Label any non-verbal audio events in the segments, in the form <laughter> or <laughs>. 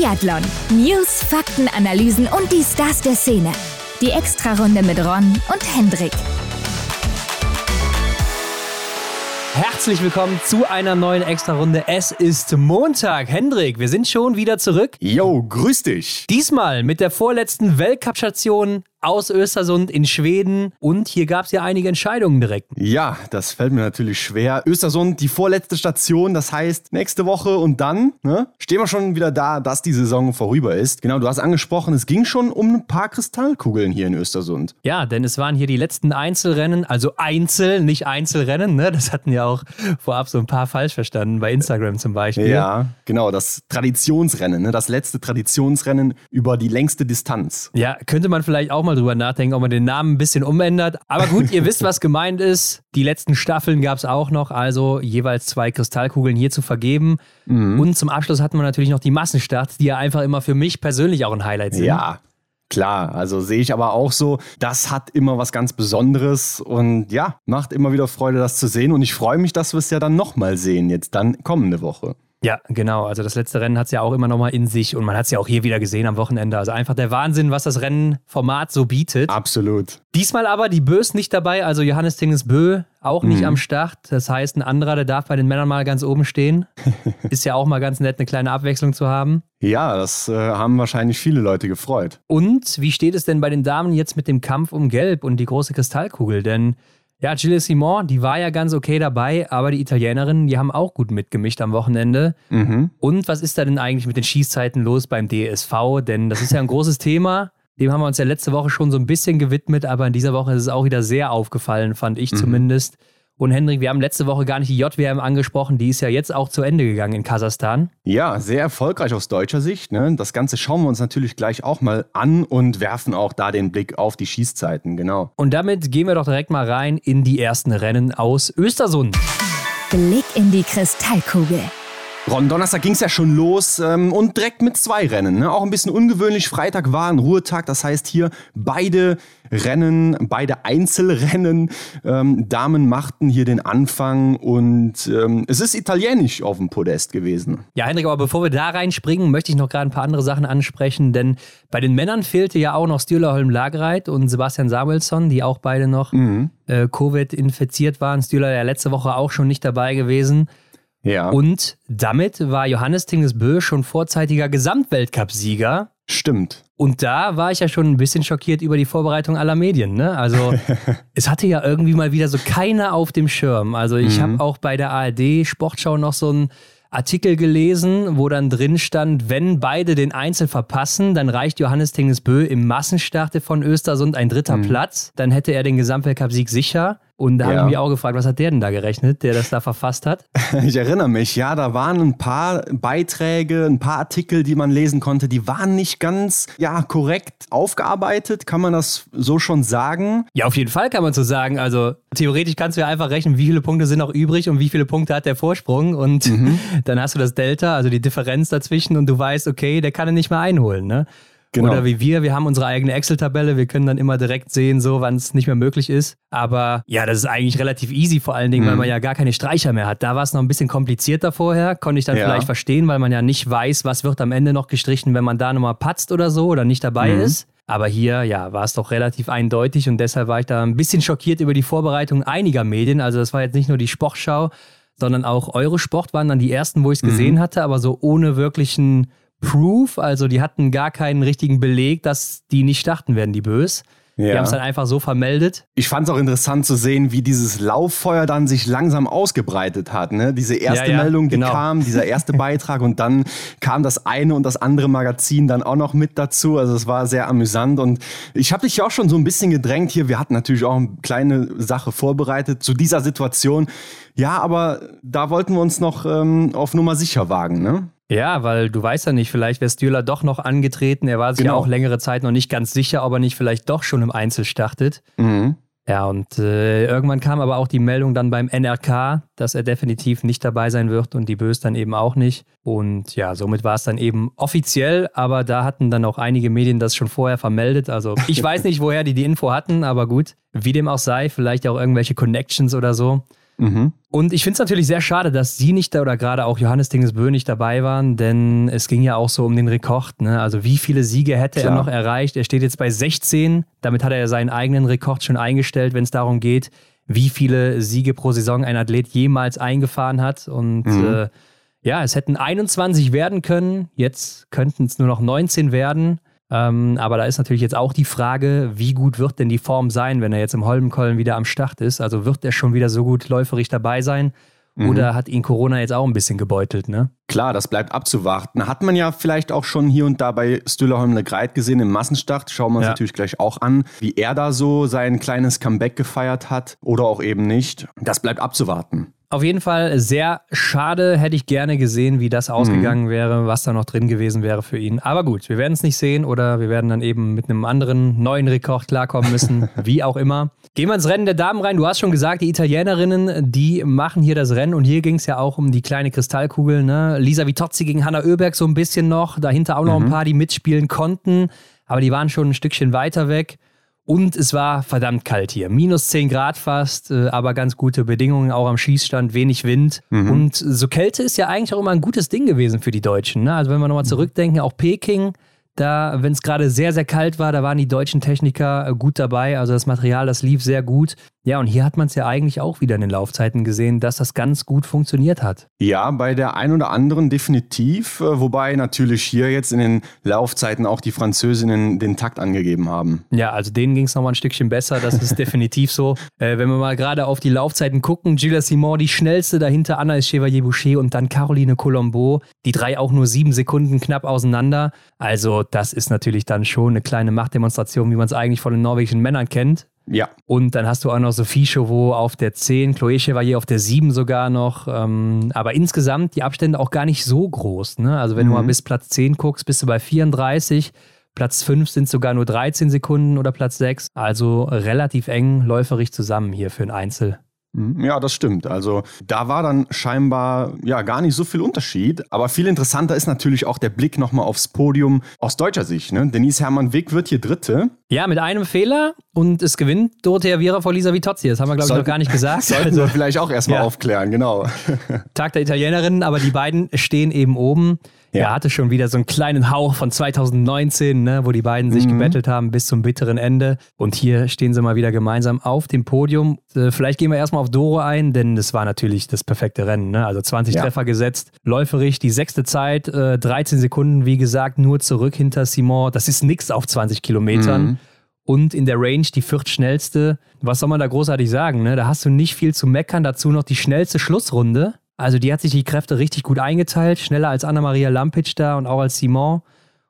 Biathlon. News, Fakten, Analysen und die Stars der Szene. Die Extrarunde mit Ron und Hendrik. Herzlich willkommen zu einer neuen Extra-Runde. Es ist Montag. Hendrik, wir sind schon wieder zurück. Yo, grüß dich. Diesmal mit der vorletzten Weltcup-Station aus Östersund in Schweden. Und hier gab es ja einige Entscheidungen direkt. Ja, das fällt mir natürlich schwer. Östersund, die vorletzte Station, das heißt nächste Woche und dann ne, stehen wir schon wieder da, dass die Saison vorüber ist. Genau, du hast angesprochen, es ging schon um ein paar Kristallkugeln hier in Östersund. Ja, denn es waren hier die letzten Einzelrennen, also Einzel, nicht Einzelrennen. Ne? Das hatten ja auch vorab so ein paar falsch verstanden, bei Instagram zum Beispiel. Ja, genau, das Traditionsrennen, ne? das letzte Traditionsrennen über die längste Distanz. Ja, könnte man vielleicht auch mal drüber nachdenken, ob man den Namen ein bisschen umändert. Aber gut, ihr wisst, was gemeint ist. Die letzten Staffeln gab es auch noch, also jeweils zwei Kristallkugeln hier zu vergeben. Mhm. Und zum Abschluss hatten wir natürlich noch die Massenstart, die ja einfach immer für mich persönlich auch ein Highlight sind. Ja, Klar, also sehe ich aber auch so, das hat immer was ganz Besonderes und ja, macht immer wieder Freude, das zu sehen. Und ich freue mich, dass wir es ja dann nochmal sehen, jetzt dann kommende Woche. Ja, genau. Also das letzte Rennen hat es ja auch immer nochmal in sich und man hat es ja auch hier wieder gesehen am Wochenende. Also einfach der Wahnsinn, was das Rennformat so bietet. Absolut. Diesmal aber die Bös nicht dabei, also Johannes Tinges Bö auch nicht mhm. am Start. Das heißt, ein anderer, der darf bei den Männern mal ganz oben stehen. <laughs> Ist ja auch mal ganz nett, eine kleine Abwechslung zu haben. Ja, das äh, haben wahrscheinlich viele Leute gefreut. Und wie steht es denn bei den Damen jetzt mit dem Kampf um Gelb und die große Kristallkugel? Denn ja, Gilles Simon, die war ja ganz okay dabei, aber die Italienerinnen, die haben auch gut mitgemischt am Wochenende. Mhm. Und was ist da denn eigentlich mit den Schießzeiten los beim DSV? Denn das ist ja ein großes Thema. Dem haben wir uns ja letzte Woche schon so ein bisschen gewidmet, aber in dieser Woche ist es auch wieder sehr aufgefallen, fand ich mhm. zumindest. Und Hendrik, wir haben letzte Woche gar nicht die JWM angesprochen, die ist ja jetzt auch zu Ende gegangen in Kasachstan. Ja, sehr erfolgreich aus deutscher Sicht. Ne? Das Ganze schauen wir uns natürlich gleich auch mal an und werfen auch da den Blick auf die Schießzeiten, genau. Und damit gehen wir doch direkt mal rein in die ersten Rennen aus Östersund. Blick in die Kristallkugel. Ron, Donnerstag ging es ja schon los ähm, und direkt mit zwei Rennen. Ne? Auch ein bisschen ungewöhnlich. Freitag war ein Ruhetag, das heißt hier beide Rennen, beide Einzelrennen. Ähm, Damen machten hier den Anfang und ähm, es ist italienisch auf dem Podest gewesen. Ja, Hendrik, aber bevor wir da reinspringen, möchte ich noch gerade ein paar andere Sachen ansprechen, denn bei den Männern fehlte ja auch noch Stühler Holm Lagereit und Sebastian Samuelsson, die auch beide noch mhm. äh, Covid infiziert waren. Stühler ja letzte Woche auch schon nicht dabei gewesen. Ja. Und damit war Johannes Tingesbö schon vorzeitiger Gesamtweltcupsieger. Stimmt. Und da war ich ja schon ein bisschen schockiert über die Vorbereitung aller Medien. Ne? Also <laughs> es hatte ja irgendwie mal wieder so keiner auf dem Schirm. Also ich mhm. habe auch bei der ARD Sportschau noch so ein Artikel gelesen, wo dann drin stand, wenn beide den Einzel verpassen, dann reicht Johannes Tingesbö im Massenstarte von Östersund ein dritter mhm. Platz. Dann hätte er den Gesamtweltcup-Sieg sicher. Und da ja. habe ich mich auch gefragt, was hat der denn da gerechnet, der das da verfasst hat? <laughs> Ich erinnere mich, ja, da waren ein paar Beiträge, ein paar Artikel, die man lesen konnte, die waren nicht ganz, ja, korrekt aufgearbeitet. Kann man das so schon sagen? Ja, auf jeden Fall kann man so sagen. Also theoretisch kannst du ja einfach rechnen, wie viele Punkte sind noch übrig und wie viele Punkte hat der Vorsprung. Und mhm. <laughs> dann hast du das Delta, also die Differenz dazwischen und du weißt, okay, der kann ihn nicht mehr einholen, ne? Genau. Oder wie wir, wir haben unsere eigene Excel-Tabelle, wir können dann immer direkt sehen, so wann es nicht mehr möglich ist. Aber ja, das ist eigentlich relativ easy, vor allen Dingen, mhm. weil man ja gar keine Streicher mehr hat. Da war es noch ein bisschen komplizierter vorher, konnte ich dann ja. vielleicht verstehen, weil man ja nicht weiß, was wird am Ende noch gestrichen, wenn man da nochmal patzt oder so oder nicht dabei mhm. ist. Aber hier, ja, war es doch relativ eindeutig und deshalb war ich da ein bisschen schockiert über die Vorbereitung einiger Medien. Also das war jetzt nicht nur die Sportschau, sondern auch Eurosport waren dann die ersten, wo ich es mhm. gesehen hatte, aber so ohne wirklichen Proof, also die hatten gar keinen richtigen Beleg, dass die nicht starten werden, die Bös. Ja. Die haben es dann einfach so vermeldet. Ich fand es auch interessant zu sehen, wie dieses Lauffeuer dann sich langsam ausgebreitet hat. Ne? Diese erste ja, ja, Meldung, die genau. kam, dieser erste <laughs> Beitrag und dann kam das eine und das andere Magazin dann auch noch mit dazu. Also es war sehr amüsant und ich habe dich ja auch schon so ein bisschen gedrängt hier. Wir hatten natürlich auch eine kleine Sache vorbereitet zu dieser Situation. Ja, aber da wollten wir uns noch ähm, auf Nummer sicher wagen. Ne? Ja, weil du weißt ja nicht, vielleicht wäre Stühler doch noch angetreten. Er war sich genau. ja auch längere Zeit noch nicht ganz sicher, ob er nicht vielleicht doch schon im Einzel startet. Mhm. Ja, und äh, irgendwann kam aber auch die Meldung dann beim NRK, dass er definitiv nicht dabei sein wird und die Bös dann eben auch nicht. Und ja, somit war es dann eben offiziell, aber da hatten dann auch einige Medien das schon vorher vermeldet. Also ich <laughs> weiß nicht, woher die die Info hatten, aber gut, wie dem auch sei, vielleicht auch irgendwelche Connections oder so. Mhm. Und ich finde es natürlich sehr schade, dass sie nicht da oder gerade auch Johannes Dingesbö nicht dabei waren, denn es ging ja auch so um den Rekord. Ne? Also wie viele Siege hätte Klar. er noch erreicht? Er steht jetzt bei 16, damit hat er seinen eigenen Rekord schon eingestellt, wenn es darum geht, wie viele Siege pro Saison ein Athlet jemals eingefahren hat. Und mhm. äh, ja, es hätten 21 werden können, jetzt könnten es nur noch 19 werden. Ähm, aber da ist natürlich jetzt auch die Frage, wie gut wird denn die Form sein, wenn er jetzt im Holmenkollen wieder am Start ist? Also wird er schon wieder so gut läuferig dabei sein? Mhm. Oder hat ihn Corona jetzt auch ein bisschen gebeutelt, ne? Klar, das bleibt abzuwarten. Hat man ja vielleicht auch schon hier und da bei Stühlerholm Greit gesehen im Massenstart. Schauen wir uns ja. natürlich gleich auch an, wie er da so sein kleines Comeback gefeiert hat oder auch eben nicht. Das bleibt abzuwarten. Auf jeden Fall sehr schade. Hätte ich gerne gesehen, wie das ausgegangen mhm. wäre, was da noch drin gewesen wäre für ihn. Aber gut, wir werden es nicht sehen oder wir werden dann eben mit einem anderen neuen Rekord klarkommen müssen, <laughs> wie auch immer. Gehen wir ins Rennen der Damen rein. Du hast schon gesagt, die Italienerinnen, die machen hier das Rennen und hier ging es ja auch um die kleine Kristallkugel. Ne? Lisa Vitozzi gegen Hanna Oeberg so ein bisschen noch. Dahinter auch noch mhm. ein paar, die mitspielen konnten, aber die waren schon ein Stückchen weiter weg. Und es war verdammt kalt hier. Minus 10 Grad fast, äh, aber ganz gute Bedingungen, auch am Schießstand, wenig Wind. Mhm. Und so Kälte ist ja eigentlich auch immer ein gutes Ding gewesen für die Deutschen. Ne? Also wenn wir nochmal zurückdenken, auch Peking, da, wenn es gerade sehr, sehr kalt war, da waren die deutschen Techniker äh, gut dabei. Also das Material, das lief sehr gut. Ja, und hier hat man es ja eigentlich auch wieder in den Laufzeiten gesehen, dass das ganz gut funktioniert hat. Ja, bei der ein oder anderen definitiv. Äh, wobei natürlich hier jetzt in den Laufzeiten auch die Französinnen den Takt angegeben haben. Ja, also denen ging es nochmal ein Stückchen besser. Das ist <laughs> definitiv so. Äh, wenn wir mal gerade auf die Laufzeiten gucken, Gilles Simon die schnellste, dahinter Anna Chevalier-Boucher und dann Caroline Colombo. Die drei auch nur sieben Sekunden knapp auseinander. Also das ist natürlich dann schon eine kleine Machtdemonstration, wie man es eigentlich von den norwegischen Männern kennt. Ja. Und dann hast du auch noch Sophie Chauveau auf der 10, Chloé Chevalier auf der 7 sogar noch. Ähm, aber insgesamt die Abstände auch gar nicht so groß. Ne? Also wenn mhm. du mal bis Platz 10 guckst, bist du bei 34. Platz 5 sind sogar nur 13 Sekunden oder Platz 6. Also relativ eng läuferig zusammen hier für ein Einzel. Mhm. Ja, das stimmt. Also da war dann scheinbar ja gar nicht so viel Unterschied. Aber viel interessanter ist natürlich auch der Blick nochmal aufs Podium aus deutscher Sicht. Ne? Denise Hermann-Wick wird hier Dritte. Ja, mit einem Fehler und es gewinnt Dorothea Viera vor Lisa Vitozzi. Das haben wir, glaube ich, noch gar nicht gesagt. <laughs> Sollten also, wir vielleicht auch erstmal ja. aufklären, genau. Tag der Italienerinnen, aber die beiden stehen eben oben. Ja. Er hatte schon wieder so einen kleinen Hauch von 2019, ne, wo die beiden sich mhm. gebettelt haben bis zum bitteren Ende. Und hier stehen sie mal wieder gemeinsam auf dem Podium. Äh, vielleicht gehen wir erstmal auf Doro ein, denn das war natürlich das perfekte Rennen. Ne? Also 20 ja. Treffer gesetzt, läuferig, die sechste Zeit, äh, 13 Sekunden, wie gesagt, nur zurück hinter Simon. Das ist nichts auf 20 Kilometern. Mhm und in der Range die viertschnellste. Was soll man da großartig sagen? Ne? Da hast du nicht viel zu meckern. Dazu noch die schnellste Schlussrunde. Also die hat sich die Kräfte richtig gut eingeteilt, schneller als Anna-Maria Lampic da und auch als Simon.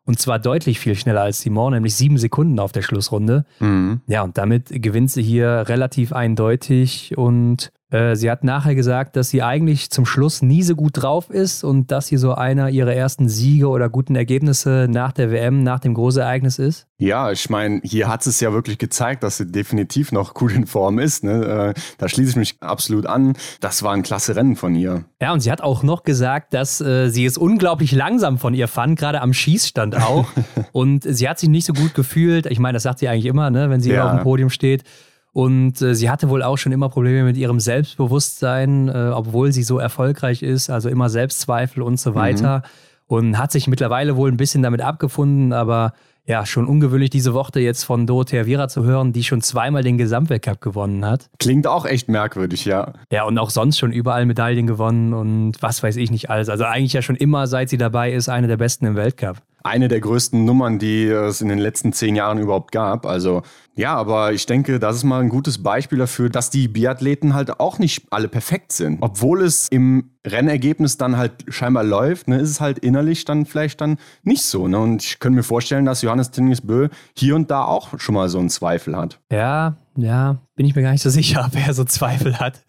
Und zwar deutlich viel schneller als Simon, nämlich sieben Sekunden auf der Schlussrunde. Mhm. Ja, und damit gewinnt sie hier relativ eindeutig und äh, sie hat nachher gesagt, dass sie eigentlich zum Schluss nie so gut drauf ist und dass sie so einer ihrer ersten Siege oder guten Ergebnisse nach der WM, nach dem Großereignis ist. Ja, ich meine, hier hat es ja wirklich gezeigt, dass sie definitiv noch gut in Form ist. Ne? Äh, da schließe ich mich absolut an. Das war ein klasse Rennen von ihr. Ja, und sie hat auch noch gesagt, dass äh, sie es unglaublich langsam von ihr fand, gerade am Schießstand auch. <laughs> und sie hat sich nicht so gut gefühlt. Ich meine, das sagt sie eigentlich immer, ne, wenn sie ja. auf dem Podium steht. Und äh, sie hatte wohl auch schon immer Probleme mit ihrem Selbstbewusstsein, äh, obwohl sie so erfolgreich ist, also immer Selbstzweifel und so weiter. Mhm. Und hat sich mittlerweile wohl ein bisschen damit abgefunden, aber ja, schon ungewöhnlich, diese Worte jetzt von Dorothea Viera zu hören, die schon zweimal den Gesamtweltcup gewonnen hat. Klingt auch echt merkwürdig, ja. Ja, und auch sonst schon überall Medaillen gewonnen und was weiß ich nicht alles. Also eigentlich ja schon immer, seit sie dabei ist, eine der besten im Weltcup eine der größten Nummern, die es in den letzten zehn Jahren überhaupt gab. Also ja, aber ich denke, das ist mal ein gutes Beispiel dafür, dass die Biathleten halt auch nicht alle perfekt sind. Obwohl es im Rennergebnis dann halt scheinbar läuft, ne, ist es halt innerlich dann vielleicht dann nicht so. Ne? Und ich könnte mir vorstellen, dass Johannes Tingesbö hier und da auch schon mal so einen Zweifel hat. Ja, ja, bin ich mir gar nicht so <laughs> sicher, ob er so Zweifel hat.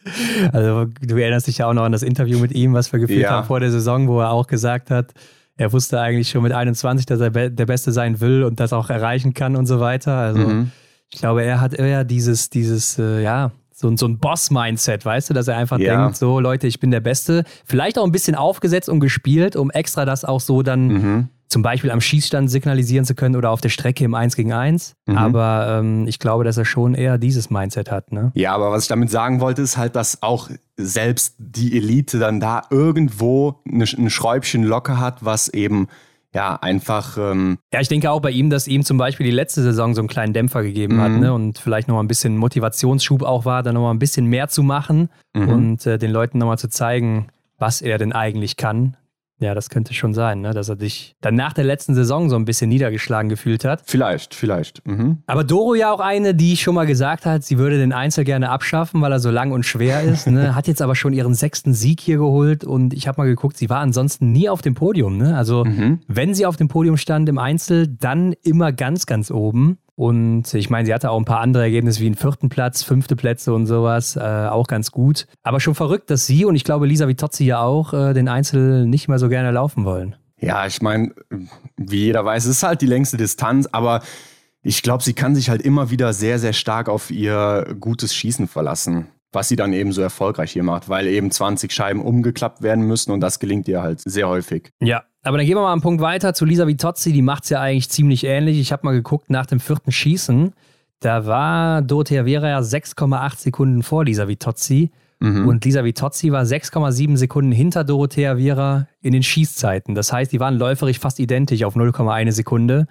Also du erinnerst dich ja auch noch an das Interview mit ihm, was wir geführt ja. haben vor der Saison, wo er auch gesagt hat, er wusste eigentlich schon mit 21, dass er der Beste sein will und das auch erreichen kann und so weiter. Also mhm. ich glaube, er hat eher dieses, dieses, äh, ja, so, so ein Boss-Mindset, weißt du, dass er einfach ja. denkt, so Leute, ich bin der Beste. Vielleicht auch ein bisschen aufgesetzt und gespielt, um extra das auch so dann mhm. Zum Beispiel am Schießstand signalisieren zu können oder auf der Strecke im 1 gegen 1. Mhm. Aber ähm, ich glaube, dass er schon eher dieses Mindset hat. Ne? Ja, aber was ich damit sagen wollte, ist halt, dass auch selbst die Elite dann da irgendwo ein Schräubchen locker hat, was eben ja, einfach. Ähm ja, ich denke auch bei ihm, dass ihm zum Beispiel die letzte Saison so einen kleinen Dämpfer gegeben mhm. hat ne? und vielleicht nochmal ein bisschen Motivationsschub auch war, dann nochmal ein bisschen mehr zu machen mhm. und äh, den Leuten nochmal zu zeigen, was er denn eigentlich kann. Ja, das könnte schon sein, ne? dass er dich dann nach der letzten Saison so ein bisschen niedergeschlagen gefühlt hat. Vielleicht, vielleicht. Mhm. Aber Doro ja auch eine, die schon mal gesagt hat, sie würde den Einzel gerne abschaffen, weil er so lang und schwer ist. Ne? <laughs> Hat jetzt aber schon ihren sechsten Sieg hier geholt und ich habe mal geguckt, sie war ansonsten nie auf dem Podium. Ne? Also mhm. wenn sie auf dem Podium stand im Einzel, dann immer ganz, ganz oben. Und ich meine, sie hatte auch ein paar andere Ergebnisse wie einen vierten Platz, fünfte Plätze und sowas, äh, auch ganz gut. Aber schon verrückt, dass sie und ich glaube Lisa Vitozzi ja auch äh, den Einzel nicht mehr so gerne laufen wollen. Ja, ich meine, wie jeder weiß, es ist halt die längste Distanz, aber ich glaube, sie kann sich halt immer wieder sehr, sehr stark auf ihr gutes Schießen verlassen was sie dann eben so erfolgreich hier macht, weil eben 20 Scheiben umgeklappt werden müssen und das gelingt ihr halt sehr häufig. Ja, aber dann gehen wir mal einen Punkt weiter zu Lisa Vitozzi, die macht es ja eigentlich ziemlich ähnlich. Ich habe mal geguckt nach dem vierten Schießen, da war Dorothea Vera ja 6,8 Sekunden vor Lisa Vitozzi. Mhm. Und Lisa Vitozzi war 6,7 Sekunden hinter Dorothea Viera in den Schießzeiten. Das heißt, die waren läuferisch fast identisch auf 0,1 Sekunde.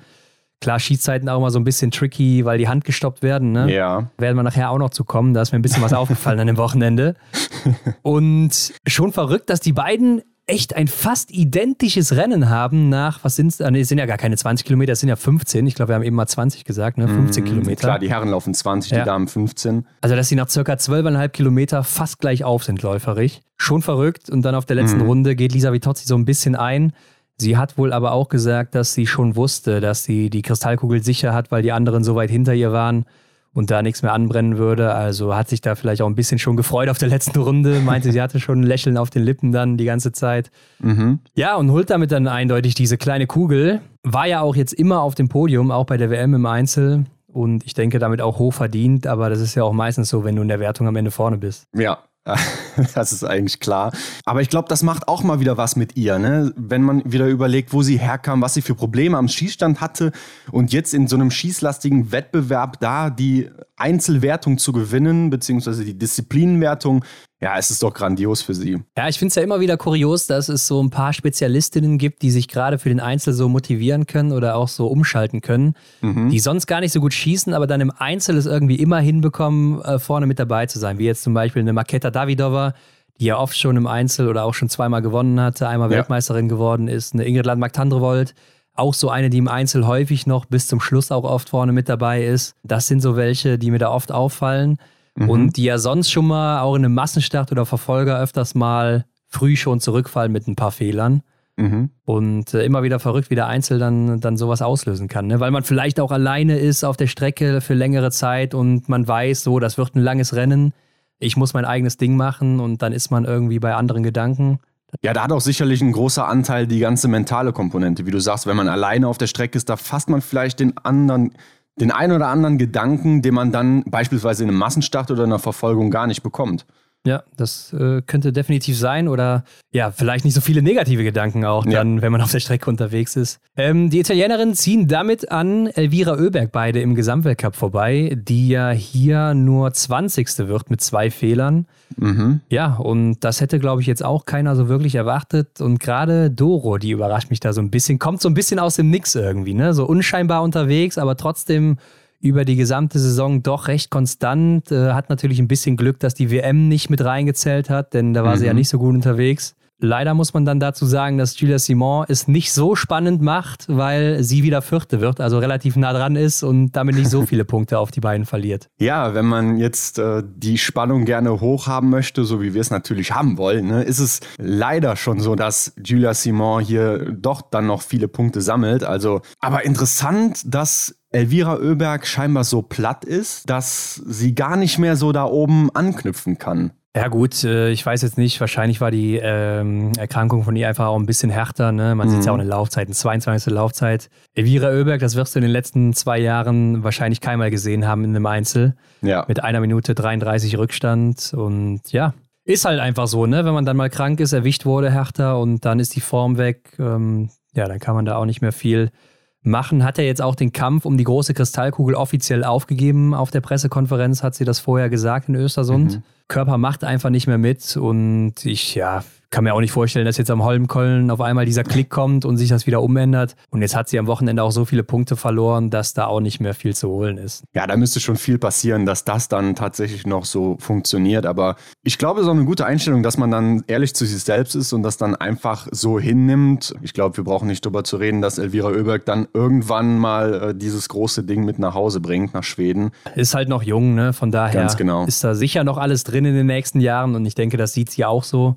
Klar, Schießzeiten auch immer so ein bisschen tricky, weil die Hand gestoppt werden. Ne? Ja. Werden wir nachher auch noch zu kommen. Da ist mir ein bisschen was aufgefallen an dem Wochenende. <laughs> Und schon verrückt, dass die beiden echt ein fast identisches Rennen haben nach, was sind es? Ah, es sind ja gar keine 20 Kilometer, es sind ja 15. Ich glaube, wir haben eben mal 20 gesagt, ne? 15 mm, Kilometer. Klar, die Herren laufen 20, ja. die Damen 15. Also, dass sie nach circa 12,5 Kilometer fast gleich auf sind, läuferig. Schon verrückt. Und dann auf der letzten mm. Runde geht Lisa Vitozzi so ein bisschen ein. Sie hat wohl aber auch gesagt, dass sie schon wusste, dass sie die Kristallkugel sicher hat, weil die anderen so weit hinter ihr waren und da nichts mehr anbrennen würde. Also hat sich da vielleicht auch ein bisschen schon gefreut auf der letzten Runde. Meinte, sie hatte schon ein Lächeln auf den Lippen dann die ganze Zeit. Mhm. Ja, und holt damit dann eindeutig diese kleine Kugel. War ja auch jetzt immer auf dem Podium, auch bei der WM im Einzel. Und ich denke, damit auch hoch verdient. Aber das ist ja auch meistens so, wenn du in der Wertung am Ende vorne bist. Ja, <laughs> das ist eigentlich klar. Aber ich glaube, das macht auch mal wieder was mit ihr, ne? wenn man wieder überlegt, wo sie herkam, was sie für Probleme am Schießstand hatte und jetzt in so einem schießlastigen Wettbewerb da die Einzelwertung zu gewinnen, beziehungsweise die Disziplinenwertung, ja, es ist doch grandios für sie. Ja, ich finde es ja immer wieder kurios, dass es so ein paar Spezialistinnen gibt, die sich gerade für den Einzel so motivieren können oder auch so umschalten können, mhm. die sonst gar nicht so gut schießen, aber dann im Einzel es irgendwie immer hinbekommen, äh, vorne mit dabei zu sein. Wie jetzt zum Beispiel eine Maketa Davidova, die ja oft schon im Einzel oder auch schon zweimal gewonnen hatte, einmal ja. Weltmeisterin geworden ist, eine Ingrid Landmark-Tandrevold auch so eine, die im Einzel häufig noch bis zum Schluss auch oft vorne mit dabei ist. Das sind so welche, die mir da oft auffallen mhm. und die ja sonst schon mal auch in einem Massenstart oder Verfolger öfters mal früh schon zurückfallen mit ein paar Fehlern. Mhm. Und äh, immer wieder verrückt, wie der Einzel dann, dann sowas auslösen kann. Ne? Weil man vielleicht auch alleine ist auf der Strecke für längere Zeit und man weiß, so, das wird ein langes Rennen. Ich muss mein eigenes Ding machen und dann ist man irgendwie bei anderen Gedanken. Ja, da hat auch sicherlich ein großer Anteil die ganze mentale Komponente. Wie du sagst, wenn man alleine auf der Strecke ist, da fasst man vielleicht den anderen, den einen oder anderen Gedanken, den man dann beispielsweise in einem Massenstart oder einer Verfolgung gar nicht bekommt. Ja, das äh, könnte definitiv sein oder ja, vielleicht nicht so viele negative Gedanken auch dann, ja. wenn man auf der Strecke unterwegs ist. Ähm, die Italienerinnen ziehen damit an Elvira Oeberg beide im Gesamtweltcup vorbei, die ja hier nur 20. wird mit zwei Fehlern. Mhm. Ja, und das hätte, glaube ich, jetzt auch keiner so wirklich erwartet. Und gerade Doro, die überrascht mich da so ein bisschen, kommt so ein bisschen aus dem Nix irgendwie, ne? So unscheinbar unterwegs, aber trotzdem über die gesamte Saison doch recht konstant. Äh, hat natürlich ein bisschen Glück, dass die WM nicht mit reingezählt hat, denn da war mhm. sie ja mhm. nicht so gut unterwegs. Leider muss man dann dazu sagen, dass Julia Simon es nicht so spannend macht, weil sie wieder Vierte wird, also relativ nah dran ist und damit nicht so <laughs> viele Punkte auf die beiden verliert. Ja, wenn man jetzt äh, die Spannung gerne hoch haben möchte, so wie wir es natürlich haben wollen, ne, ist es leider schon so, dass Julia Simon hier doch dann noch viele Punkte sammelt. Also, aber interessant, dass Elvira Oeberg scheinbar so platt ist, dass sie gar nicht mehr so da oben anknüpfen kann. Ja gut, äh, ich weiß jetzt nicht, wahrscheinlich war die ähm, Erkrankung von ihr einfach auch ein bisschen härter. Ne? Man mhm. sieht es ja auch in der Laufzeit, eine 22. Laufzeit. Elvira Oeberg, das wirst du in den letzten zwei Jahren wahrscheinlich keinmal gesehen haben in einem Einzel. Ja. Mit einer Minute 33 Rückstand und ja, ist halt einfach so, ne? Wenn man dann mal krank ist, erwischt wurde härter und dann ist die Form weg. Ähm, ja, dann kann man da auch nicht mehr viel machen. Hat er jetzt auch den Kampf um die große Kristallkugel offiziell aufgegeben auf der Pressekonferenz, hat sie das vorher gesagt in Östersund. Mhm. Körper macht einfach nicht mehr mit und ich, ja, kann mir auch nicht vorstellen, dass jetzt am Holmkollen auf einmal dieser Klick kommt und sich das wieder umändert. Und jetzt hat sie am Wochenende auch so viele Punkte verloren, dass da auch nicht mehr viel zu holen ist. Ja, da müsste schon viel passieren, dass das dann tatsächlich noch so funktioniert. Aber ich glaube, es ist auch eine gute Einstellung, dass man dann ehrlich zu sich selbst ist und das dann einfach so hinnimmt. Ich glaube, wir brauchen nicht darüber zu reden, dass Elvira Oeberg dann irgendwann mal äh, dieses große Ding mit nach Hause bringt, nach Schweden. Ist halt noch jung, ne? Von daher genau. ist da sicher noch alles drin in den nächsten Jahren und ich denke, das sieht sie auch so.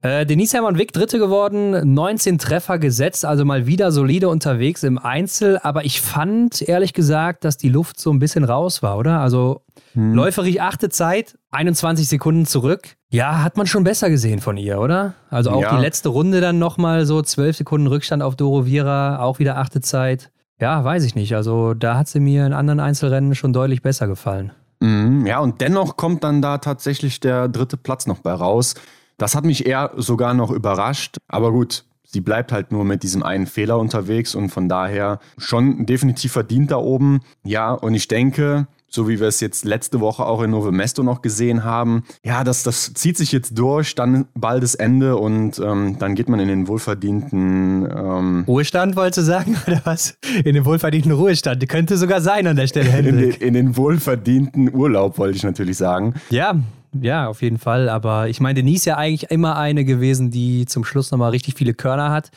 Äh, Denise Hermann Wick, Dritte geworden, 19 Treffer gesetzt, also mal wieder solide unterwegs im Einzel. Aber ich fand ehrlich gesagt, dass die Luft so ein bisschen raus war, oder? Also hm. läuferig achte Zeit, 21 Sekunden zurück. Ja, hat man schon besser gesehen von ihr, oder? Also auch ja. die letzte Runde dann nochmal so 12 Sekunden Rückstand auf Doro Vira, auch wieder achte Zeit. Ja, weiß ich nicht. Also da hat sie mir in anderen Einzelrennen schon deutlich besser gefallen. Mhm, ja, und dennoch kommt dann da tatsächlich der dritte Platz noch bei raus. Das hat mich eher sogar noch überrascht. Aber gut, sie bleibt halt nur mit diesem einen Fehler unterwegs und von daher schon definitiv verdient da oben. Ja, und ich denke, so wie wir es jetzt letzte Woche auch in Nove Mesto noch gesehen haben. Ja, das, das zieht sich jetzt durch, dann bald das Ende und ähm, dann geht man in den wohlverdienten ähm Ruhestand, wolltest du sagen, <laughs> oder was? In den wohlverdienten Ruhestand. Könnte sogar sein an der Stelle, <laughs> Hendrik. In den, in den wohlverdienten Urlaub, wollte ich natürlich sagen. Ja, ja, auf jeden Fall. Aber ich meine, Denise ist ja eigentlich immer eine gewesen, die zum Schluss nochmal richtig viele Körner hat.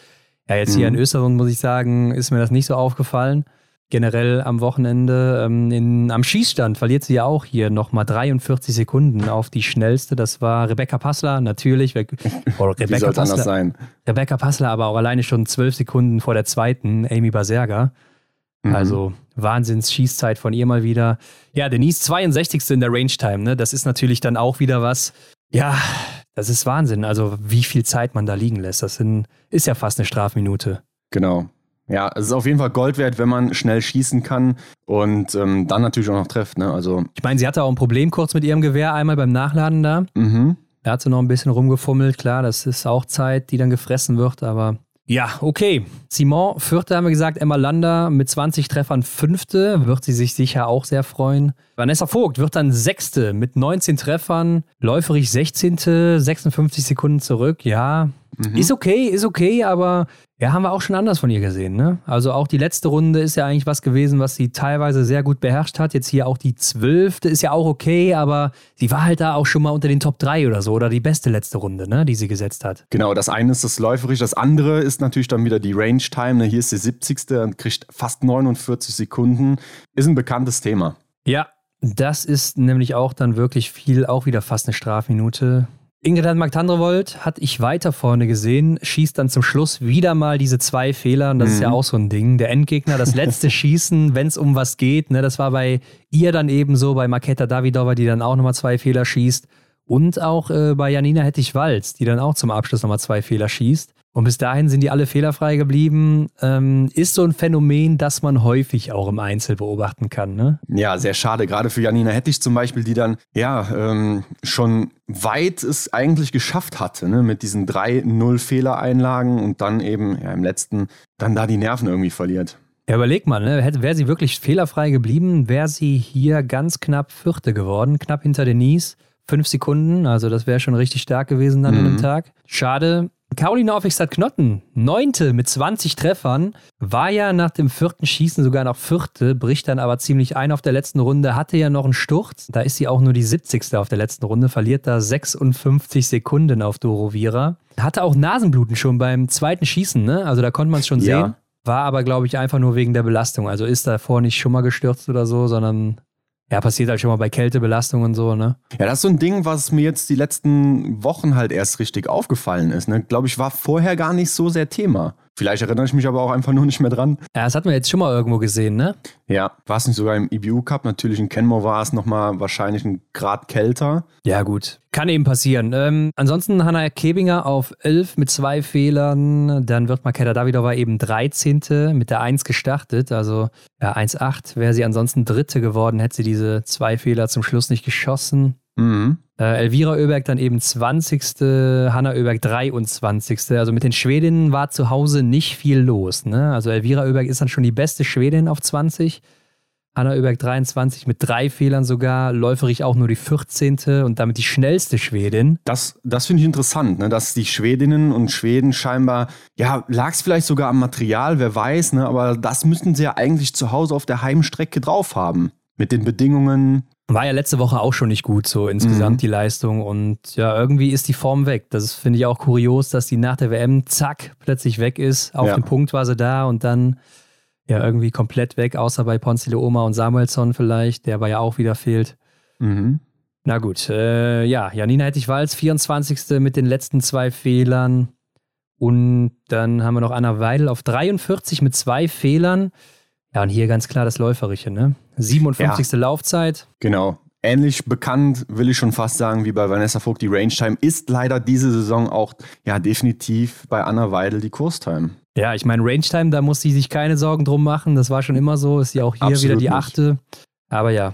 Ja, jetzt mhm. hier in. Österreich, muss ich sagen, ist mir das nicht so aufgefallen. Generell am Wochenende ähm, in, am Schießstand verliert sie ja auch hier nochmal 43 Sekunden auf die schnellste. Das war Rebecca Passler, natürlich. <laughs> Oh, Rebecca Wie soll Passler, anders sein? Rebecca Passler, aber auch alleine schon 12 Sekunden vor der zweiten, Amy Baserga. Mhm. Also Wahnsinns-Schießzeit von ihr mal wieder. Ja, Denise 62. in der Range Time, ne? Das ist natürlich dann auch wieder was. Ja, das ist Wahnsinn. Also, wie viel Zeit man da liegen lässt. Das sind, ist ja fast eine Strafminute. Genau. Ja, es ist auf jeden Fall Gold wert, wenn man schnell schießen kann und ähm, dann natürlich auch noch trifft. Ne? Also ich meine, sie hatte auch ein Problem kurz mit ihrem Gewehr einmal beim Nachladen da. Mhm. Da hat sie noch ein bisschen rumgefummelt. Klar, das ist auch Zeit, die dann gefressen wird, aber ja, okay. Simon, Vierte haben wir gesagt, Emma Lander mit 20 Treffern Fünfte, wird sie sich sicher auch sehr freuen. Vanessa Vogt wird dann Sechste mit 19 Treffern, läuferig 16., 56 Sekunden zurück. Ja, mhm. ist okay, ist okay, aber ja, haben wir auch schon anders von ihr gesehen. Ne? Also auch die letzte Runde ist ja eigentlich was gewesen, was sie teilweise sehr gut beherrscht hat. Jetzt hier auch die zwölfte ist ja auch okay, aber sie war halt da auch schon mal unter den Top 3 oder so oder die beste letzte Runde, ne, die sie gesetzt hat. Genau, das eine ist das läuferisch, das andere ist natürlich dann wieder die Range Time. Ne? Hier ist die 70. und kriegt fast 49 Sekunden. Ist ein bekanntes Thema. Ja, das ist nämlich auch dann wirklich viel, auch wieder fast eine Strafminute. Ingrid Magdandrevold hat ich weiter vorne gesehen, schießt dann zum Schluss wieder mal diese zwei Fehler. Und das mhm. ist ja mhm. auch so ein Ding. Der Endgegner, das letzte <laughs> Schießen, wenn es um was geht. Ne, das war bei ihr dann eben so, bei Maketa Davidova, die dann auch nochmal zwei Fehler schießt. Und auch äh, bei Janina Hettich-Walz, die dann auch zum Abschluss nochmal zwei Fehler schießt. Und bis dahin sind die alle fehlerfrei geblieben. Ähm, ist so ein Phänomen, das man häufig auch im Einzel beobachten kann. Ne? Ja, sehr schade. Gerade für Janina Hettich zum Beispiel, die dann ja ähm, schon weit es eigentlich geschafft hatte, ne? mit diesen drei Null-Fehlereinlagen und dann eben ja, im letzten dann da die Nerven irgendwie verliert. Ja, überleg mal, ne? wäre sie wirklich fehlerfrei geblieben, wäre sie hier ganz knapp Vierte geworden, knapp hinter Denise. Fünf Sekunden, also das wäre schon richtig stark gewesen dann mhm. an dem Tag. Schade, Caroline Aufwigstadt-Knotten, neunte mit 20 Treffern, war ja nach dem vierten Schießen sogar noch vierte, bricht dann aber ziemlich ein auf der letzten Runde, hatte ja noch einen Sturz. Da ist sie auch nur die 70. auf der letzten Runde, verliert da 56 Sekunden auf Doro Vira. Hatte auch Nasenbluten schon beim zweiten Schießen, ne? Also da konnte man es schon ja. sehen. War aber, glaube ich, einfach nur wegen der Belastung. Also ist davor nicht schon mal gestürzt oder so, sondern ja, passiert halt schon mal bei Kältebelastung und so, ne? Ja, das ist so ein Ding, was mir jetzt die letzten Wochen halt erst richtig aufgefallen ist. Ne? Glaube ich, war vorher gar nicht so sehr Thema. Vielleicht erinnere ich mich aber auch einfach nur nicht mehr dran. Ja, das hatten wir jetzt schon mal irgendwo gesehen, ne? Ja, war es nicht sogar im IBU Cup? Natürlich in Kenmore war es nochmal wahrscheinlich ein Grad kälter. Ja, gut. Kann eben passieren. Ähm, ansonsten Hanna Kebinger auf 11 mit zwei Fehlern. Dann wird Makeda Davidova eben 13. mit der 1 gestartet. Also ja, 1,8 wäre sie ansonsten Dritte geworden, hätte sie diese zwei Fehler zum Schluss nicht geschossen. Mhm. Äh, Elvira Oeberg dann eben 20. Hanna Oeberg 23. Also mit den Schwedinnen war zu Hause nicht viel los. Ne? Also Elvira Oeberg ist dann schon die beste Schwedin auf 20. Hanna Oeberg 23 mit drei Fehlern sogar, läuferig auch nur die 14. und damit die schnellste Schwedin. Das, das finde ich interessant, ne? dass die Schwedinnen und Schweden scheinbar, ja, lag es vielleicht sogar am Material, wer weiß, ne? aber das müssten sie ja eigentlich zu Hause auf der Heimstrecke drauf haben. Mit den Bedingungen. War ja letzte Woche auch schon nicht gut, so insgesamt mhm. die Leistung. Und ja, irgendwie ist die Form weg. Das finde ich auch kurios, dass die nach der WM zack plötzlich weg ist. Auf ja. dem Punkt war sie da und dann ja irgendwie komplett weg, außer bei Ponce Oma und Samuelsson vielleicht, der aber ja auch wieder fehlt. Mhm. Na gut, äh, ja, Janina Hettich-Walz, 24. mit den letzten zwei Fehlern. Und dann haben wir noch Anna Weidel auf 43 mit zwei Fehlern. Ja, und hier ganz klar das Läuferische, ne? 57. Ja, Laufzeit. Genau. Ähnlich bekannt, will ich schon fast sagen, wie bei Vanessa Vogt, die Range Time ist leider diese Saison auch ja definitiv bei Anna Weidel die Kurstime. Ja, ich meine, Range Time, da muss sie sich keine Sorgen drum machen. Das war schon immer so. Ist ja auch hier Absolut wieder die achte. Aber ja,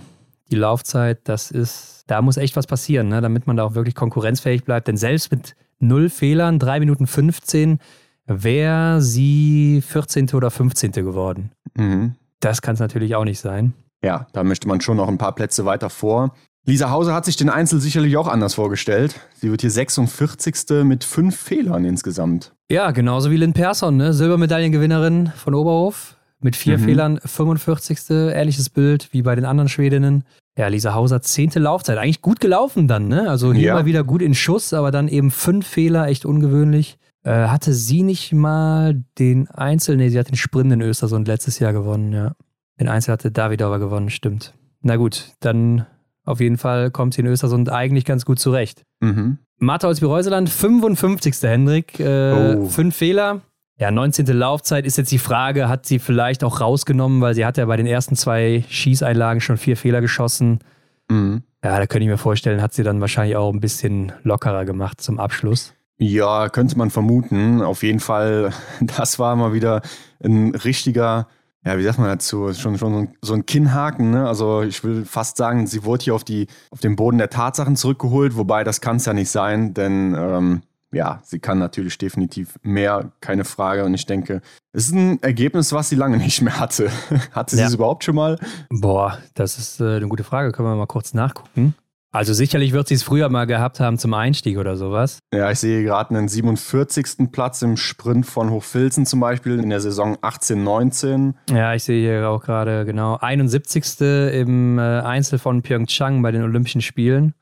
die Laufzeit, das ist, da muss echt was passieren, ne? damit man da auch wirklich konkurrenzfähig bleibt. Denn selbst mit null Fehlern, 3 Minuten 15, wäre sie 14. oder 15. geworden. Mhm. Das kann es natürlich auch nicht sein. Ja, da möchte man schon noch ein paar Plätze weiter vor. Lisa Hauser hat sich den Einzel sicherlich auch anders vorgestellt. Sie wird hier 46. mit fünf Fehlern insgesamt. Ja, genauso wie Lynn Persson, ne? Silbermedaillengewinnerin von Oberhof. Mit vier mhm. Fehlern 45. Ähnliches Bild wie bei den anderen Schwedinnen. Ja, Lisa Hauser, zehnte Laufzeit. Eigentlich gut gelaufen dann, ne? Also hier ja. mal wieder gut in Schuss, aber dann eben fünf Fehler, echt ungewöhnlich. Äh, hatte sie nicht mal den Einzel, nee, sie hat den Sprint in Östersund letztes Jahr gewonnen, ja. Den Einzel hatte David aber gewonnen, stimmt. Na gut, dann auf jeden Fall kommt sie in Östersund eigentlich ganz gut zurecht. Mhm. Martha Olsby-Reuseland, 55. Hendrik, äh, oh. fünf Fehler. Ja, 19. Laufzeit ist jetzt die Frage, hat sie vielleicht auch rausgenommen, weil sie hat ja bei den ersten zwei Schießeinlagen schon vier Fehler geschossen. Mhm. Ja, da könnte ich mir vorstellen, hat sie dann wahrscheinlich auch ein bisschen lockerer gemacht zum Abschluss. Ja, könnte man vermuten. Auf jeden Fall, <laughs> das war mal wieder ein richtiger ja, wie sagt man dazu, schon, schon so ein Kinnhaken. Ne? Also ich will fast sagen, sie wurde hier auf, die, auf den Boden der Tatsachen zurückgeholt, wobei das kann es ja nicht sein, denn ähm, ja, sie kann natürlich definitiv mehr, keine Frage. Und ich denke, es ist ein Ergebnis, was sie lange <laughs> nicht mehr hatte. hatte sie ja. es überhaupt schon mal? Boah, das ist äh, eine gute Frage. Können wir mal kurz nachgucken. Also sicherlich wird sie es früher mal gehabt haben zum Einstieg oder sowas. Ja, ich sehe gerade einen 47. Platz im Sprint von Hochfilzen zum Beispiel in der Saison 18, 19. Ja, ich sehe hier auch gerade genau 71. im äh, Einzel von Pyeongchang bei den Olympischen Spielen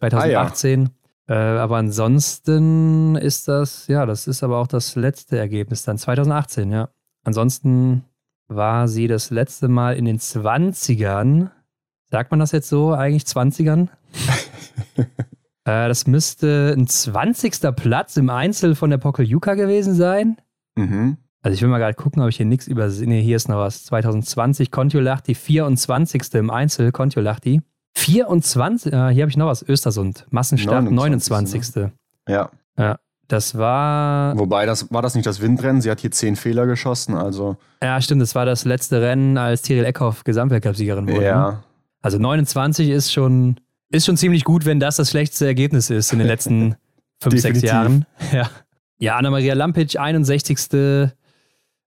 2018. Ah, ja. äh, aber ansonsten ist das, ja, das ist aber auch das letzte Ergebnis dann 2018, ja. Ansonsten war sie das letzte Mal in den 20ern Sagt man das jetzt so, eigentlich 20ern? <laughs> äh, das müsste ein 20. Platz im Einzel von der Pokeljuka gewesen sein. Mhm. Also ich will mal gerade gucken, ob ich hier nichts übersehe. hier ist noch was. 2020 Kontiolahti, 24. im Einzel Kontiolahti. 24, äh, hier habe ich noch was, Östersund. Massenstart 29. 29. Ne? Ja. Ja. Das war. Wobei, das war das nicht das Windrennen. Sie hat hier zehn Fehler geschossen, also. Ja, stimmt. Das war das letzte Rennen, als Tyrell Eckhoff Gesamtweltcup-Siegerin wurde. Ja. Also 29 ist schon, ist schon ziemlich gut, wenn das das schlechteste Ergebnis ist in den letzten <laughs> fünf, sechs Jahren. <laughs> Ja. Ja, Anna-Maria Lampic, 61.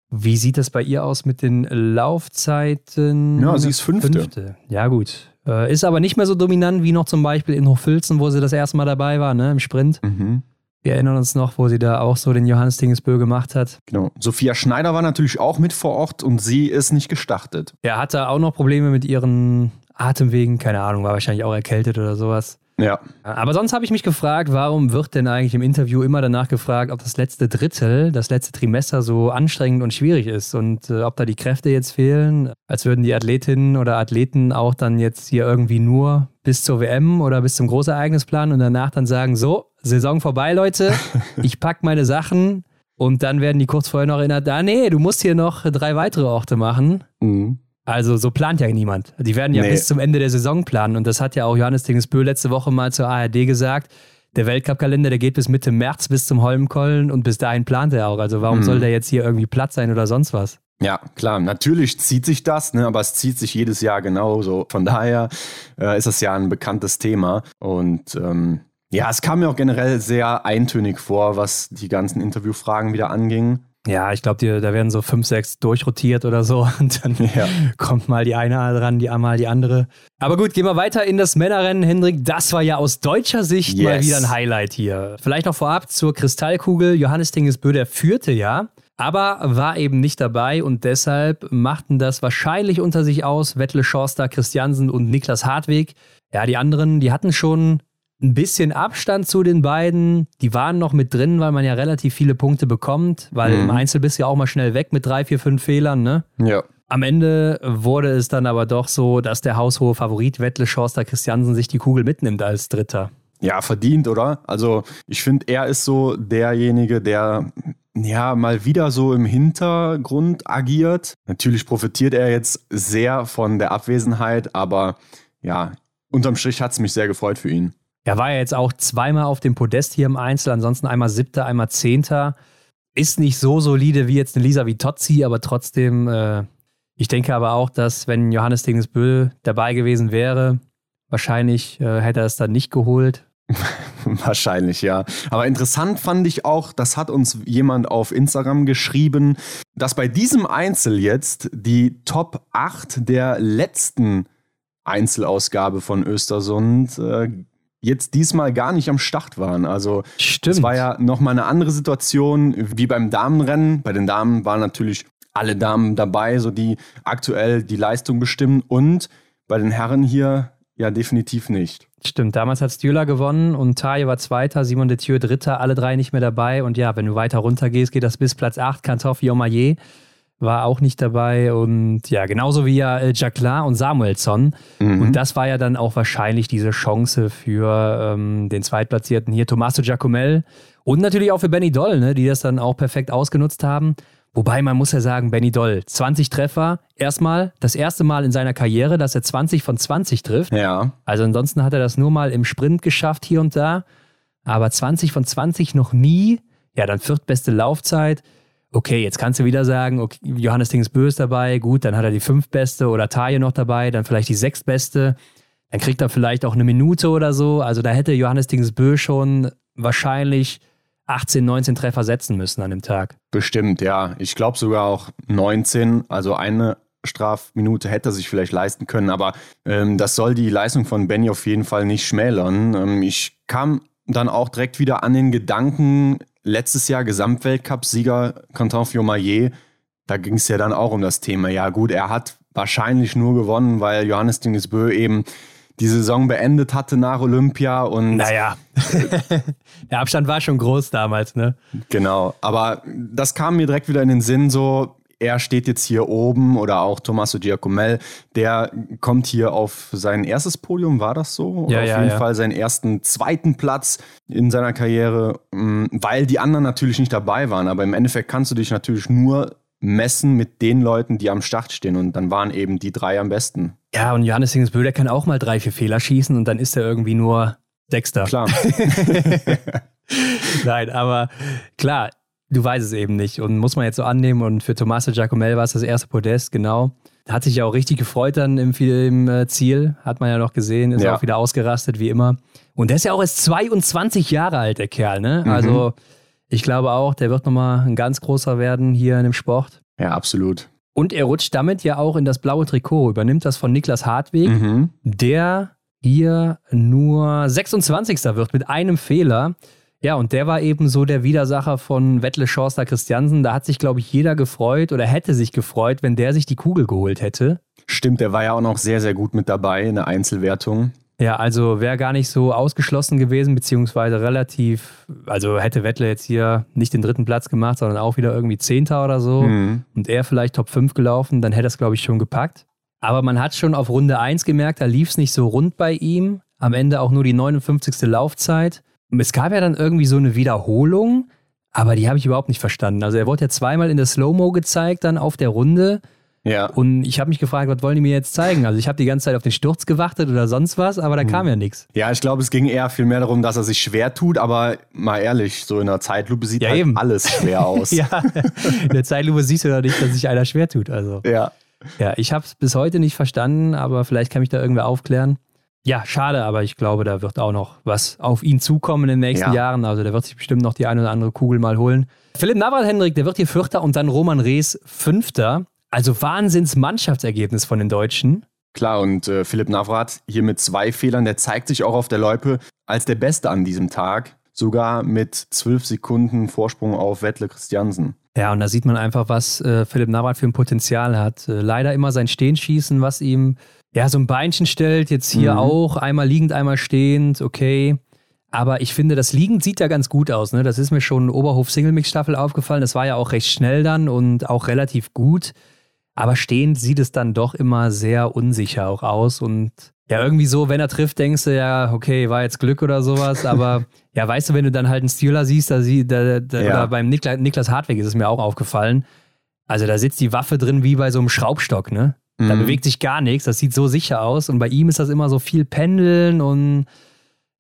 Wie sieht das bei ihr aus mit den Laufzeiten? Ja, sie ist fünfte. fünfte. Ja, gut. Äh, ist aber nicht mehr so dominant wie noch zum Beispiel in Hochfilzen, wo sie das erste Mal dabei war, ne, im Sprint. Mhm. Wir erinnern uns noch, wo sie da auch so den Johannes Dingesbö gemacht hat. Genau. Sophia Schneider war natürlich auch mit vor Ort und sie ist nicht gestartet. Er hatte auch noch Probleme mit ihren Atemwegen, keine Ahnung, war wahrscheinlich auch erkältet oder sowas. Ja. Aber sonst habe ich mich gefragt, warum wird denn eigentlich im Interview immer danach gefragt, ob das letzte Drittel, das letzte Trimester so anstrengend und schwierig ist und äh, ob da die Kräfte jetzt fehlen, als würden die Athletinnen oder Athleten auch dann jetzt hier irgendwie nur bis zur WM oder bis zum Großereignis planen und danach dann sagen, so, Saison vorbei, Leute, <laughs> ich packe meine Sachen und dann werden die kurz vorher noch erinnert, ah nee, du musst hier noch drei weitere Orte machen. Mhm. Also so plant ja niemand. Die werden ja nee. bis zum Ende der Saison planen. Und das hat ja auch Johannes Dingesbö letzte Woche mal zur ARD gesagt. Der Weltcup-Kalender, der geht bis Mitte März bis zum Holmenkollen und bis dahin plant er auch. Also warum mhm. soll der jetzt hier irgendwie platt sein oder sonst was? Ja, klar, natürlich zieht sich das, ne, aber es zieht sich jedes Jahr genauso. Von daher äh, ist das ja ein bekanntes Thema. Und ähm, ja, es kam mir auch generell sehr eintönig vor, was die ganzen Interviewfragen wieder anging. Ja, ich glaube, da werden so fünf, sechs durchrotiert oder so <laughs> und dann ja. kommt mal die eine dran, die einmal die andere. Aber gut, gehen wir weiter in das Männerrennen, Hendrik. Das war ja aus deutscher Sicht yes. mal wieder ein Highlight hier. Vielleicht noch vorab zur Kristallkugel. Johannes Dingesbö, der führte ja, aber war eben nicht dabei und deshalb machten das wahrscheinlich unter sich aus Wettle Schorster, Christiansen und Niklas Hartweg. Ja, die anderen, die hatten schon ein bisschen Abstand zu den beiden. Die waren noch mit drin, weil man ja relativ viele Punkte bekommt, weil mhm. im Einzel bist du ja auch mal schnell weg mit drei, vier, fünf Fehlern, ne? Ja. Am Ende wurde es dann aber doch so, dass der haushohe Favorit Wettle Schorster Christiansen sich die Kugel mitnimmt als Dritter. Ja, verdient, oder? Also ich finde, er ist so derjenige, der ja mal wieder so im Hintergrund agiert. Natürlich profitiert er jetzt sehr von der Abwesenheit, aber ja, unterm Strich hat es mich sehr gefreut für ihn. Er war ja jetzt auch zweimal auf dem Podest hier im Einzel, ansonsten einmal siebter, einmal zehnter. Ist nicht so solide wie jetzt eine Lisa Vitozzi, aber trotzdem, äh, ich denke aber auch, dass wenn Johannes Dingesbüll dabei gewesen wäre, wahrscheinlich äh, hätte er es dann nicht geholt. <laughs> Wahrscheinlich, ja. Aber interessant fand ich auch, das hat uns jemand auf Instagram geschrieben, dass bei diesem Einzel jetzt die Top 8 der letzten Einzelausgabe von Östersund äh, jetzt diesmal gar nicht am Start waren. Also Stimmt. es war ja nochmal eine andere Situation wie beim Damenrennen. Bei den Damen waren natürlich alle Damen dabei, so die aktuell die Leistung bestimmen und bei den Herren hier ja definitiv nicht. Stimmt, damals hat Stühler gewonnen und Taille war Zweiter, Simon de Thieu Dritter, alle drei nicht mehr dabei. Und ja, wenn du weiter runter gehst, geht das bis Platz 8, Kantoff, Jomayer war auch nicht dabei und ja, genauso wie ja äh, Jacqueline und Samuelsson. Mhm. Und das war ja dann auch wahrscheinlich diese Chance für ähm, den Zweitplatzierten hier, Tommaso Giacomel und natürlich auch für Benny Doll, ne, die das dann auch perfekt ausgenutzt haben. Wobei man muss ja sagen, Benny Doll, 20 Treffer, erstmal das erste Mal in seiner Karriere, dass er 20 von 20 trifft. Ja. Also ansonsten hat er das nur mal im Sprint geschafft hier und da, aber 20 von 20 noch nie. Ja, dann viertbeste Laufzeit okay, jetzt kannst du wieder sagen, okay, Johannes Dingsbö ist dabei, gut, dann hat er die fünftbeste oder Taille noch dabei, dann vielleicht die sechstbeste. Dann kriegt er vielleicht auch eine Minute oder so. Also da hätte Johannes Dingsbö schon wahrscheinlich 18, 19 Treffer setzen müssen an dem Tag. Bestimmt, ja. Ich glaube sogar auch 19. Also eine Strafminute hätte er sich vielleicht leisten können, aber ähm, das soll die Leistung von Benny auf jeden Fall nicht schmälern. Ähm, ich kam dann auch direkt wieder an den Gedanken, letztes Jahr Gesamtweltcup-Sieger Quentin Fiomayer, da ging es ja dann auch um das Thema. Ja, gut, er hat wahrscheinlich nur gewonnen, weil Johannes Dingesbö eben die Saison beendet hatte nach Olympia und. Naja, <laughs> der Abstand war schon groß damals, ne? Genau, aber das kam mir direkt wieder in den Sinn, so, er steht jetzt hier oben oder auch Tommaso Giacomel, der kommt hier auf sein erstes Podium, war das so? Ja, auf ja, jeden ja. Fall seinen ersten, zweiten Platz in seiner Karriere, mm, weil die anderen natürlich nicht dabei waren. Aber im Endeffekt kannst du dich natürlich nur messen mit den Leuten, die am Start stehen. Und dann waren eben die drei am besten. Ja, und Johannes Dingsbö, der kann auch mal drei, vier Fehler schießen und dann ist er irgendwie nur Sechster. Klar. <laughs> Nein, aber klar, du weißt es eben nicht und muss man jetzt so annehmen. Und für Tommaso Giacomel war es das erste Podest, genau. Hat sich ja auch richtig gefreut dann im, im äh, Ziel, hat man ja noch gesehen, ist ja. auch wieder ausgerastet, wie immer. Und der ist ja auch erst 22 Jahre alt, der Kerl, ne? Mhm. Also ich glaube auch, der wird nochmal ein ganz großer werden hier in dem Sport. Ja, absolut. Und er rutscht damit ja auch in das blaue Trikot, übernimmt das von Niklas Hartweg, mhm. der hier nur 26. wird mit einem Fehler. Ja, und der war eben so der Widersacher von Wettle Schorster Christiansen. Da hat sich, glaube ich, jeder gefreut oder hätte sich gefreut, wenn der sich die Kugel geholt hätte. Stimmt, der war ja auch noch sehr, sehr gut mit dabei in der Einzelwertung. Ja, also wäre gar nicht so ausgeschlossen gewesen, beziehungsweise relativ, also hätte Wettle jetzt hier nicht den dritten Platz gemacht, sondern auch wieder irgendwie Zehnter oder so mhm. und er vielleicht Top 5 gelaufen, dann hätte er es, glaube ich, schon gepackt. Aber man hat schon auf Runde 1 gemerkt, da lief es nicht so rund bei ihm. Am Ende auch nur die 59. Laufzeit. Es gab ja dann irgendwie so eine Wiederholung, aber die habe ich überhaupt nicht verstanden. Also er wurde ja zweimal in der Slow-Mo gezeigt, dann auf der Runde. Ja. Und ich habe mich gefragt, was wollen die mir jetzt zeigen? Also ich habe die ganze Zeit auf den Sturz gewartet oder sonst was, aber da mhm. kam ja nichts. Ja, ich glaube, es ging eher viel mehr darum, dass er sich schwer tut, aber mal ehrlich, so in der Zeitlupe sieht ja, halt eben. alles schwer <laughs> aus. ja, in der Zeitlupe siehst du ja nicht, dass sich einer schwer tut. Also. Ja. Ja, ich habe es bis heute nicht verstanden, aber vielleicht kann mich da irgendwer aufklären. Ja, schade, aber ich glaube, da wird auch noch was auf ihn zukommen in den nächsten ja. Jahren. Also der wird sich bestimmt noch die eine oder andere Kugel mal holen. Philipp Navrat, Hendrik, der wird hier Vierter und dann Roman Rees Fünfter. Also Wahnsinns Mannschaftsergebnis von den Deutschen. Klar, und äh, Philipp Navrat hier mit zwei Fehlern, der zeigt sich auch auf der Loipe als der Beste an diesem Tag. Sogar mit zwölf Sekunden Vorsprung auf Wettle Christiansen. Ja, und da sieht man einfach, was äh, Philipp Navrat für ein Potenzial hat. Äh, leider immer sein Stehenschießen, was ihm ja so ein Beinchen stellt. Jetzt hier mhm. auch einmal liegend, einmal stehend, okay. Aber ich finde, das liegend sieht ja ganz gut aus. Ne? Das ist mir schon Oberhof Single Mix Staffel aufgefallen. Das war ja auch recht schnell dann und auch relativ gut. Aber stehend sieht es dann doch immer sehr unsicher auch aus. Und ja, irgendwie so, wenn er trifft, denkst du ja, okay, war jetzt Glück oder sowas. <laughs> Aber ja, weißt du, wenn du dann halt einen Stealer siehst, da, da, da ja. oder beim Nikla Niklas Hartweg ist es mir auch aufgefallen. Also da sitzt die Waffe drin wie bei so einem Schraubstock, ne? Da mhm. bewegt sich gar nichts, das sieht so sicher aus. Und bei ihm ist das immer so viel Pendeln und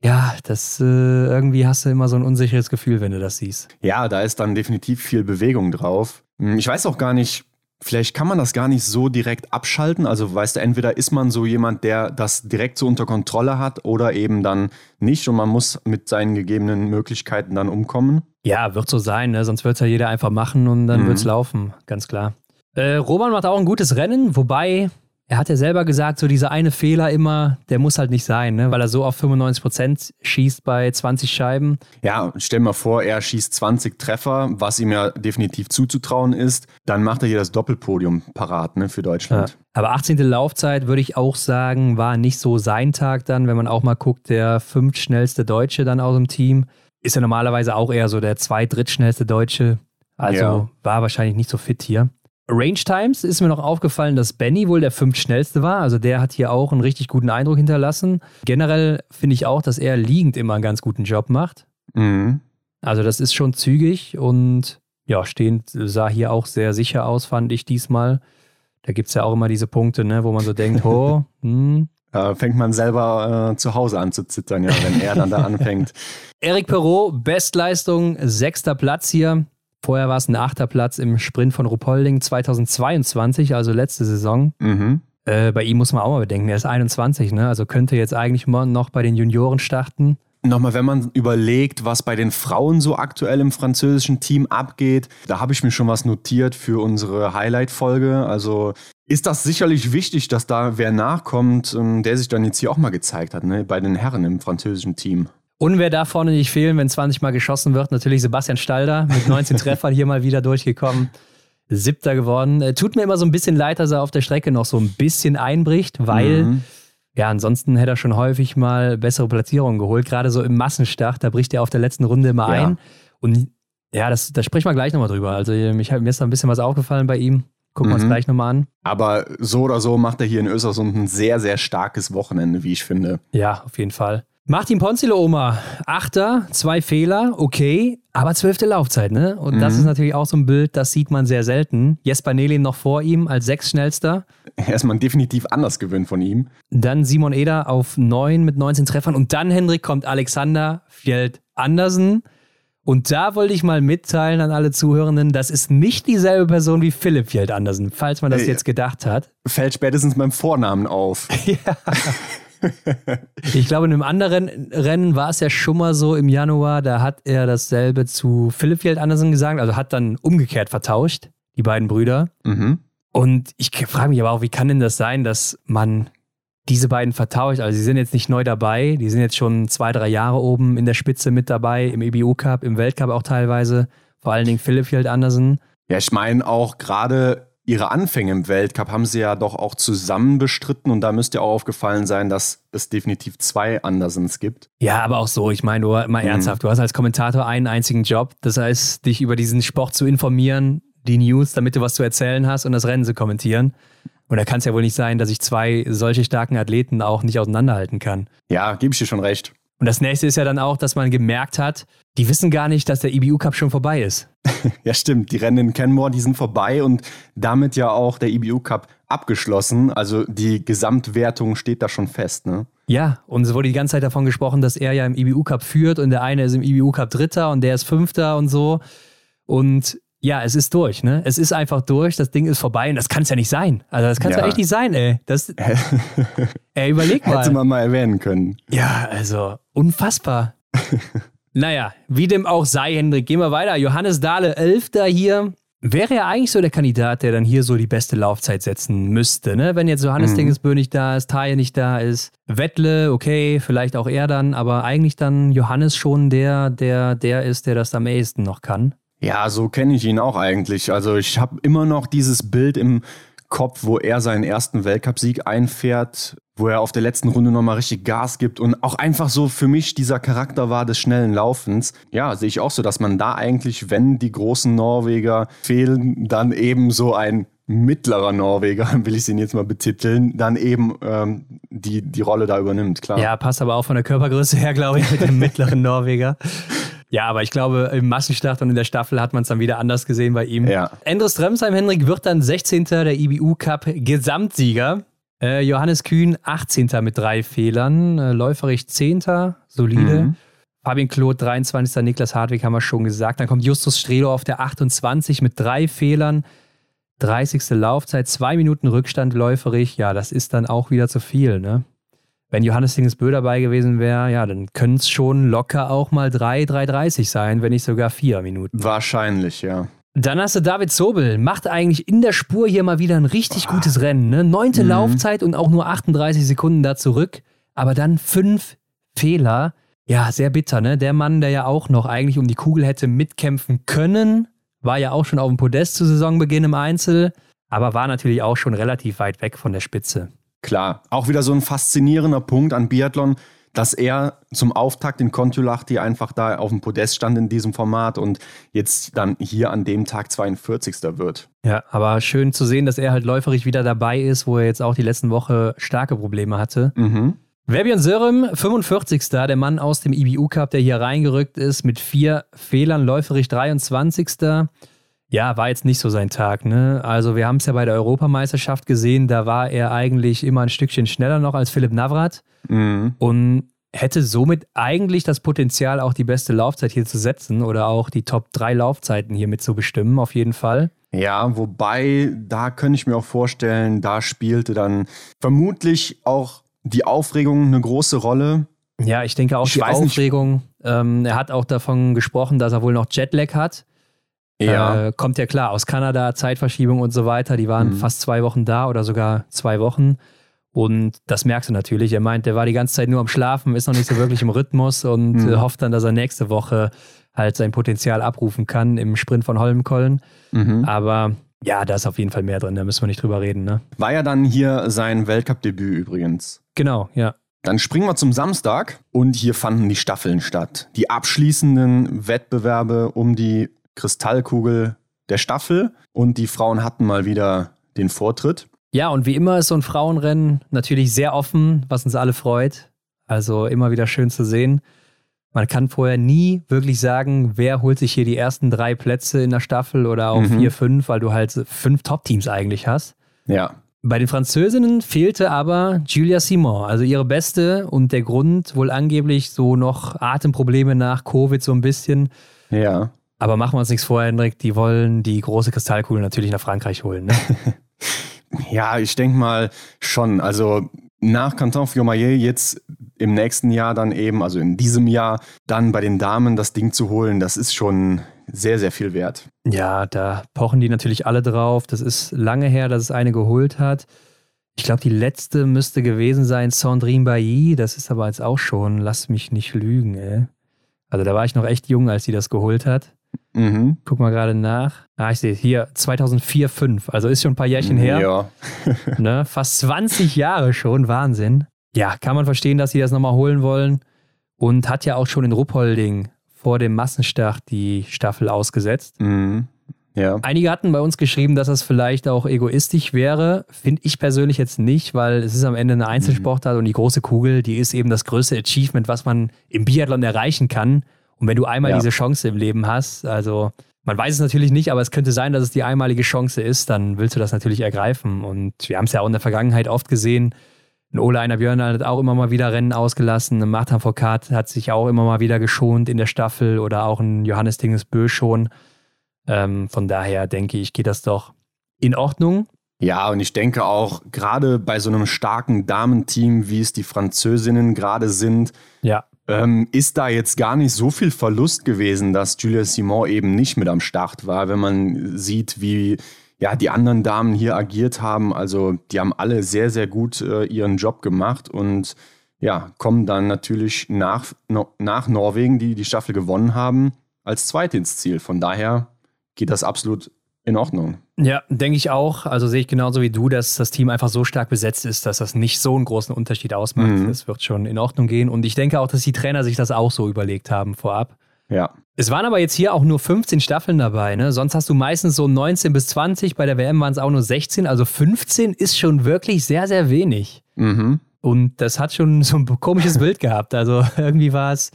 ja, das äh, irgendwie hast du immer so ein unsicheres Gefühl, wenn du das siehst. Ja, da ist dann definitiv viel Bewegung drauf. Hm, ich weiß auch gar nicht, Vielleicht kann man das gar nicht so direkt abschalten. Also weißt du, entweder ist man so jemand, der das direkt so unter Kontrolle hat oder eben dann nicht und man muss mit seinen gegebenen Möglichkeiten dann umkommen. Ja, wird so sein, ne? sonst wird es ja jeder einfach machen und dann mhm. wird es laufen, ganz klar. Äh, Roman macht auch ein gutes Rennen, wobei er hat ja selber gesagt, so dieser eine Fehler immer, der muss halt nicht sein, ne? weil er so auf 95 Prozent schießt bei 20 Scheiben. Ja, stell mal vor, er schießt 20 Treffer, was ihm ja definitiv zuzutrauen ist. Dann macht er hier das Doppelpodium parat ne, für Deutschland. Ja. Aber 18. Laufzeit würde ich auch sagen, war nicht so sein Tag dann, wenn man auch mal guckt, der fünftschnellste Deutsche dann aus dem Team. Ist ja normalerweise auch eher so der zweit-, drittschnellste Deutsche. Also ja. war wahrscheinlich nicht so fit hier. Range Times ist mir noch aufgefallen, dass Benny wohl der fünftschnellste war. Also der hat hier auch einen richtig guten Eindruck hinterlassen. Generell finde ich auch, dass er liegend immer einen ganz guten Job macht. Mhm. Also das ist schon zügig und ja, stehend sah hier auch sehr sicher aus, fand ich diesmal. Da gibt es ja auch immer diese Punkte, ne, wo man so denkt, <laughs> oh, hm. Da fängt man selber äh, zu Hause an zu zittern, ja, wenn er dann da anfängt. <laughs> Eric Perrault, Bestleistung, sechster Platz hier. Vorher war es ein achter Platz im Sprint von Rupolding 2022, also letzte Saison. Mhm. Äh, bei ihm muss man auch mal bedenken, er ist 21, ne? also könnte jetzt eigentlich noch bei den Junioren starten. Nochmal, wenn man überlegt, was bei den Frauen so aktuell im französischen Team abgeht, da habe ich mir schon was notiert für unsere Highlight-Folge. Also ist das sicherlich wichtig, dass da wer nachkommt, ähm, der sich dann jetzt hier auch mal gezeigt hat, ne? bei den Herren im französischen Team. Und wer da vorne nicht fehlen, wenn 20 Mal geschossen wird, natürlich Sebastian Stalder mit 19 <laughs> Treffern hier mal wieder durchgekommen. Siebter geworden. Äh, tut mir immer so ein bisschen leid, dass er auf der Strecke noch so ein bisschen einbricht, weil mhm. ja, ansonsten hätte er schon häufig mal bessere Platzierungen geholt. Gerade so im Massenstart, da bricht er auf der letzten Runde immer ja. ein. Und ja, das, da sprechen wir gleich nochmal drüber. Also mich, mir ist da ein bisschen was aufgefallen bei ihm. Gucken wir uns mhm. gleich nochmal an. Aber so oder so macht er hier in Östersund ein sehr, sehr starkes Wochenende, wie ich finde. Ja, auf jeden Fall. Martin Ponzilo, Oma, Achter, zwei Fehler, okay, aber zwölfte Laufzeit, ne? Und mhm. das ist natürlich auch so ein Bild, das sieht man sehr selten. Jesper Nelin noch vor ihm als sechsschnellster. Erstmal definitiv anders gewöhnt von ihm. Dann Simon Eder auf neun mit 19 Treffern und dann, Hendrik, kommt Alexander Fjeld Andersen. Und da wollte ich mal mitteilen an alle Zuhörenden, das ist nicht dieselbe Person wie Philipp Fjeld Andersen, falls man das jetzt gedacht hat. Fällt spätestens beim Vornamen auf. <laughs> <laughs> ja. Ich glaube, in einem anderen Rennen war es ja schon mal so im Januar, da hat er dasselbe zu Philipp Fjeld Andersen gesagt, also hat dann umgekehrt vertauscht, die beiden Brüder. Mhm. Und ich frage mich aber auch, wie kann denn das sein, dass man diese beiden vertauscht? Also sie sind jetzt nicht neu dabei, die sind jetzt schon zwei, drei Jahre oben in der Spitze mit dabei, im EBU Cup, im Weltcup auch teilweise, vor allen Dingen Philipp Fjeld Andersen. Ja, ich meine auch gerade ihre Anfänge im Weltcup haben sie ja doch auch zusammen bestritten und da müsste auch aufgefallen sein, dass es definitiv zwei Andersens gibt. Ja, aber auch so, ich meine, nur mal mhm. ernsthaft, du hast als Kommentator einen einzigen Job, das heißt, dich über diesen Sport zu informieren, die News, damit du was zu erzählen hast und das Rennen zu kommentieren. Und da kann es ja wohl nicht sein, dass ich zwei solche starken Athleten auch nicht auseinanderhalten kann. Ja, gebe ich dir schon recht. Und das nächste ist ja dann auch, dass man gemerkt hat, die wissen gar nicht, dass der IBU Cup schon vorbei ist. <laughs> ja, stimmt. Die Rennen in Kenmore, die sind vorbei und damit ja auch der IBU Cup abgeschlossen. Also die Gesamtwertung steht da schon fest, ne? Ja, und es wurde die ganze Zeit davon gesprochen, dass er ja im IBU Cup führt und der eine ist im IBU Cup Dritter und der ist Fünfter und so. Und ja, es ist durch, ne? Es ist einfach durch, das Ding ist vorbei und das kann es ja nicht sein. Also das kann es ja. ja. echt nicht sein, ey. Das, <laughs> ey, überleg mal. Hätte man mal erwähnen können. Ja, also unfassbar. <laughs> naja, wie dem auch sei, Hendrik, gehen wir weiter. Johannes Dahle, Elfter hier. Wäre ja eigentlich so der Kandidat, der dann hier so die beste Laufzeit setzen müsste, ne? Wenn jetzt Johannes mhm. Dingesbö nicht da ist, Taje nicht da ist, Wettle, okay, vielleicht auch er dann, aber eigentlich dann Johannes schon der, der, der ist, der das am ehesten noch kann. Ja, so kenne ich ihn auch eigentlich. Also ich habe immer noch dieses Bild im Kopf, wo er seinen ersten Weltcupsieg einfährt, wo er auf der letzten Runde nochmal richtig Gas gibt und auch einfach so für mich dieser Charakter war des schnellen Laufens. Ja, sehe ich auch so, dass man da eigentlich, wenn die großen Norweger fehlen, dann eben so ein mittlerer Norweger, <laughs> will ich ihn jetzt mal betiteln, dann eben ähm, die, die Rolle da übernimmt, klar. Ja, passt aber auch von der Körpergröße her, glaube ich, mit dem <laughs> mittleren Norweger. Ja, aber ich glaube, im Massenstart und in der Staffel hat man es dann wieder anders gesehen bei ihm. Ja. Endres Remsheim, Henrik, wird dann 16. der IBU Cup Gesamtsieger. Äh, Johannes Kühn 18. mit drei Fehlern. Äh, Läuferich 10. solide. Mhm. Fabian Kloth 23. Niklas Hartwig haben wir schon gesagt. Dann kommt Justus Strelo auf der 28 mit drei Fehlern. 30. Laufzeit, zwei Minuten Rückstand läuferig. Ja, das ist dann auch wieder zu viel, ne? Wenn Johannes Dingesbö dabei gewesen wäre, ja, dann können es schon locker auch mal 3, 3,30 sein, wenn nicht sogar 4 Minuten. Wahrscheinlich, ja. Dann hast du David Zobel, macht eigentlich in der Spur hier mal wieder ein richtig oh. gutes Rennen. Ne? Neunte mhm. Laufzeit und auch nur 38 Sekunden da zurück, aber dann fünf Fehler. Ja, sehr bitter, ne? Der Mann, der ja auch noch eigentlich um die Kugel hätte mitkämpfen können, war ja auch schon auf dem Podest zu Saisonbeginn im Einzel, aber war natürlich auch schon relativ weit weg von der Spitze. Klar, auch wieder so ein faszinierender Punkt an Biathlon, dass er zum Auftakt in Kontiolahti einfach da auf dem Podest stand in diesem Format und jetzt dann hier an dem Tag 42. wird. Ja, aber schön zu sehen, dass er halt läuferig wieder dabei ist, wo er jetzt auch die letzten Woche starke Probleme hatte. Mhm. Verbion Sörem, 45. Der Mann aus dem IBU Cup, der hier reingerückt ist mit vier Fehlern, läuferig 23. Ja, war jetzt nicht so sein Tag. Ne? Also wir haben es ja bei der Europameisterschaft gesehen, da war er eigentlich immer ein Stückchen schneller noch als Philipp Navrat mhm. und hätte somit eigentlich das Potenzial, auch die beste Laufzeit hier zu setzen oder auch die Top 3 Laufzeiten hier mit zu bestimmen, auf jeden Fall. Ja, wobei, da könnte ich mir auch vorstellen, da spielte dann vermutlich auch die Aufregung eine große Rolle. Ja, ich denke auch ich die Aufregung. Ähm, er hat auch davon gesprochen, dass er wohl noch Jetlag hat. Ja. Äh, kommt ja klar aus Kanada, Zeitverschiebung und so weiter. Die waren mhm. fast zwei Wochen da oder sogar zwei Wochen. Und das merkst du natürlich. Er meint, der war die ganze Zeit nur am Schlafen, ist noch nicht so wirklich im Rhythmus und mhm. hofft dann, dass er nächste Woche halt sein Potenzial abrufen kann im Sprint von Holmenkollen. Mhm. Aber ja, da ist auf jeden Fall mehr drin, da müssen wir nicht drüber reden. Ne? War ja dann hier sein Weltcup-Debüt übrigens. Genau, ja. Dann springen wir zum Samstag und hier fanden die Staffeln statt. Die abschließenden Wettbewerbe um die Kristallkugel der Staffel und die Frauen hatten mal wieder den Vortritt. Ja, und wie immer ist so ein Frauenrennen natürlich sehr offen, was uns alle freut. Also immer wieder schön zu sehen. Man kann vorher nie wirklich sagen, wer holt sich hier die ersten drei Plätze in der Staffel oder auch mhm. vier, fünf, weil du halt fünf Top-Teams eigentlich hast. Ja. Bei den Französinnen fehlte aber Julia Simon, also ihre beste und der Grund wohl angeblich so noch Atemprobleme nach Covid so ein bisschen. Ja. Aber machen wir uns nichts vor, Hendrik, die wollen die große Kristallkugel natürlich nach Frankreich holen. Ne? <laughs> ja, ich denke mal schon. Also nach Canton Fiomayer jetzt im nächsten Jahr dann eben, also in diesem Jahr, dann bei den Damen das Ding zu holen, das ist schon sehr, sehr viel wert. Ja, da pochen die natürlich alle drauf. Das ist lange her, dass es eine geholt hat. Ich glaube, die letzte müsste gewesen sein Sandrine Bailly. Das ist aber jetzt auch schon, lass mich nicht lügen, ey. Also da war ich noch echt jung, als sie das geholt hat. Mhm. Guck mal gerade nach. Ah, ich sehe hier 2004, 5. Also ist schon ein paar Jährchen her. Ja. <laughs> ne? Fast 20 Jahre schon. Wahnsinn. Ja, kann man verstehen, dass sie das nochmal holen wollen. Und hat ja auch schon in Ruppolding vor dem Massenstart die Staffel ausgesetzt. Mhm. Ja. Einige hatten bei uns geschrieben, dass das vielleicht auch egoistisch wäre. Finde ich persönlich jetzt nicht, weil es ist am Ende eine Einzelsportart mhm. und die große Kugel, die ist eben das größte Achievement, was man im Biathlon erreichen kann. Und wenn du einmal ja. diese Chance im Leben hast, also man weiß es natürlich nicht, aber es könnte sein, dass es die einmalige Chance ist, dann willst du das natürlich ergreifen. Und wir haben es ja auch in der Vergangenheit oft gesehen. Ein Ole Einer Björn hat auch immer mal wieder Rennen ausgelassen. Ein Martin Foucault hat sich auch immer mal wieder geschont in der Staffel oder auch ein Johannes Dingesbö schon. Ähm, von daher denke ich, geht das doch in Ordnung. Ja, und ich denke auch, gerade bei so einem starken Damenteam, wie es die Französinnen gerade sind, ja. Ähm, ist da jetzt gar nicht so viel Verlust gewesen, dass Julia Simon eben nicht mit am Start war, wenn man sieht, wie ja, die anderen Damen hier agiert haben. Also die haben alle sehr, sehr gut äh, ihren Job gemacht und ja, kommen dann natürlich nach, no, nach Norwegen, die die Staffel gewonnen haben, als Zweite ins Ziel. Von daher geht das absolut in Ordnung. Ja, denke ich auch. Also sehe ich genauso wie du, dass das Team einfach so stark besetzt ist, dass das nicht so einen großen Unterschied ausmacht. Mhm. Es wird schon in Ordnung gehen. Und ich denke auch, dass die Trainer sich das auch so überlegt haben vorab. Ja. Es waren aber jetzt hier auch nur 15 Staffeln dabei, ne? Sonst hast du meistens so 19 bis 20. Bei der WM waren es auch nur 16. Also 15 ist schon wirklich sehr, sehr wenig. Mhm. Und das hat schon so ein komisches Bild gehabt. Also <laughs> irgendwie war es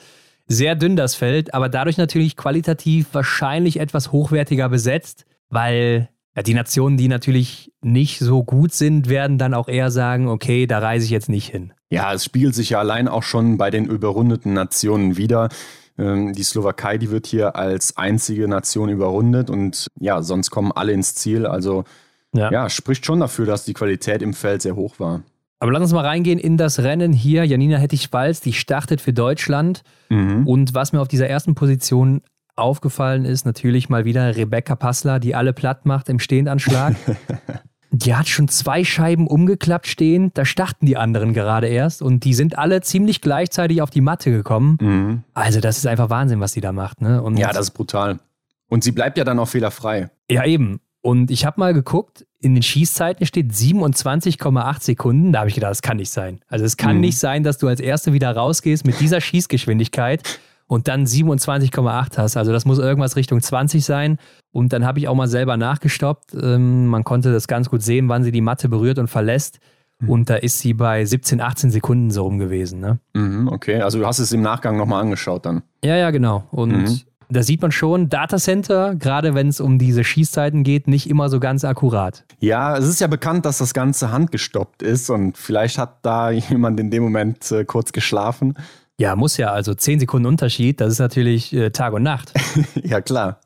sehr dünn das Feld, aber dadurch natürlich qualitativ wahrscheinlich etwas hochwertiger besetzt, weil ja, die Nationen, die natürlich nicht so gut sind, werden dann auch eher sagen, okay, da reise ich jetzt nicht hin. Ja, es spiegelt sich ja allein auch schon bei den überrundeten Nationen wieder. Ähm, die Slowakei, die wird hier als einzige Nation überrundet und ja, sonst kommen alle ins Ziel. Also ja. ja, spricht schon dafür, dass die Qualität im Feld sehr hoch war. Aber lass uns mal reingehen in das Rennen hier. Janina Hettich-Walz, die startet für Deutschland. Mhm. Und was mir auf dieser ersten Position aufgefallen ist, natürlich mal wieder Rebecca Passler, die alle platt macht im Stehendanschlag. <laughs> die hat schon zwei Scheiben umgeklappt stehen. Da starten die anderen gerade erst. Und die sind alle ziemlich gleichzeitig auf die Matte gekommen. Mhm. Also, das ist einfach Wahnsinn, was sie da macht. Ne? Und ja, das ist brutal. Und sie bleibt ja dann auch fehlerfrei. Ja, eben. Und ich habe mal geguckt, in den Schießzeiten steht 27,8 Sekunden. Da habe ich gedacht, das kann nicht sein. Also es kann mhm. nicht sein, dass du als Erste wieder rausgehst mit dieser Schießgeschwindigkeit und dann 27,8 hast. Also das muss irgendwas Richtung 20 sein. Und dann habe ich auch mal selber nachgestoppt. Ähm, man konnte das ganz gut sehen, wann sie die Matte berührt und verlässt. Mhm. Und da ist sie bei 17, 18 Sekunden so rum gewesen. Ne? Mhm, okay, also du hast es im Nachgang nochmal angeschaut dann. Ja, ja, genau. Und mhm da sieht man schon, Datacenter, gerade wenn es um diese Schießzeiten geht, nicht immer so ganz akkurat. Ja, es ist ja bekannt, dass das Ganze handgestoppt ist und vielleicht hat da <laughs> jemand in dem Moment äh, kurz geschlafen. Ja, muss ja. Also 10 Sekunden Unterschied, das ist natürlich äh, Tag und Nacht. <laughs> ja, klar.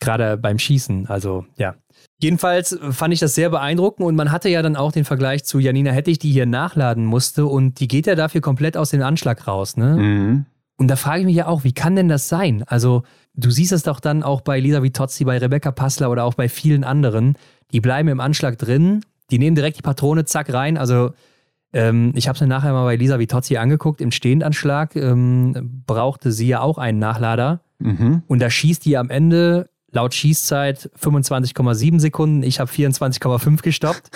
Gerade beim Schießen, also ja. Jedenfalls fand ich das sehr beeindruckend und man hatte ja dann auch den Vergleich zu Janina Hettich, die hier nachladen musste und die geht ja dafür komplett aus dem Anschlag raus, ne? Mhm. Und da frage ich mich ja auch, wie kann denn das sein? Also, du siehst es doch dann auch bei Lisa Vitozzi, bei Rebecca Passler oder auch bei vielen anderen. Die bleiben im Anschlag drin, die nehmen direkt die Patrone, zack, rein. Also, ähm, ich habe es mir nachher mal bei Lisa Vitozzi angeguckt. Im Stehendanschlag ähm, brauchte sie ja auch einen Nachlader. Mhm. Und da schießt die am Ende laut Schießzeit 25,7 Sekunden. Ich habe 24,5 gestoppt.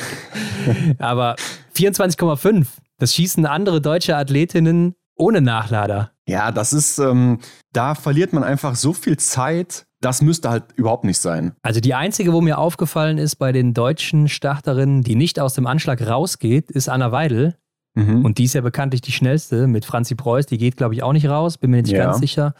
<laughs> Aber 24,5, das schießen andere deutsche Athletinnen ohne Nachlader. Ja, das ist, ähm, da verliert man einfach so viel Zeit. Das müsste halt überhaupt nicht sein. Also die einzige, wo mir aufgefallen ist bei den deutschen Starterinnen, die nicht aus dem Anschlag rausgeht, ist Anna Weidel. Mhm. Und die ist ja bekanntlich die schnellste mit Franzi Preuß. Die geht, glaube ich, auch nicht raus, bin mir nicht ja. ganz sicher.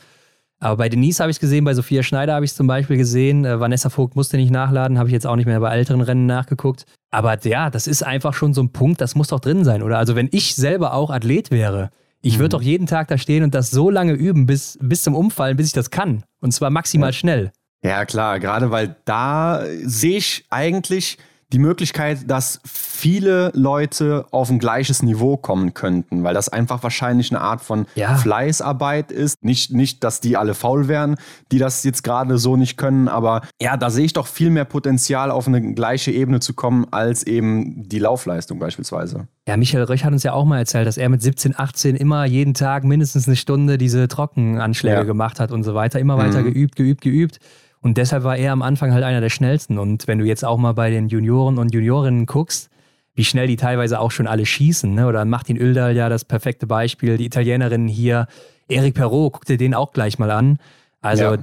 Aber bei Denise habe ich es gesehen, bei Sophia Schneider habe ich es zum Beispiel gesehen. Äh, Vanessa Vogt musste nicht nachladen, habe ich jetzt auch nicht mehr bei älteren Rennen nachgeguckt. Aber ja, das ist einfach schon so ein Punkt, das muss doch drin sein, oder? Also wenn ich selber auch Athlet wäre, ich würde mhm. doch jeden Tag da stehen und das so lange üben, bis, bis zum Umfallen, bis ich das kann. Und zwar maximal ja. schnell. Ja, klar, gerade weil da sehe ich eigentlich die Möglichkeit, dass viele Leute auf ein gleiches Niveau kommen könnten, weil das einfach wahrscheinlich eine Art von ja. Fleißarbeit ist. Nicht, nicht, dass die alle faul wären, die das jetzt gerade so nicht können, aber ja, da sehe ich doch viel mehr Potenzial, auf eine gleiche Ebene zu kommen, als eben die Laufleistung beispielsweise. Ja, Michael Röch hat uns ja auch mal erzählt, dass er mit 17, 18 immer jeden Tag mindestens eine Stunde diese Trockenanschläge ja. gemacht hat und so weiter. Immer weiter mhm. geübt, geübt, geübt. Und deshalb war er am Anfang halt einer der schnellsten. Und wenn du jetzt auch mal bei den Junioren und Juniorinnen guckst, wie schnell die teilweise auch schon alle schießen, ne? oder Martin Öldal ja das perfekte Beispiel, die Italienerinnen hier, Eric Perrault, guck dir den auch gleich mal an. Also ja.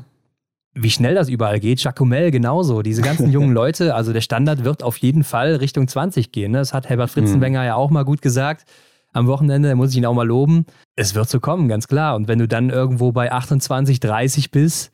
wie schnell das überall geht. Jacomel genauso. Diese ganzen jungen <laughs> Leute, also der Standard wird auf jeden Fall Richtung 20 gehen. Ne? Das hat Herbert Fritzenwenger mhm. ja auch mal gut gesagt. Am Wochenende, da muss ich ihn auch mal loben. Es wird so kommen, ganz klar. Und wenn du dann irgendwo bei 28, 30 bist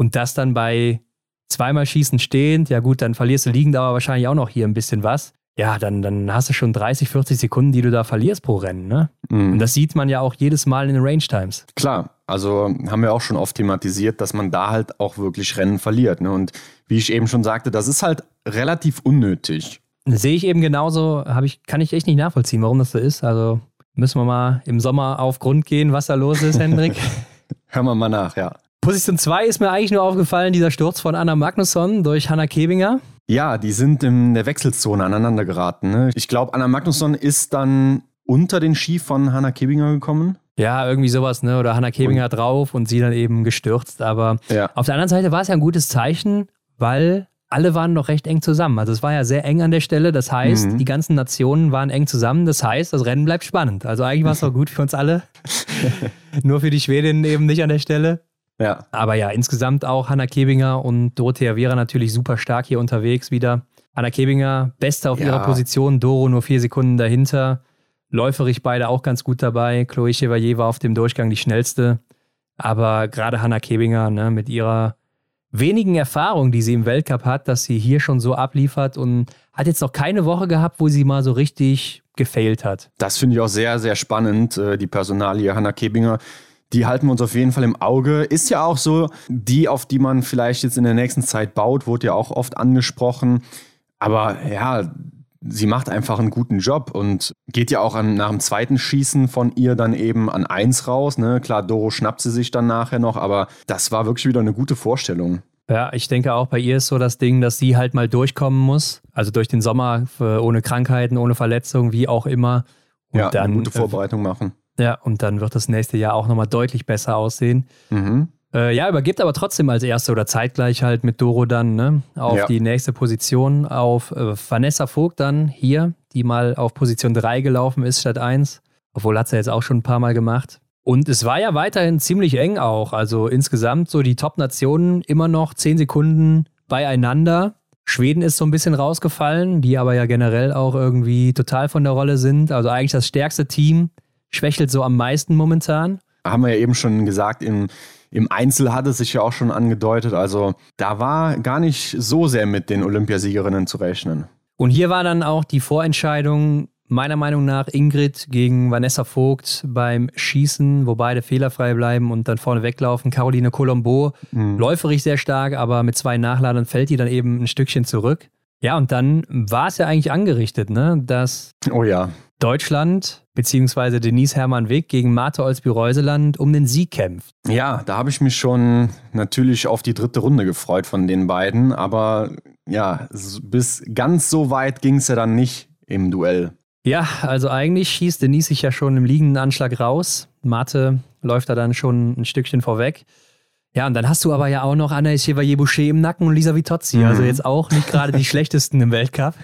und das dann bei zweimal Schießen stehend, ja gut, dann verlierst du liegend aber wahrscheinlich auch noch hier ein bisschen was. Ja, dann, dann hast du schon 30, 40 Sekunden, die du da verlierst pro Rennen. Ne? Mhm. Und das sieht man ja auch jedes Mal in den Range Times. Klar, also haben wir auch schon oft thematisiert, dass man da halt auch wirklich Rennen verliert. Ne? Und wie ich eben schon sagte, das ist halt relativ unnötig. Sehe ich eben genauso, ich, kann ich echt nicht nachvollziehen, warum das so ist. Also müssen wir mal im Sommer auf Grund gehen, was da los ist, Hendrik. <laughs> Hören wir mal nach, ja. Position 2 ist mir eigentlich nur aufgefallen, dieser Sturz von Anna Magnusson durch Hanna Kebinger. Ja, die sind in der Wechselzone aneinander geraten. Ne? Ich glaube, Anna Magnusson ist dann unter den Ski von Hanna Kebinger gekommen. Ja, irgendwie sowas, ne? Oder Hanna Kebinger und, drauf und sie dann eben gestürzt. Aber ja. auf der anderen Seite war es ja ein gutes Zeichen, weil alle waren noch recht eng zusammen. Also es war ja sehr eng an der Stelle. Das heißt, mhm. die ganzen Nationen waren eng zusammen. Das heißt, das Rennen bleibt spannend. Also eigentlich war es doch gut für uns alle. <laughs> Nur für die Schwedinnen eben nicht an der Stelle. Ja. Aber ja, insgesamt auch Hanna Kebinger und Dorothea Vera natürlich super stark hier unterwegs wieder. Hanna Kebinger, beste auf ja. ihrer Position, Doro nur vier Sekunden dahinter. Läuferig beide auch ganz gut dabei. Chloe Chevalier war auf dem Durchgang die schnellste. Aber gerade Hanna Kebinger ne, mit ihrer wenigen Erfahrung, die sie im Weltcup hat, dass sie hier schon so abliefert und hat jetzt noch keine Woche gehabt, wo sie mal so richtig gefailt hat. Das finde ich auch sehr, sehr spannend, äh, die Personalie Hanna Kebinger. Die halten wir uns auf jeden Fall im Auge. Ist ja auch so, die, auf die man vielleicht jetzt in der nächsten Zeit baut, wurde ja auch oft angesprochen. Aber ja, sie macht einfach einen guten Job und geht ja auch an, nach dem zweiten Schießen von ihr dann eben an eins raus. Ne? Klar, Doro schnappt sie sich dann nachher noch, aber das war wirklich wieder eine gute Vorstellung. Ja, ich denke auch bei ihr ist so das Ding, dass sie halt mal durchkommen muss. Also durch den Sommer ohne Krankheiten, ohne Verletzungen, wie auch immer. Und ja, dann, eine gute äh, Vorbereitung machen. Ja, und dann wird das nächste Jahr auch nochmal deutlich besser aussehen. Mhm. Äh, ja, übergibt aber trotzdem als Erste oder zeitgleich halt mit Doro dann ne, auf ja. die nächste Position, auf äh, Vanessa Vogt dann hier, die mal auf Position 3 gelaufen ist statt 1. Obwohl hat sie jetzt auch schon ein paar Mal gemacht. Und es war ja weiterhin ziemlich eng auch. Also insgesamt so die Top-Nationen immer noch 10 Sekunden beieinander. Schweden ist so ein bisschen rausgefallen, die aber ja generell auch irgendwie total von der Rolle sind. Also eigentlich das stärkste Team schwächelt so am meisten momentan. Haben wir ja eben schon gesagt, im, im Einzel hat es sich ja auch schon angedeutet. Also da war gar nicht so sehr mit den Olympiasiegerinnen zu rechnen. Und hier war dann auch die Vorentscheidung meiner Meinung nach Ingrid gegen Vanessa Vogt beim Schießen, wo beide fehlerfrei bleiben und dann vorne weglaufen. Caroline Colombo, mhm. läuferig sehr stark, aber mit zwei Nachladern fällt die dann eben ein Stückchen zurück. Ja, und dann war es ja eigentlich angerichtet, ne, dass oh ja. Deutschland bzw. Denise Hermann Wick gegen Martha Olsby-Reuseland um den Sieg kämpft. Ja, da habe ich mich schon natürlich auf die dritte Runde gefreut von den beiden, aber ja, bis ganz so weit ging es ja dann nicht im Duell. Ja, also eigentlich schießt Denise sich ja schon im liegenden Anschlag raus. Mate läuft da dann schon ein Stückchen vorweg. Ja, und dann hast du aber ja auch noch Anna Chevalier-Boucher im Nacken und Lisa Vitozzi. Mhm. Also jetzt auch nicht gerade die <laughs> schlechtesten im Weltcup.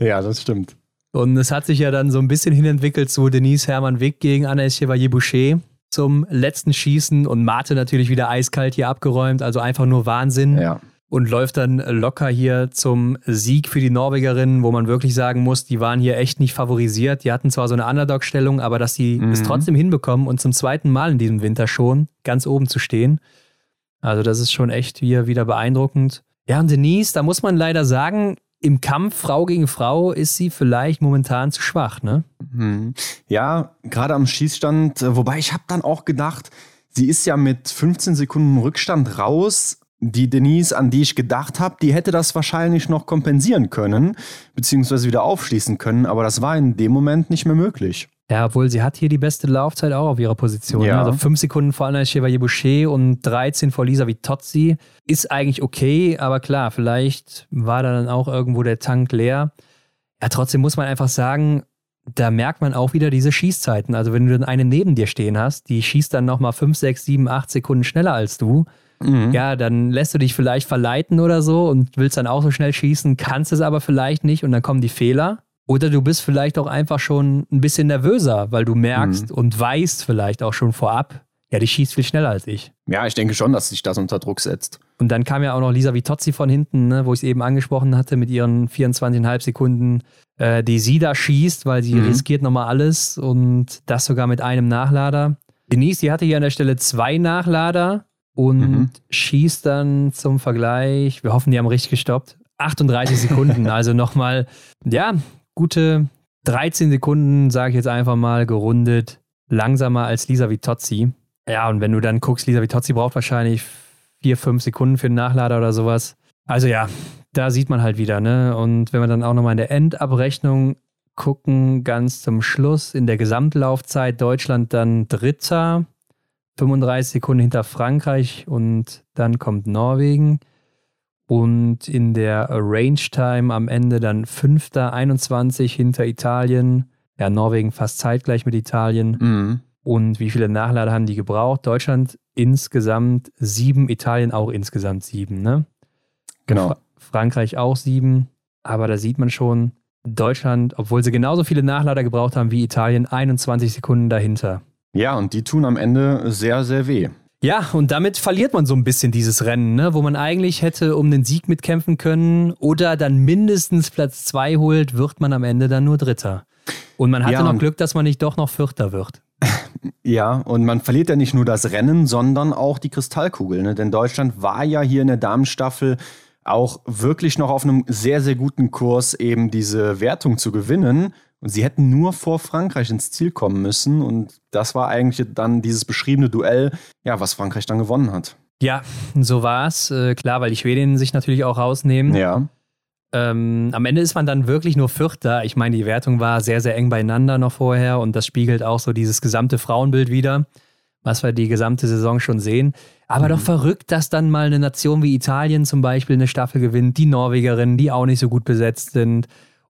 Ja, das stimmt. Und es hat sich ja dann so ein bisschen hinentwickelt zu Denise Hermann Wick gegen Anna Chevalier-Boucher zum letzten Schießen und Mate natürlich wieder eiskalt hier abgeräumt. Also einfach nur Wahnsinn. Ja. Und läuft dann locker hier zum Sieg für die Norwegerinnen, wo man wirklich sagen muss, die waren hier echt nicht favorisiert. Die hatten zwar so eine Underdog-Stellung, aber dass sie mhm. es trotzdem hinbekommen und zum zweiten Mal in diesem Winter schon ganz oben zu stehen. Also das ist schon echt hier wieder beeindruckend. Ja, und Denise, da muss man leider sagen, im Kampf Frau gegen Frau ist sie vielleicht momentan zu schwach, ne? Mhm. Ja, gerade am Schießstand, äh, wobei ich habe dann auch gedacht, sie ist ja mit 15 Sekunden Rückstand raus. Die Denise, an die ich gedacht habe, die hätte das wahrscheinlich noch kompensieren können, beziehungsweise wieder aufschließen können, aber das war in dem Moment nicht mehr möglich. Ja, obwohl sie hat hier die beste Laufzeit auch auf ihrer Position. Ne? Ja. Also fünf Sekunden vor Anna Chevalier Boucher und 13 vor Lisa Vitozzi. Ist eigentlich okay, aber klar, vielleicht war da dann auch irgendwo der Tank leer. Ja, trotzdem muss man einfach sagen, da merkt man auch wieder diese Schießzeiten. Also wenn du dann eine neben dir stehen hast, die schießt dann nochmal 5, 6, 7, 8 Sekunden schneller als du. Mhm. Ja, dann lässt du dich vielleicht verleiten oder so und willst dann auch so schnell schießen, kannst es aber vielleicht nicht und dann kommen die Fehler. Oder du bist vielleicht auch einfach schon ein bisschen nervöser, weil du merkst mhm. und weißt vielleicht auch schon vorab, ja, die schießt viel schneller als ich. Ja, ich denke schon, dass sich das unter Druck setzt. Und dann kam ja auch noch Lisa Vitozzi von hinten, ne, wo ich es eben angesprochen hatte, mit ihren 24,5 Sekunden, äh, die sie da schießt, weil sie mhm. riskiert nochmal alles und das sogar mit einem Nachlader. Denise, die hatte hier an der Stelle zwei Nachlader und mhm. schießt dann zum Vergleich, wir hoffen, die haben richtig gestoppt, 38 Sekunden. <laughs> also nochmal, ja, gute 13 Sekunden, sage ich jetzt einfach mal, gerundet, langsamer als Lisa Vitozzi. Ja, und wenn du dann guckst, Lisa Vitozzi braucht wahrscheinlich vier, fünf Sekunden für den Nachlader oder sowas. Also ja, da sieht man halt wieder, ne? Und wenn wir dann auch nochmal in der Endabrechnung gucken, ganz zum Schluss, in der Gesamtlaufzeit Deutschland dann Dritter, 35 Sekunden hinter Frankreich und dann kommt Norwegen. Und in der Range Time am Ende dann Fünfter, 21 hinter Italien. Ja, Norwegen fast zeitgleich mit Italien. Mhm. Und wie viele Nachlader haben die gebraucht? Deutschland insgesamt sieben, Italien auch insgesamt sieben, ne? Genau. Fra Frankreich auch sieben. Aber da sieht man schon, Deutschland, obwohl sie genauso viele Nachlader gebraucht haben wie Italien, 21 Sekunden dahinter. Ja, und die tun am Ende sehr, sehr weh. Ja, und damit verliert man so ein bisschen dieses Rennen, ne? wo man eigentlich hätte um den Sieg mitkämpfen können oder dann mindestens Platz zwei holt, wird man am Ende dann nur Dritter. Und man hatte ja, noch Glück, dass man nicht doch noch Vierter wird. <laughs> Ja, und man verliert ja nicht nur das Rennen, sondern auch die Kristallkugel. Ne? Denn Deutschland war ja hier in der Damenstaffel auch wirklich noch auf einem sehr, sehr guten Kurs, eben diese Wertung zu gewinnen. Und sie hätten nur vor Frankreich ins Ziel kommen müssen. Und das war eigentlich dann dieses beschriebene Duell, ja, was Frankreich dann gewonnen hat. Ja, so war es. Äh, klar, weil die Schwedinnen sich natürlich auch rausnehmen. Ja. Ähm, am Ende ist man dann wirklich nur Vierter. Ich meine, die Wertung war sehr, sehr eng beieinander noch vorher und das spiegelt auch so dieses gesamte Frauenbild wieder, was wir die gesamte Saison schon sehen. Aber mhm. doch verrückt, dass dann mal eine Nation wie Italien zum Beispiel eine Staffel gewinnt, die Norwegerinnen, die auch nicht so gut besetzt sind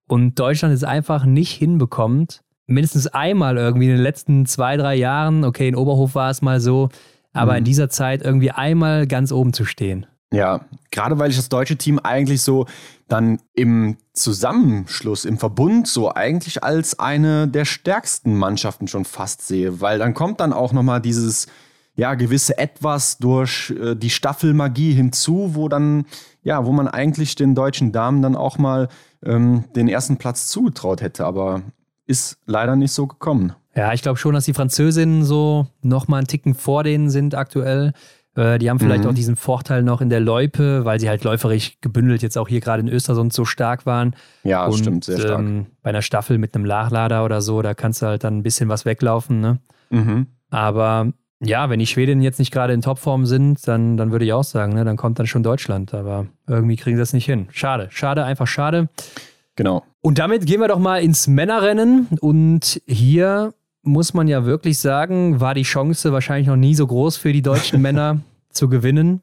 und Deutschland es einfach nicht hinbekommt, mindestens einmal irgendwie in den letzten zwei, drei Jahren, okay, in Oberhof war es mal so, aber mhm. in dieser Zeit irgendwie einmal ganz oben zu stehen. Ja, gerade weil ich das deutsche Team eigentlich so dann im Zusammenschluss, im Verbund so eigentlich als eine der stärksten Mannschaften schon fast sehe, weil dann kommt dann auch nochmal dieses ja, gewisse Etwas durch äh, die Staffelmagie hinzu, wo dann, ja, wo man eigentlich den deutschen Damen dann auch mal ähm, den ersten Platz zugetraut hätte, aber ist leider nicht so gekommen. Ja, ich glaube schon, dass die Französinnen so nochmal einen Ticken vor denen sind aktuell. Äh, die haben vielleicht mhm. auch diesen Vorteil noch in der Loipe, weil sie halt läuferisch gebündelt jetzt auch hier gerade in Östersund so stark waren. Ja, Und, stimmt, sehr stark. Ähm, bei einer Staffel mit einem Nachlader oder so, da kannst du halt dann ein bisschen was weglaufen. Ne? Mhm. Aber ja, wenn die Schwedinnen jetzt nicht gerade in Topform sind, dann, dann würde ich auch sagen, ne, dann kommt dann schon Deutschland. Aber irgendwie kriegen sie das nicht hin. Schade, schade, einfach schade. Genau. Und damit gehen wir doch mal ins Männerrennen. Und hier muss man ja wirklich sagen, war die Chance wahrscheinlich noch nie so groß für die deutschen <laughs> Männer zu gewinnen.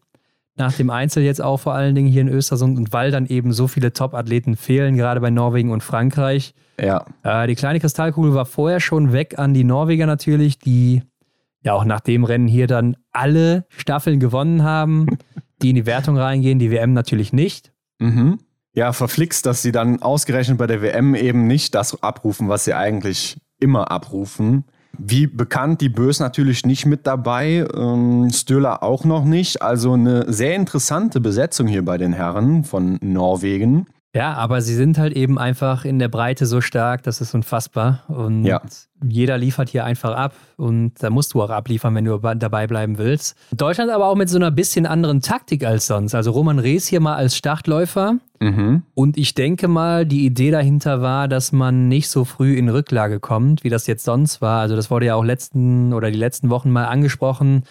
Nach dem Einzel jetzt auch vor allen Dingen hier in Östersund und weil dann eben so viele Top-Athleten fehlen, gerade bei Norwegen und Frankreich. Ja. Äh, die kleine Kristallkugel war vorher schon weg an die Norweger natürlich, die ja auch nach dem Rennen hier dann alle Staffeln gewonnen haben, <laughs> die in die Wertung reingehen, die WM natürlich nicht. Mhm. Ja, verflixt, dass sie dann ausgerechnet bei der WM eben nicht das abrufen, was sie eigentlich immer abrufen. Wie bekannt, die Bös natürlich nicht mit dabei, ähm, Stöhler auch noch nicht. Also eine sehr interessante Besetzung hier bei den Herren von Norwegen. Ja, aber sie sind halt eben einfach in der Breite so stark, das ist unfassbar. Und ja. jeder liefert hier einfach ab und da musst du auch abliefern, wenn du dabei bleiben willst. Deutschland aber auch mit so einer bisschen anderen Taktik als sonst. Also Roman Rees hier mal als Startläufer. Mhm. Und ich denke mal, die Idee dahinter war, dass man nicht so früh in Rücklage kommt, wie das jetzt sonst war. Also das wurde ja auch letzten oder die letzten Wochen mal angesprochen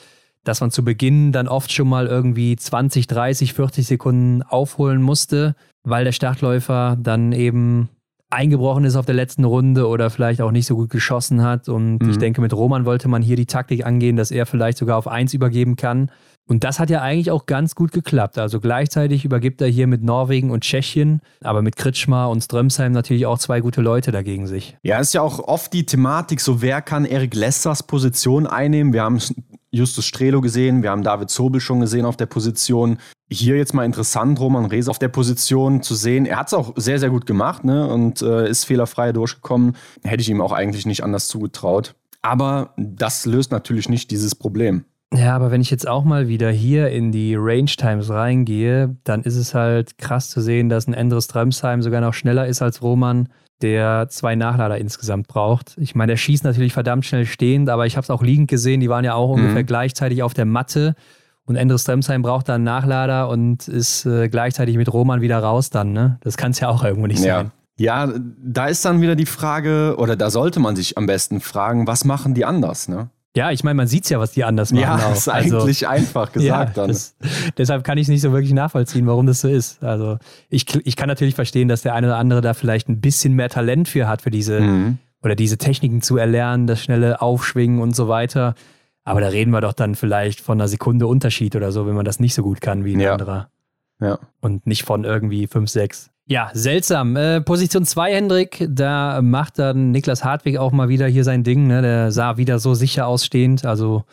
dass man zu Beginn dann oft schon mal irgendwie 20, 30, 40 Sekunden aufholen musste weil der Startläufer dann eben eingebrochen ist auf der letzten Runde oder vielleicht auch nicht so gut geschossen hat. Und mhm. ich denke, mit Roman wollte man hier die Taktik angehen, dass er vielleicht sogar auf eins übergeben kann. Und das hat ja eigentlich auch ganz gut geklappt. Also gleichzeitig übergibt er hier mit Norwegen und Tschechien, aber mit Kritschmar und Strömsheim natürlich auch zwei gute Leute dagegen sich. Ja, ist ja auch oft die Thematik, so wer kann Erik Lessers Position einnehmen. Wir haben Justus Strelo gesehen, wir haben David Zobel schon gesehen auf der Position hier jetzt mal interessant, Roman Rees auf der Position zu sehen. Er hat es auch sehr, sehr gut gemacht ne? und äh, ist fehlerfrei durchgekommen. Hätte ich ihm auch eigentlich nicht anders zugetraut. Aber das löst natürlich nicht dieses Problem. Ja, aber wenn ich jetzt auch mal wieder hier in die Range Times reingehe, dann ist es halt krass zu sehen, dass ein Endres Drömsheim sogar noch schneller ist als Roman, der zwei Nachlader insgesamt braucht. Ich meine, der schießt natürlich verdammt schnell stehend, aber ich habe es auch liegend gesehen, die waren ja auch mhm. ungefähr gleichzeitig auf der Matte. Und Endres Dremsheim braucht dann einen Nachlader und ist äh, gleichzeitig mit Roman wieder raus dann, ne? Das kann es ja auch irgendwo nicht ja. sein. Ja, da ist dann wieder die Frage, oder da sollte man sich am besten fragen, was machen die anders, ne? Ja, ich meine, man sieht es ja, was die anders machen. Ja, auch. ist also, eigentlich einfach <laughs> gesagt ja, dann. Das, deshalb kann ich es nicht so wirklich nachvollziehen, warum das so ist. Also ich, ich kann natürlich verstehen, dass der eine oder andere da vielleicht ein bisschen mehr Talent für hat, für diese mhm. oder diese Techniken zu erlernen, das schnelle Aufschwingen und so weiter. Aber da reden wir doch dann vielleicht von einer Sekunde Unterschied oder so, wenn man das nicht so gut kann wie ein ja. anderer. Ja. Und nicht von irgendwie 5, 6. Ja, seltsam. Äh, Position 2, Hendrik, da macht dann Niklas Hartwig auch mal wieder hier sein Ding. Ne? Der sah wieder so sicher ausstehend. Also,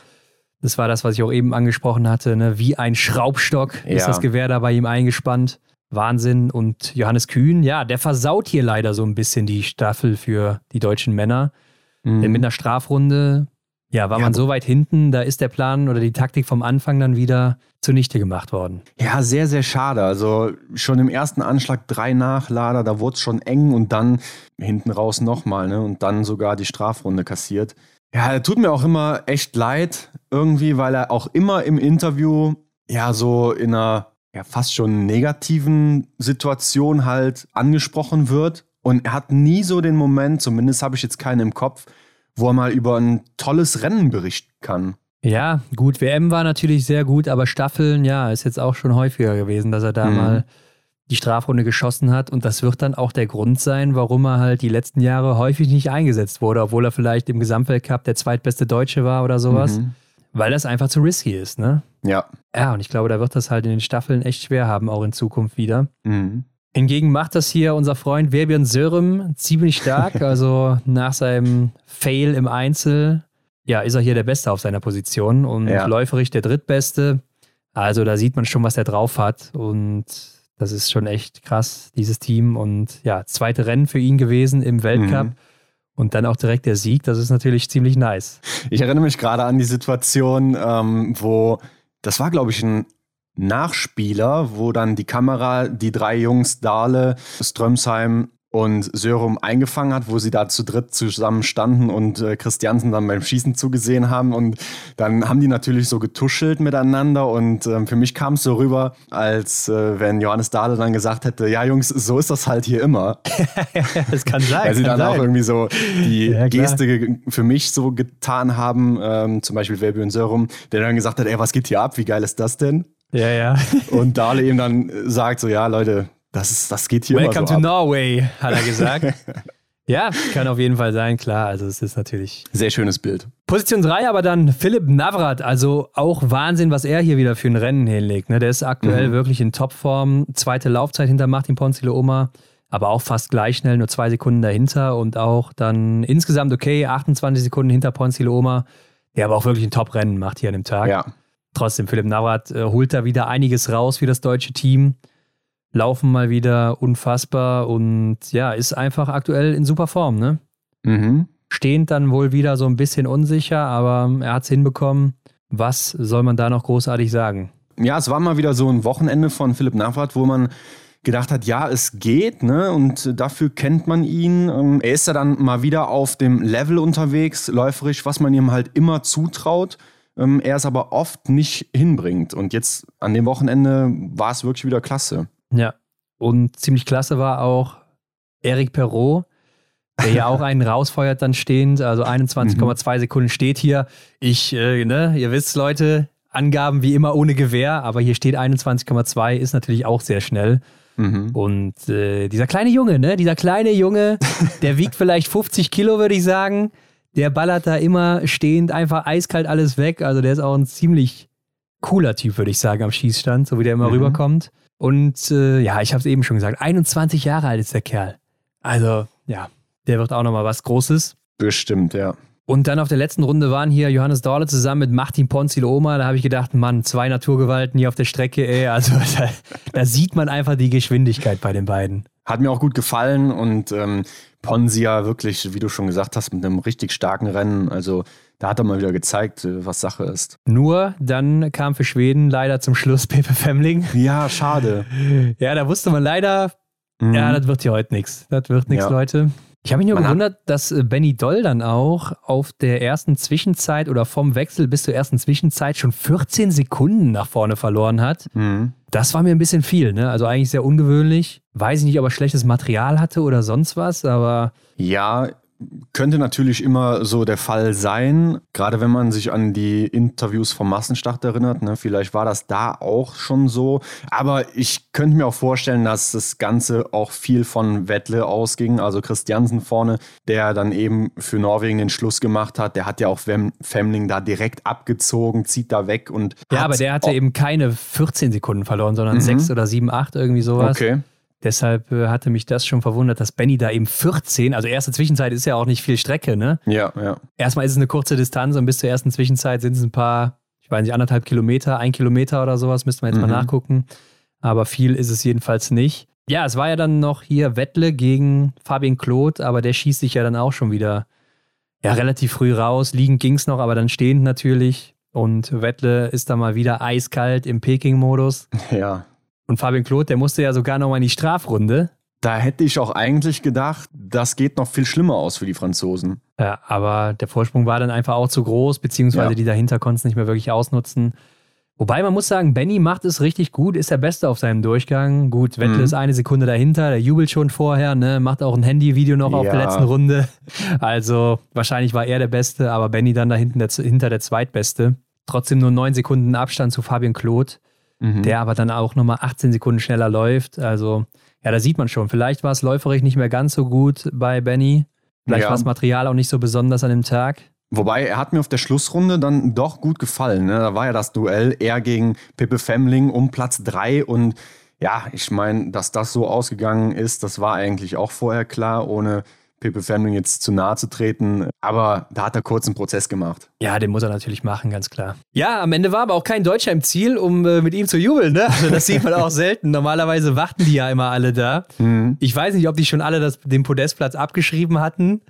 das war das, was ich auch eben angesprochen hatte. Ne? Wie ein Schraubstock ja. ist das Gewehr da bei ihm eingespannt. Wahnsinn. Und Johannes Kühn, ja, der versaut hier leider so ein bisschen die Staffel für die deutschen Männer. Mhm. Denn mit einer Strafrunde ja, war ja, man so weit hinten, da ist der Plan oder die Taktik vom Anfang dann wieder zunichte gemacht worden. Ja, sehr, sehr schade. Also schon im ersten Anschlag drei Nachlader, da wurde es schon eng und dann hinten raus nochmal, ne? Und dann sogar die Strafrunde kassiert. Ja, er tut mir auch immer echt leid, irgendwie, weil er auch immer im Interview ja so in einer ja, fast schon negativen Situation halt angesprochen wird. Und er hat nie so den Moment, zumindest habe ich jetzt keinen im Kopf, wo er mal über ein tolles Rennen berichten kann. Ja, gut, WM war natürlich sehr gut, aber Staffeln, ja, ist jetzt auch schon häufiger gewesen, dass er da mhm. mal die Strafrunde geschossen hat. Und das wird dann auch der Grund sein, warum er halt die letzten Jahre häufig nicht eingesetzt wurde, obwohl er vielleicht im Gesamtweltcup der zweitbeste Deutsche war oder sowas. Mhm. Weil das einfach zu risky ist, ne? Ja. Ja, und ich glaube, da wird das halt in den Staffeln echt schwer haben, auch in Zukunft wieder. Mhm. Hingegen macht das hier unser Freund Verbian Sörem ziemlich stark. <laughs> Also nach seinem Fail im Einzel, ja, ist er hier der Beste auf seiner Position und ja. läuferisch der Drittbeste. Also da sieht man schon, was er drauf hat. Und das ist schon echt krass, dieses Team. Und ja, zweite Rennen für ihn gewesen im Weltcup. Mhm. Und dann auch direkt der Sieg, das ist natürlich ziemlich nice. Ich erinnere mich gerade an die Situation, ähm, wo, das war, glaube ich, ein Nachspieler, wo dann die Kamera die drei Jungs Dahle, Strömsheim und Sörum eingefangen hat, wo sie da zu dritt zusammen standen und äh, Christiansen dann beim Schießen zugesehen haben. Und dann haben die natürlich so getuschelt miteinander. Und äh, für mich kam es so rüber, als äh, wenn Johannes Dahle dann gesagt hätte, ja Jungs, so ist das halt hier immer. <laughs> das kann sein. Weil sie dann sein. auch irgendwie so die ja, Geste für mich so getan haben, ähm, zum Beispiel Verbi Sörum, der dann gesagt hat, ey, was geht hier ab? Wie geil ist das denn? Ja, ja. <laughs> Und Dale eben dann sagt so, ja, Leute, das, ist, das geht hier Welcome so to ab. Norway, hat er gesagt. <laughs> ja, kann auf jeden Fall sein, klar. Also es ist natürlich... Sehr schönes Bild. Position 3 aber dann Philipp Navrat. Also auch Wahnsinn, was er hier wieder für ein Rennen hinlegt. Ne? Der ist aktuell mhm. wirklich in Topform. Zweite Laufzeit hinter Martin Ponzile Oma aber auch fast gleich schnell, nur zwei Sekunden dahinter und auch dann insgesamt okay, 28 Sekunden hinter Ponzile Oma, der aber auch wirklich ein Top-Rennen macht hier an dem Tag. Ja, Trotzdem, Philipp Navrat äh, holt da wieder einiges raus für das deutsche Team. Laufen mal wieder unfassbar und ja, ist einfach aktuell in super Form, ne? Mhm. Stehend dann wohl wieder so ein bisschen unsicher, aber er hat es hinbekommen. Was soll man da noch großartig sagen? Ja, es war mal wieder so ein Wochenende von Philipp Navrat, wo man gedacht hat, ja, es geht, ne? Und dafür kennt man ihn. Ähm, er ist ja dann mal wieder auf dem Level unterwegs, läuferisch, was man ihm halt immer zutraut ähm, er es aber oft nicht hinbringt. Und jetzt an dem Wochenende war es wirklich wieder klasse. Ja, und ziemlich klasse war auch Eric Perrault, der ja auch <laughs> einen rausfeuert dann stehend. Also 21,2 mhm. Sekunden steht hier. Ich, äh, ne, ihr wisst, Leute, Angaben wie immer ohne Gewehr, aber hier steht 21,2, ist natürlich auch sehr schnell. Mhm. Und äh, dieser kleine Junge, ne, dieser kleine Junge, <laughs> der wiegt vielleicht 50 Kilo, würde ich sagen der ballert da immer stehend einfach eiskalt alles weg. Also der ist auch ein ziemlich cooler Typ, würde ich sagen, am Schießstand, so wie der immer mhm. rüberkommt. Und äh, ja, ich habe es eben schon gesagt, 21 Jahre alt ist der Kerl. Also ja, der wird auch nochmal was Großes. Bestimmt, ja. Und dann auf der letzten Runde waren hier Johannes Dorle zusammen mit Martin Ponzil Oma. Da habe ich gedacht, Mann, zwei Naturgewalten hier auf der Strecke, ey. Also <laughs> da, da sieht man einfach die Geschwindigkeit bei den beiden. Hat mir auch gut gefallen und ähm, Ponsia wirklich, wie du schon gesagt hast, mit einem richtig starken Rennen. Also da hat er mal wieder gezeigt, äh, was Sache ist. Nur dann kam für Schweden leider zum Schluss <laughs> Pepe Femling. Ja, schade. <laughs> Ja, da wusste man leider, mhm. ja, das wird hier heute nichts. Das wird nichts, ja. Leute. Ich habe mich nur man gewundert, dass äh, Benny Doll dann auch auf der ersten Zwischenzeit oder vom Wechsel bis zur ersten Zwischenzeit schon 14 Sekunden nach vorne verloren hat. Mhm. Das war mir ein bisschen viel, ne? Also eigentlich sehr ungewöhnlich. Weiß ich nicht, ob er schlechtes Material hatte oder sonst was, aber. Ja, könnte natürlich immer so der Fall sein, gerade wenn man sich an die Interviews vom Massenstart erinnert. Ne? Vielleicht war das da auch schon so. Aber ich könnte mir auch vorstellen, dass das Ganze auch viel von Wettle ausging. Also Christiansen vorne, der dann eben für Norwegen den Schluss gemacht hat. Der hat ja auch Femling da direkt abgezogen, zieht da weg und. Ja, aber der hatte eben keine 14 Sekunden verloren, sondern mhm. 6 oder 7, 8, irgendwie sowas. Okay. Deshalb äh, hatte mich das schon verwundert, dass Benny da eben 14, also erste Zwischenzeit ist ja auch nicht viel Strecke, ne? Ja, ja. Erstmal ist es eine kurze Distanz und bis zur ersten Zwischenzeit sind es ein paar, ich weiß nicht, anderthalb Kilometer, ein Kilometer oder sowas, müsste man jetzt mhm. mal nachgucken. Aber viel ist es jedenfalls nicht. Ja, es war ja dann noch hier Wettle gegen Fabian Claude, aber der schießt sich ja dann auch schon wieder ja, relativ früh raus. Liegend ging es noch, aber dann stehend natürlich. Und Wettle ist da mal wieder eiskalt im Peking-Modus. Ja. Und Fabian Claude, der musste ja sogar noch mal in die Strafrunde. Da hätte ich auch eigentlich gedacht, das geht noch viel schlimmer aus für die Franzosen. Ja, aber der Vorsprung war dann einfach auch zu groß, beziehungsweise ja. die dahinter konnten es nicht mehr wirklich ausnutzen. Wobei man muss sagen, Benny macht es richtig gut, ist der Beste auf seinem Durchgang. Gut, Vettel mhm. ist eine Sekunde dahinter, der jubelt schon vorher, ne? macht auch ein Handyvideo noch ja. auf der letzten Runde. Also wahrscheinlich war er der Beste, aber Benny dann da hinten der, hinter der Zweitbeste. Trotzdem nur neun Sekunden Abstand zu Fabian Claude mhm. der aber dann auch nochmal 18 Sekunden schneller läuft. Also, ja, da sieht man schon. Vielleicht war es läuferisch nicht mehr ganz so gut bei Benny. Vielleicht ja. war das Material auch nicht so besonders an dem Tag. Wobei, er hat mir auf der Schlussrunde dann doch gut gefallen. Ne? Da war ja das Duell er gegen Pippe Femling um Platz 3 und ja, ich meine, dass das so ausgegangen ist, das war eigentlich auch vorher klar, ohne Pepe Femling jetzt zu nahe zu treten. Aber da hat er kurz einen Prozess gemacht. Ja, den muss er natürlich machen, ganz klar. Ja, am Ende war aber auch kein Deutscher im Ziel, um äh, mit ihm zu jubeln. Ne? Also das sieht man auch selten. Normalerweise warten die ja immer alle da. Mhm. Ich weiß nicht, ob die schon alle das, den Podestplatz abgeschrieben hatten.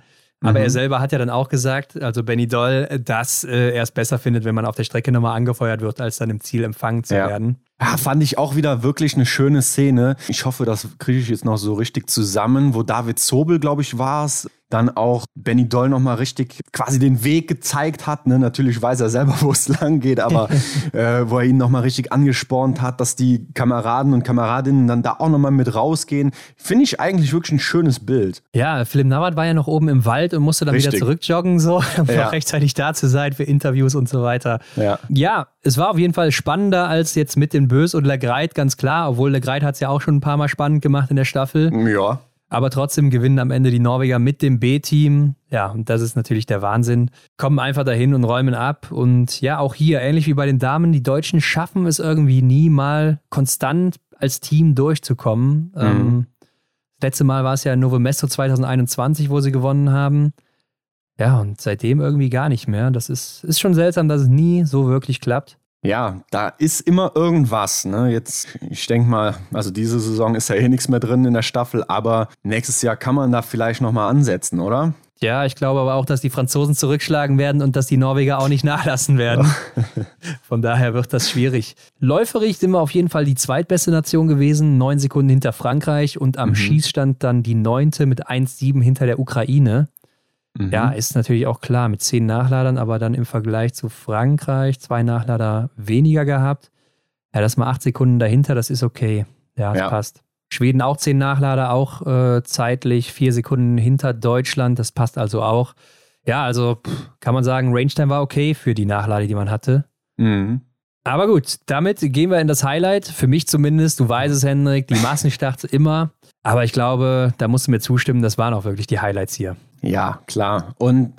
Aber mhm. er selber hat ja dann auch gesagt, also Benny Doll, dass äh, er es besser findet, wenn man auf der Strecke nochmal angefeuert wird, als dann im Ziel empfangen zu ja. werden. Ja, fand ich auch wieder wirklich eine schöne Szene. Ich hoffe, das kriege ich jetzt noch so richtig zusammen, wo David Zobel, glaube ich, war es, dann auch Benny Doll nochmal richtig quasi den Weg gezeigt hat. Ne? Natürlich weiß er selber, <laughs> wo es lang geht, aber <laughs> äh, wo er ihn nochmal richtig angespornt hat, dass die Kameraden und Kameradinnen dann da auch nochmal mit rausgehen. Finde ich eigentlich wirklich ein schönes Bild. Ja, Philipp Navrat war ja noch oben im Wald und musste dann richtig. wieder zurückjoggen, so, <laughs> um ja. noch rechtzeitig da zu sein für Interviews und so weiter. Ja. ja, es war auf jeden Fall spannender als jetzt mit den Bös und Legreit, ganz klar, obwohl Legreit hat es ja auch schon ein paar Mal spannend gemacht in der Staffel. Ja. Aber trotzdem gewinnen am Ende die Norweger mit dem B-Team. Ja, und das ist natürlich der Wahnsinn. Kommen einfach dahin und räumen ab. Und ja, auch hier, ähnlich wie bei den Damen, die Deutschen schaffen es irgendwie nie mal konstant als Team durchzukommen. Mhm. Ähm, das letzte Mal war es ja Novo Mesto 2021, wo sie gewonnen haben. Ja, und seitdem irgendwie gar nicht mehr. Das ist, ist schon seltsam, dass es nie so wirklich klappt. Ja, da ist immer irgendwas. Ne? Jetzt, ich denke mal, also diese Saison ist ja eh nichts mehr drin in der Staffel, aber nächstes Jahr kann man da vielleicht nochmal ansetzen, oder? Ja, ich glaube aber auch, dass die Franzosen zurückschlagen werden und dass die Norweger auch nicht <laughs> nachlassen werden. <laughs> Von daher wird das schwierig. Läuferig sind wir auf jeden Fall die zweitbeste Nation gewesen, neun Sekunden hinter Frankreich und am mhm. Schießstand dann die neunte mit 1,7 hinter der Ukraine. Mhm. Ja, ist natürlich auch klar, mit zehn Nachladern, aber dann im Vergleich zu Frankreich zwei Nachlader weniger gehabt. Ja, das mal acht Sekunden dahinter, das ist okay. Ja, das ja. passt. Schweden auch zehn Nachlader, auch äh, zeitlich vier Sekunden hinter Deutschland, das passt also auch. Ja, also pff, kann man sagen, Range-Time war okay für die Nachlade, die man hatte. Mhm. Aber gut, damit gehen wir in das Highlight. Für mich zumindest, du weißt es, Hendrik, die Massenstarts immer. Aber ich glaube, da musst du mir zustimmen, das waren auch wirklich die Highlights hier. Ja, klar. Und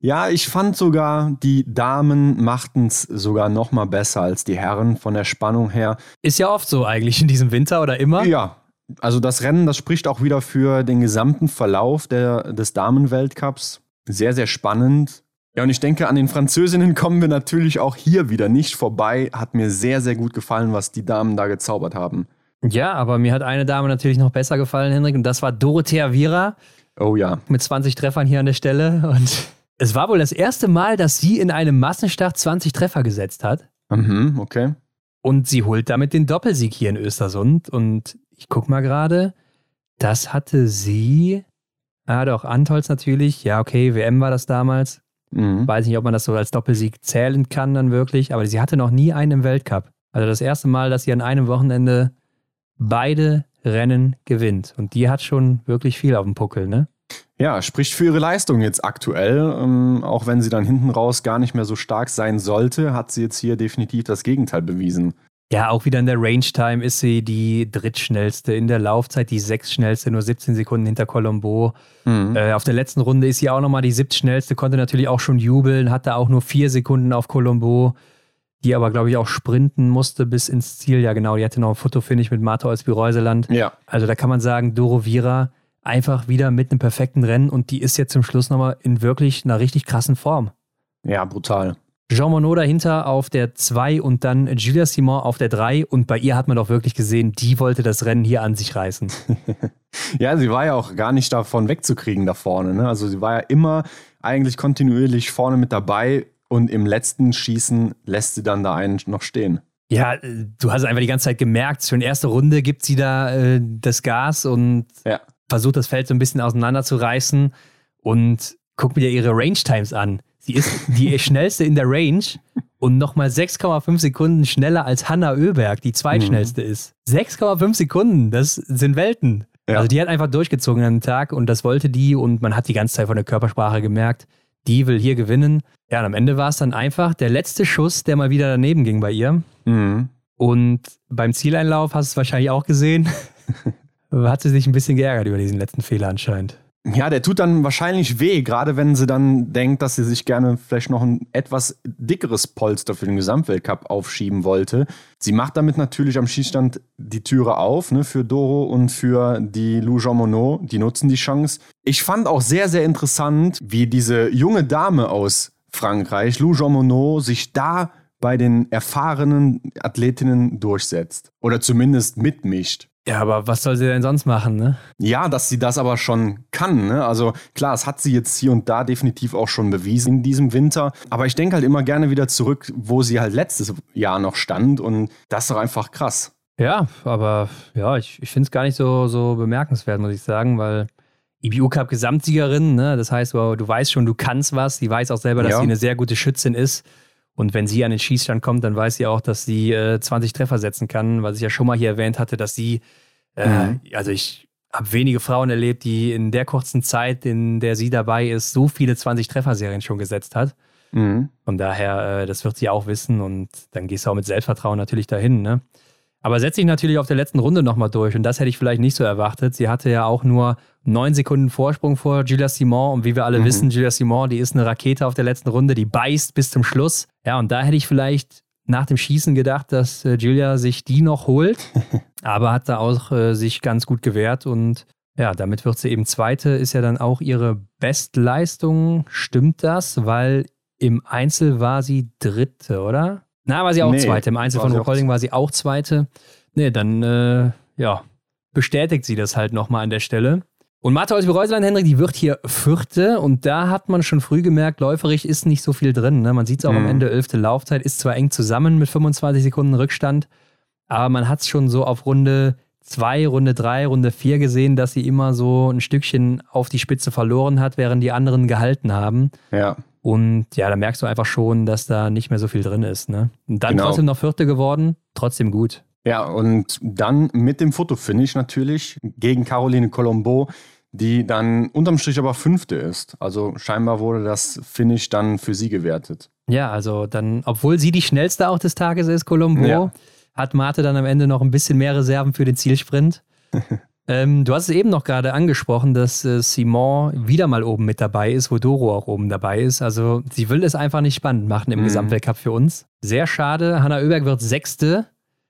ja, ich fand sogar, die Damen machten es sogar noch mal besser als die Herren von der Spannung her. Ist ja oft so eigentlich in diesem Winter oder immer. Ja, also das Rennen, das spricht auch wieder für den gesamten Verlauf der, des Damenweltcups. Sehr, sehr spannend. Ja, und ich denke, an den Französinnen kommen wir natürlich auch hier wieder nicht vorbei. Hat mir sehr, sehr gut gefallen, was die Damen da gezaubert haben. Ja, aber mir hat eine Dame natürlich noch besser gefallen, Henrik, und das war Dorothea Viera. Oh ja. Mit 20 Treffern hier an der Stelle. Und <laughs> es war wohl das erste Mal, dass sie in einem Massenstart 20 Treffer gesetzt hat. Mhm, okay. Und sie holt damit den Doppelsieg hier in Östersund. Und ich guck mal gerade, das hatte sie. Ah, doch, Antolz natürlich. Ja, okay, WM war das damals. Mhm. Weiß nicht, ob man das so als Doppelsieg zählen kann dann wirklich, aber sie hatte noch nie einen im Weltcup. Also das erste Mal, dass sie an einem Wochenende beide Rennen gewinnt. Und die hat schon wirklich viel auf dem Puckel, ne? Ja, spricht für ihre Leistung jetzt aktuell. Ähm, auch wenn sie dann hinten raus gar nicht mehr so stark sein sollte, hat sie jetzt hier definitiv das Gegenteil bewiesen. Ja, auch wieder in der Range Time ist sie die drittschnellste in der Laufzeit, die sechstschnellste, nur 17 Sekunden hinter Colombo. Mhm. Äh, auf der letzten Runde ist sie auch nochmal die siebtschnellste, konnte natürlich auch schon jubeln, hatte auch nur vier Sekunden auf Colombo, die aber, glaube ich, auch sprinten musste bis ins Ziel. Ja, genau, die hatte noch ein Fotofinish mit Marta Olsby-Reuseland. Ja. Also da kann man sagen, Doro Vira einfach wieder mit einem perfekten Rennen und die ist jetzt zum Schluss nochmal in wirklich einer richtig krassen Form. Ja, brutal. Jean Monod dahinter auf der 2 und dann Julia Simon auf der 3. Und bei ihr hat man doch wirklich gesehen, die wollte das Rennen hier an sich reißen. <laughs> ja, sie war ja auch gar nicht davon wegzukriegen da vorne. Ne? Also sie war ja immer eigentlich kontinuierlich vorne mit dabei und im letzten Schießen lässt sie dann da einen noch stehen. Ja, äh, du hast einfach die ganze Zeit gemerkt, schon erste Runde gibt sie da äh, das Gas und ja. versucht das Feld so ein bisschen auseinanderzureißen und guck mir ihre Range Times an. Sie ist die <laughs> schnellste in der Range und nochmal 6,5 Sekunden schneller als Hanna Oeberg, die zweitschnellste mhm. ist. 6,5 Sekunden, das sind Welten. Ja. Also die hat einfach durchgezogen an dem Tag und das wollte die und man hat die ganze Zeit von der Körpersprache gemerkt, die will hier gewinnen. Ja, und am Ende war es dann einfach der letzte Schuss, der mal wieder daneben ging bei ihr. Mhm. Und beim Zieleinlauf hast du es wahrscheinlich auch gesehen, <laughs> hat sie sich ein bisschen geärgert über diesen letzten Fehler anscheinend. Ja, der tut dann wahrscheinlich weh, gerade wenn sie dann denkt, dass sie sich gerne vielleicht noch ein etwas dickeres Polster für den Gesamtweltcup aufschieben wollte. Sie macht damit natürlich am Schießstand die Türe auf ne, für Doro und für die Lou Jean Monod. Die nutzen die Chance. Ich fand auch sehr, sehr interessant, wie diese junge Dame aus Frankreich, Lou Jean Monod, sich da bei den erfahrenen Athletinnen durchsetzt. Oder zumindest mitmischt. Ja, aber was soll sie denn sonst machen, ne? Ja, dass sie das aber schon kann, ne? Also klar, es hat sie jetzt hier und da definitiv auch schon bewiesen in diesem Winter. Aber ich denke halt immer gerne wieder zurück, wo sie halt letztes Jahr noch stand. Und das ist doch einfach krass. Ja, aber ja, ich, ich finde es gar nicht so, so bemerkenswert, muss ich sagen, weil IBU Cup Gesamtsiegerin, ne? Das heißt, wow, du weißt schon, du kannst was. Die weiß auch selber, dass ja. sie eine sehr gute Schützin ist. Und wenn sie an den Schießstand kommt, dann weiß sie auch, dass sie äh, 20 Treffer setzen kann, was ich ja schon mal hier erwähnt hatte, dass sie, äh, mhm. also ich habe wenige Frauen erlebt, die in der kurzen Zeit, in der sie dabei ist, so viele 20 Trefferserien schon gesetzt hat. Mhm. Von daher, äh, das wird sie auch wissen und dann gehst du auch mit Selbstvertrauen natürlich dahin. Ne? Aber setze ich natürlich auf der letzten Runde nochmal durch und das hätte ich vielleicht nicht so erwartet. Sie hatte ja auch nur neun Sekunden Vorsprung vor Julia Simon und wie wir alle mhm. wissen, Julia Simon, die ist eine Rakete auf der letzten Runde, die beißt bis zum Schluss. Ja, und da hätte ich vielleicht nach dem Schießen gedacht, dass äh, Julia sich die noch holt, <laughs> aber hat da auch äh, sich ganz gut gewehrt und ja, damit wird sie eben Zweite, ist ja dann auch ihre Bestleistung. Stimmt das? Weil im Einzel war sie Dritte, oder? Na, war sie auch nee, Zweite. Im Einzel von Recording war sie auch Zweite. Nee, dann, äh, ja, bestätigt sie das halt nochmal an der Stelle. Und Martha Olsby-Reuseland, Henrik, die wird hier Vierte und da hat man schon früh gemerkt, läuferig ist nicht so viel drin. Ne? Man sieht es auch mhm. am Ende, elfte Laufzeit, ist zwar eng zusammen mit 25 Sekunden Rückstand, aber man hat es schon so auf Runde 2, Runde 3, Runde 4 gesehen, dass sie immer so ein Stückchen auf die Spitze verloren hat, während die anderen gehalten haben. Ja. Und ja, da merkst du einfach schon, dass da nicht mehr so viel drin ist. Ne? Und dann genau. trotzdem noch Vierte geworden, trotzdem gut. Ja, und dann mit dem Fotofinish natürlich gegen Caroline Colombo, die dann unterm Strich aber Fünfte ist. Also scheinbar wurde das Finish dann für sie gewertet. Ja, also dann, obwohl sie die schnellste auch des Tages ist, Colombo, ja. hat Marte dann am Ende noch ein bisschen mehr Reserven für den Zielsprint. <laughs> Ähm, du hast es eben noch gerade angesprochen, dass äh, Simon wieder mal oben mit dabei ist, wo Doro auch oben dabei ist. Also sie will es einfach nicht spannend machen im mhm. Gesamtweltcup für uns. Sehr schade. Hanna Oeberg wird Sechste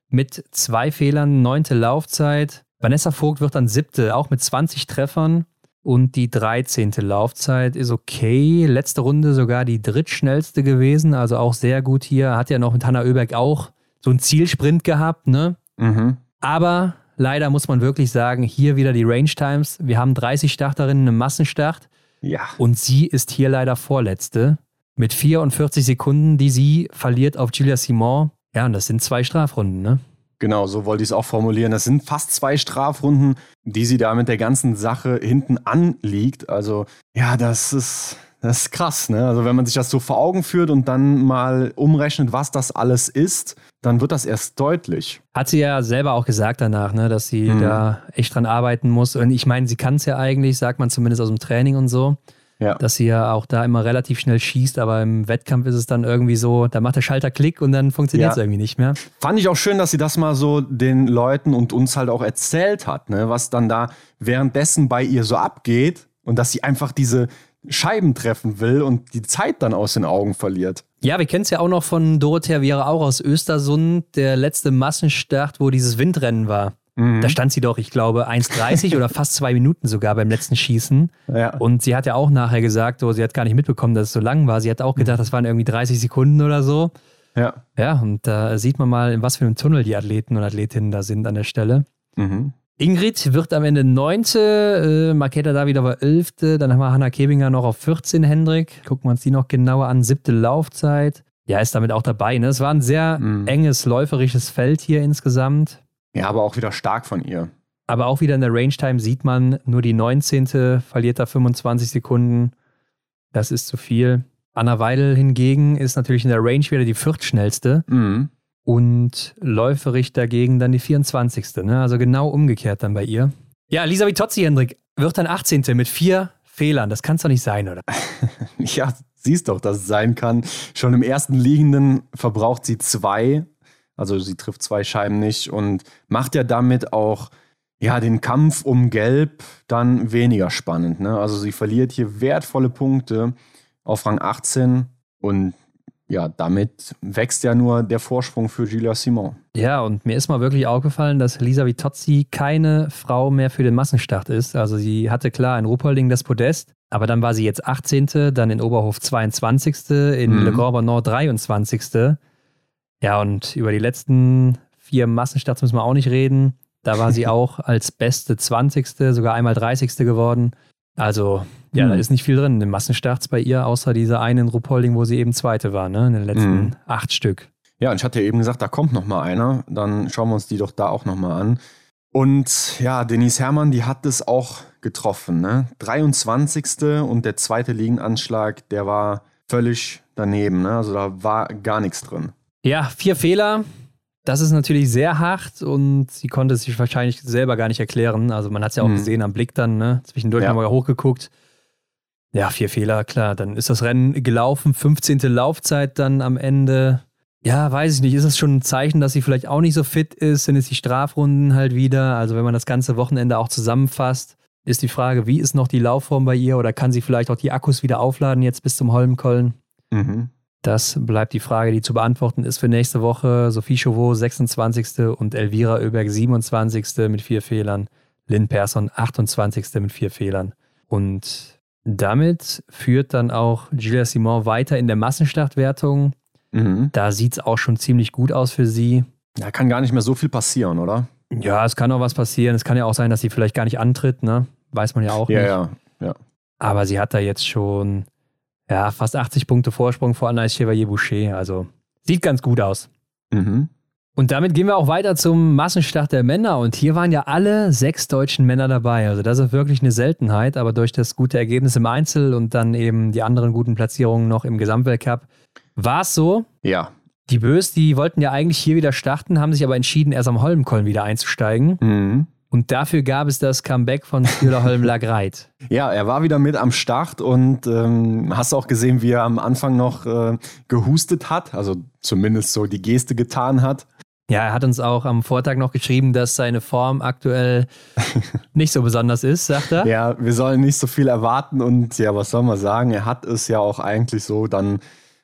mit zwei Fehlern, neunte Laufzeit. Vanessa Vogt wird dann Siebte, auch mit 20 Treffern. Und die 13. Laufzeit ist okay. Letzte Runde sogar die drittschnellste gewesen, also auch sehr gut hier. Hat ja noch mit Hanna Oeberg auch so einen Zielsprint gehabt, ne? Mhm. Aber leider muss man wirklich sagen, hier wieder die Range Times. Wir haben 30 Starterinnen im Massenstart. Ja. Und sie ist hier leider Vorletzte. Mit 44 Sekunden, die sie verliert auf Julia Simon. Ja, und das sind zwei Strafrunden, ne? Genau, so wollte ich es auch formulieren. Das sind fast zwei Strafrunden, die sie da mit der ganzen Sache hinten anliegt. Also, ja, das ist, das ist krass, ne? Also, wenn man sich das so vor Augen führt und dann mal umrechnet, was das alles ist, dann wird das erst deutlich. Hat sie ja selber auch gesagt danach, ne, dass sie mhm. da echt dran arbeiten muss. Und ich meine, sie kann es ja eigentlich, sagt man zumindest aus dem Training und so ja. dass sie ja auch da immer relativ schnell schießt, aber im Wettkampf ist es dann irgendwie so, da macht der Schalter Klick und dann funktioniert es ja. irgendwie nicht mehr. Fand ich auch schön, dass sie das mal so den Leuten und uns halt auch erzählt hat, ne? was dann da währenddessen bei ihr so abgeht und dass sie einfach diese Scheiben treffen will und die Zeit dann aus den Augen verliert. Ja, wir kennen es ja auch noch von Dorothea Viera auch aus Östersund, der letzte Massenstart, wo dieses Windrennen war. Mhm. Da stand sie doch, ich glaube, 1,30 oder fast zwei Minuten sogar beim letzten Schießen. Ja. Und sie hat ja auch nachher gesagt, so, sie hat gar nicht mitbekommen, dass es so lang war. Sie hat auch gedacht, das waren irgendwie 30 Sekunden oder so. Ja. Ja, und da sieht man mal, in was für einem Tunnel die Athleten und Athletinnen da sind an der Stelle. Mhm. Ingrid wird am Ende Neunte, äh, Marketa David aber Elfte, dann haben wir Hanna Kebinger noch auf 14, Hendrik. Gucken wir uns die noch genauer an. Siebte Laufzeit. Ja, ist damit auch dabei. Ne? Es war ein sehr mhm. enges läuferisches Feld hier insgesamt. Ja, aber auch wieder stark von ihr. Aber auch wieder in der Range-Time sieht man, nur die 19. verliert da 25 Sekunden. Das ist zu viel. Anna Weidel hingegen ist natürlich in der Range wieder die viertschnellste. Mhm. Und Läuferich dagegen dann die 24. Ne? Also genau umgekehrt dann bei ihr. Ja, Lisa Vitozzi, Hendrik, wird dann 18. mit vier Fehlern. Das kann es doch nicht sein, oder? <laughs> ja, siehst doch, dass es sein kann. Schon im ersten Liegenden verbraucht sie zwei also sie trifft zwei Scheiben nicht und macht ja damit auch ja, den Kampf um Gelb dann weniger spannend. Ne? Also sie verliert hier wertvolle Punkte auf Rang 18 und ja, damit wächst ja nur der Vorsprung für Gila Simon. Ja, und mir ist mal wirklich aufgefallen, dass Lisa Vitozzi keine Frau mehr für den Massenstart ist. Also sie hatte klar in Ruhpolding das Podest, aber dann war sie jetzt 18., dann in Oberhof 22., in mhm. Le Grand Bonnard 23. Ja, und über die letzten vier Massenstarts müssen wir auch nicht reden. Da war sie <laughs> auch als beste 20. sogar einmal 30. geworden. Also, ja, mhm. da ist nicht viel drin in den Massenstarts bei ihr, außer dieser einen Ruhpolding, wo sie eben Zweite war, ne? In den letzten mhm. acht Stück. Ja, und ich hatte ja eben gesagt, da kommt noch mal einer. Dann schauen wir uns die doch da auch noch mal an. Und ja, Denise Herrmann, die hat es auch getroffen. Ne? 23. und der zweite Liegenanschlag, der war völlig daneben. Ne? Also da war gar nichts drin. Ja, vier Fehler. Das ist natürlich sehr hart und sie konnte es sich wahrscheinlich selber gar nicht erklären. Also man hat es ja auch mhm. gesehen am Blick dann, ne? Zwischendurch ja. nochmal hochgeguckt. Ja, vier Fehler, klar. Dann ist das Rennen gelaufen. 15. Laufzeit dann am Ende. Ja, weiß ich nicht. Ist das schon ein Zeichen, dass sie vielleicht auch nicht so fit ist? Sind es die Strafrunden halt wieder? Also wenn man das ganze Wochenende auch zusammenfasst, ist die Frage, wie ist noch die Laufform bei ihr? Oder kann sie vielleicht auch die Akkus wieder aufladen jetzt bis zum Holmkollen? Mhm. Das bleibt die Frage, die zu beantworten ist für nächste Woche. Sophie Chauveau 26. und Elvira Oeberg 27. mit vier Fehlern. Lynn Persson 28. mit vier Fehlern. Und damit führt dann auch Julia Simon weiter in der Massenstartwertung. Mhm. Da sieht es auch schon ziemlich gut aus für sie. Da kann gar nicht mehr so viel passieren, oder? Ja, es kann auch was passieren. Es kann ja auch sein, dass sie vielleicht gar nicht antritt, ne? Weiß man ja auch ja, nicht. Ja, ja. Aber sie hat da jetzt schon ja, fast 80 Punkte Vorsprung vor Anaïs Chevalier-Boucher. Also sieht ganz gut aus. Mhm. Und damit gehen wir auch weiter zum Massenstart der Männer. Und hier waren ja alle sechs deutschen Männer dabei. Also das ist wirklich eine Seltenheit. Aber durch das gute Ergebnis im Einzel und dann eben die anderen guten Platzierungen noch im Gesamtweltcup war es so. Ja. Die Bös, die wollten ja eigentlich hier wieder starten, haben sich aber entschieden, erst am Holmenkollen wieder einzusteigen. Mhm. Und dafür gab es das Comeback von Stühlerholm Lagreit. <laughs> ja, er war wieder mit am Start und ähm, hast auch gesehen, wie er am Anfang noch äh, gehustet hat, also zumindest so die Geste getan hat. Ja, er hat uns auch am Vortag noch geschrieben, dass seine Form aktuell <laughs> nicht so besonders ist, sagt er. Ja, wir sollen nicht so viel erwarten und ja, was soll man sagen? Er hat es ja auch eigentlich so dann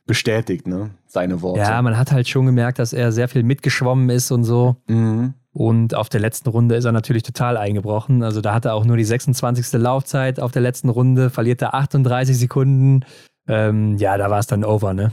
bestätigt, ne? Seine Worte. Ja, man hat halt schon gemerkt, dass er sehr viel mitgeschwommen ist und so. Mhm. Und auf der letzten Runde ist er natürlich total eingebrochen. Also da hat er auch nur die 26. Laufzeit auf der letzten Runde, verliert er 38 Sekunden. Ähm, ja, da war es dann over, ne?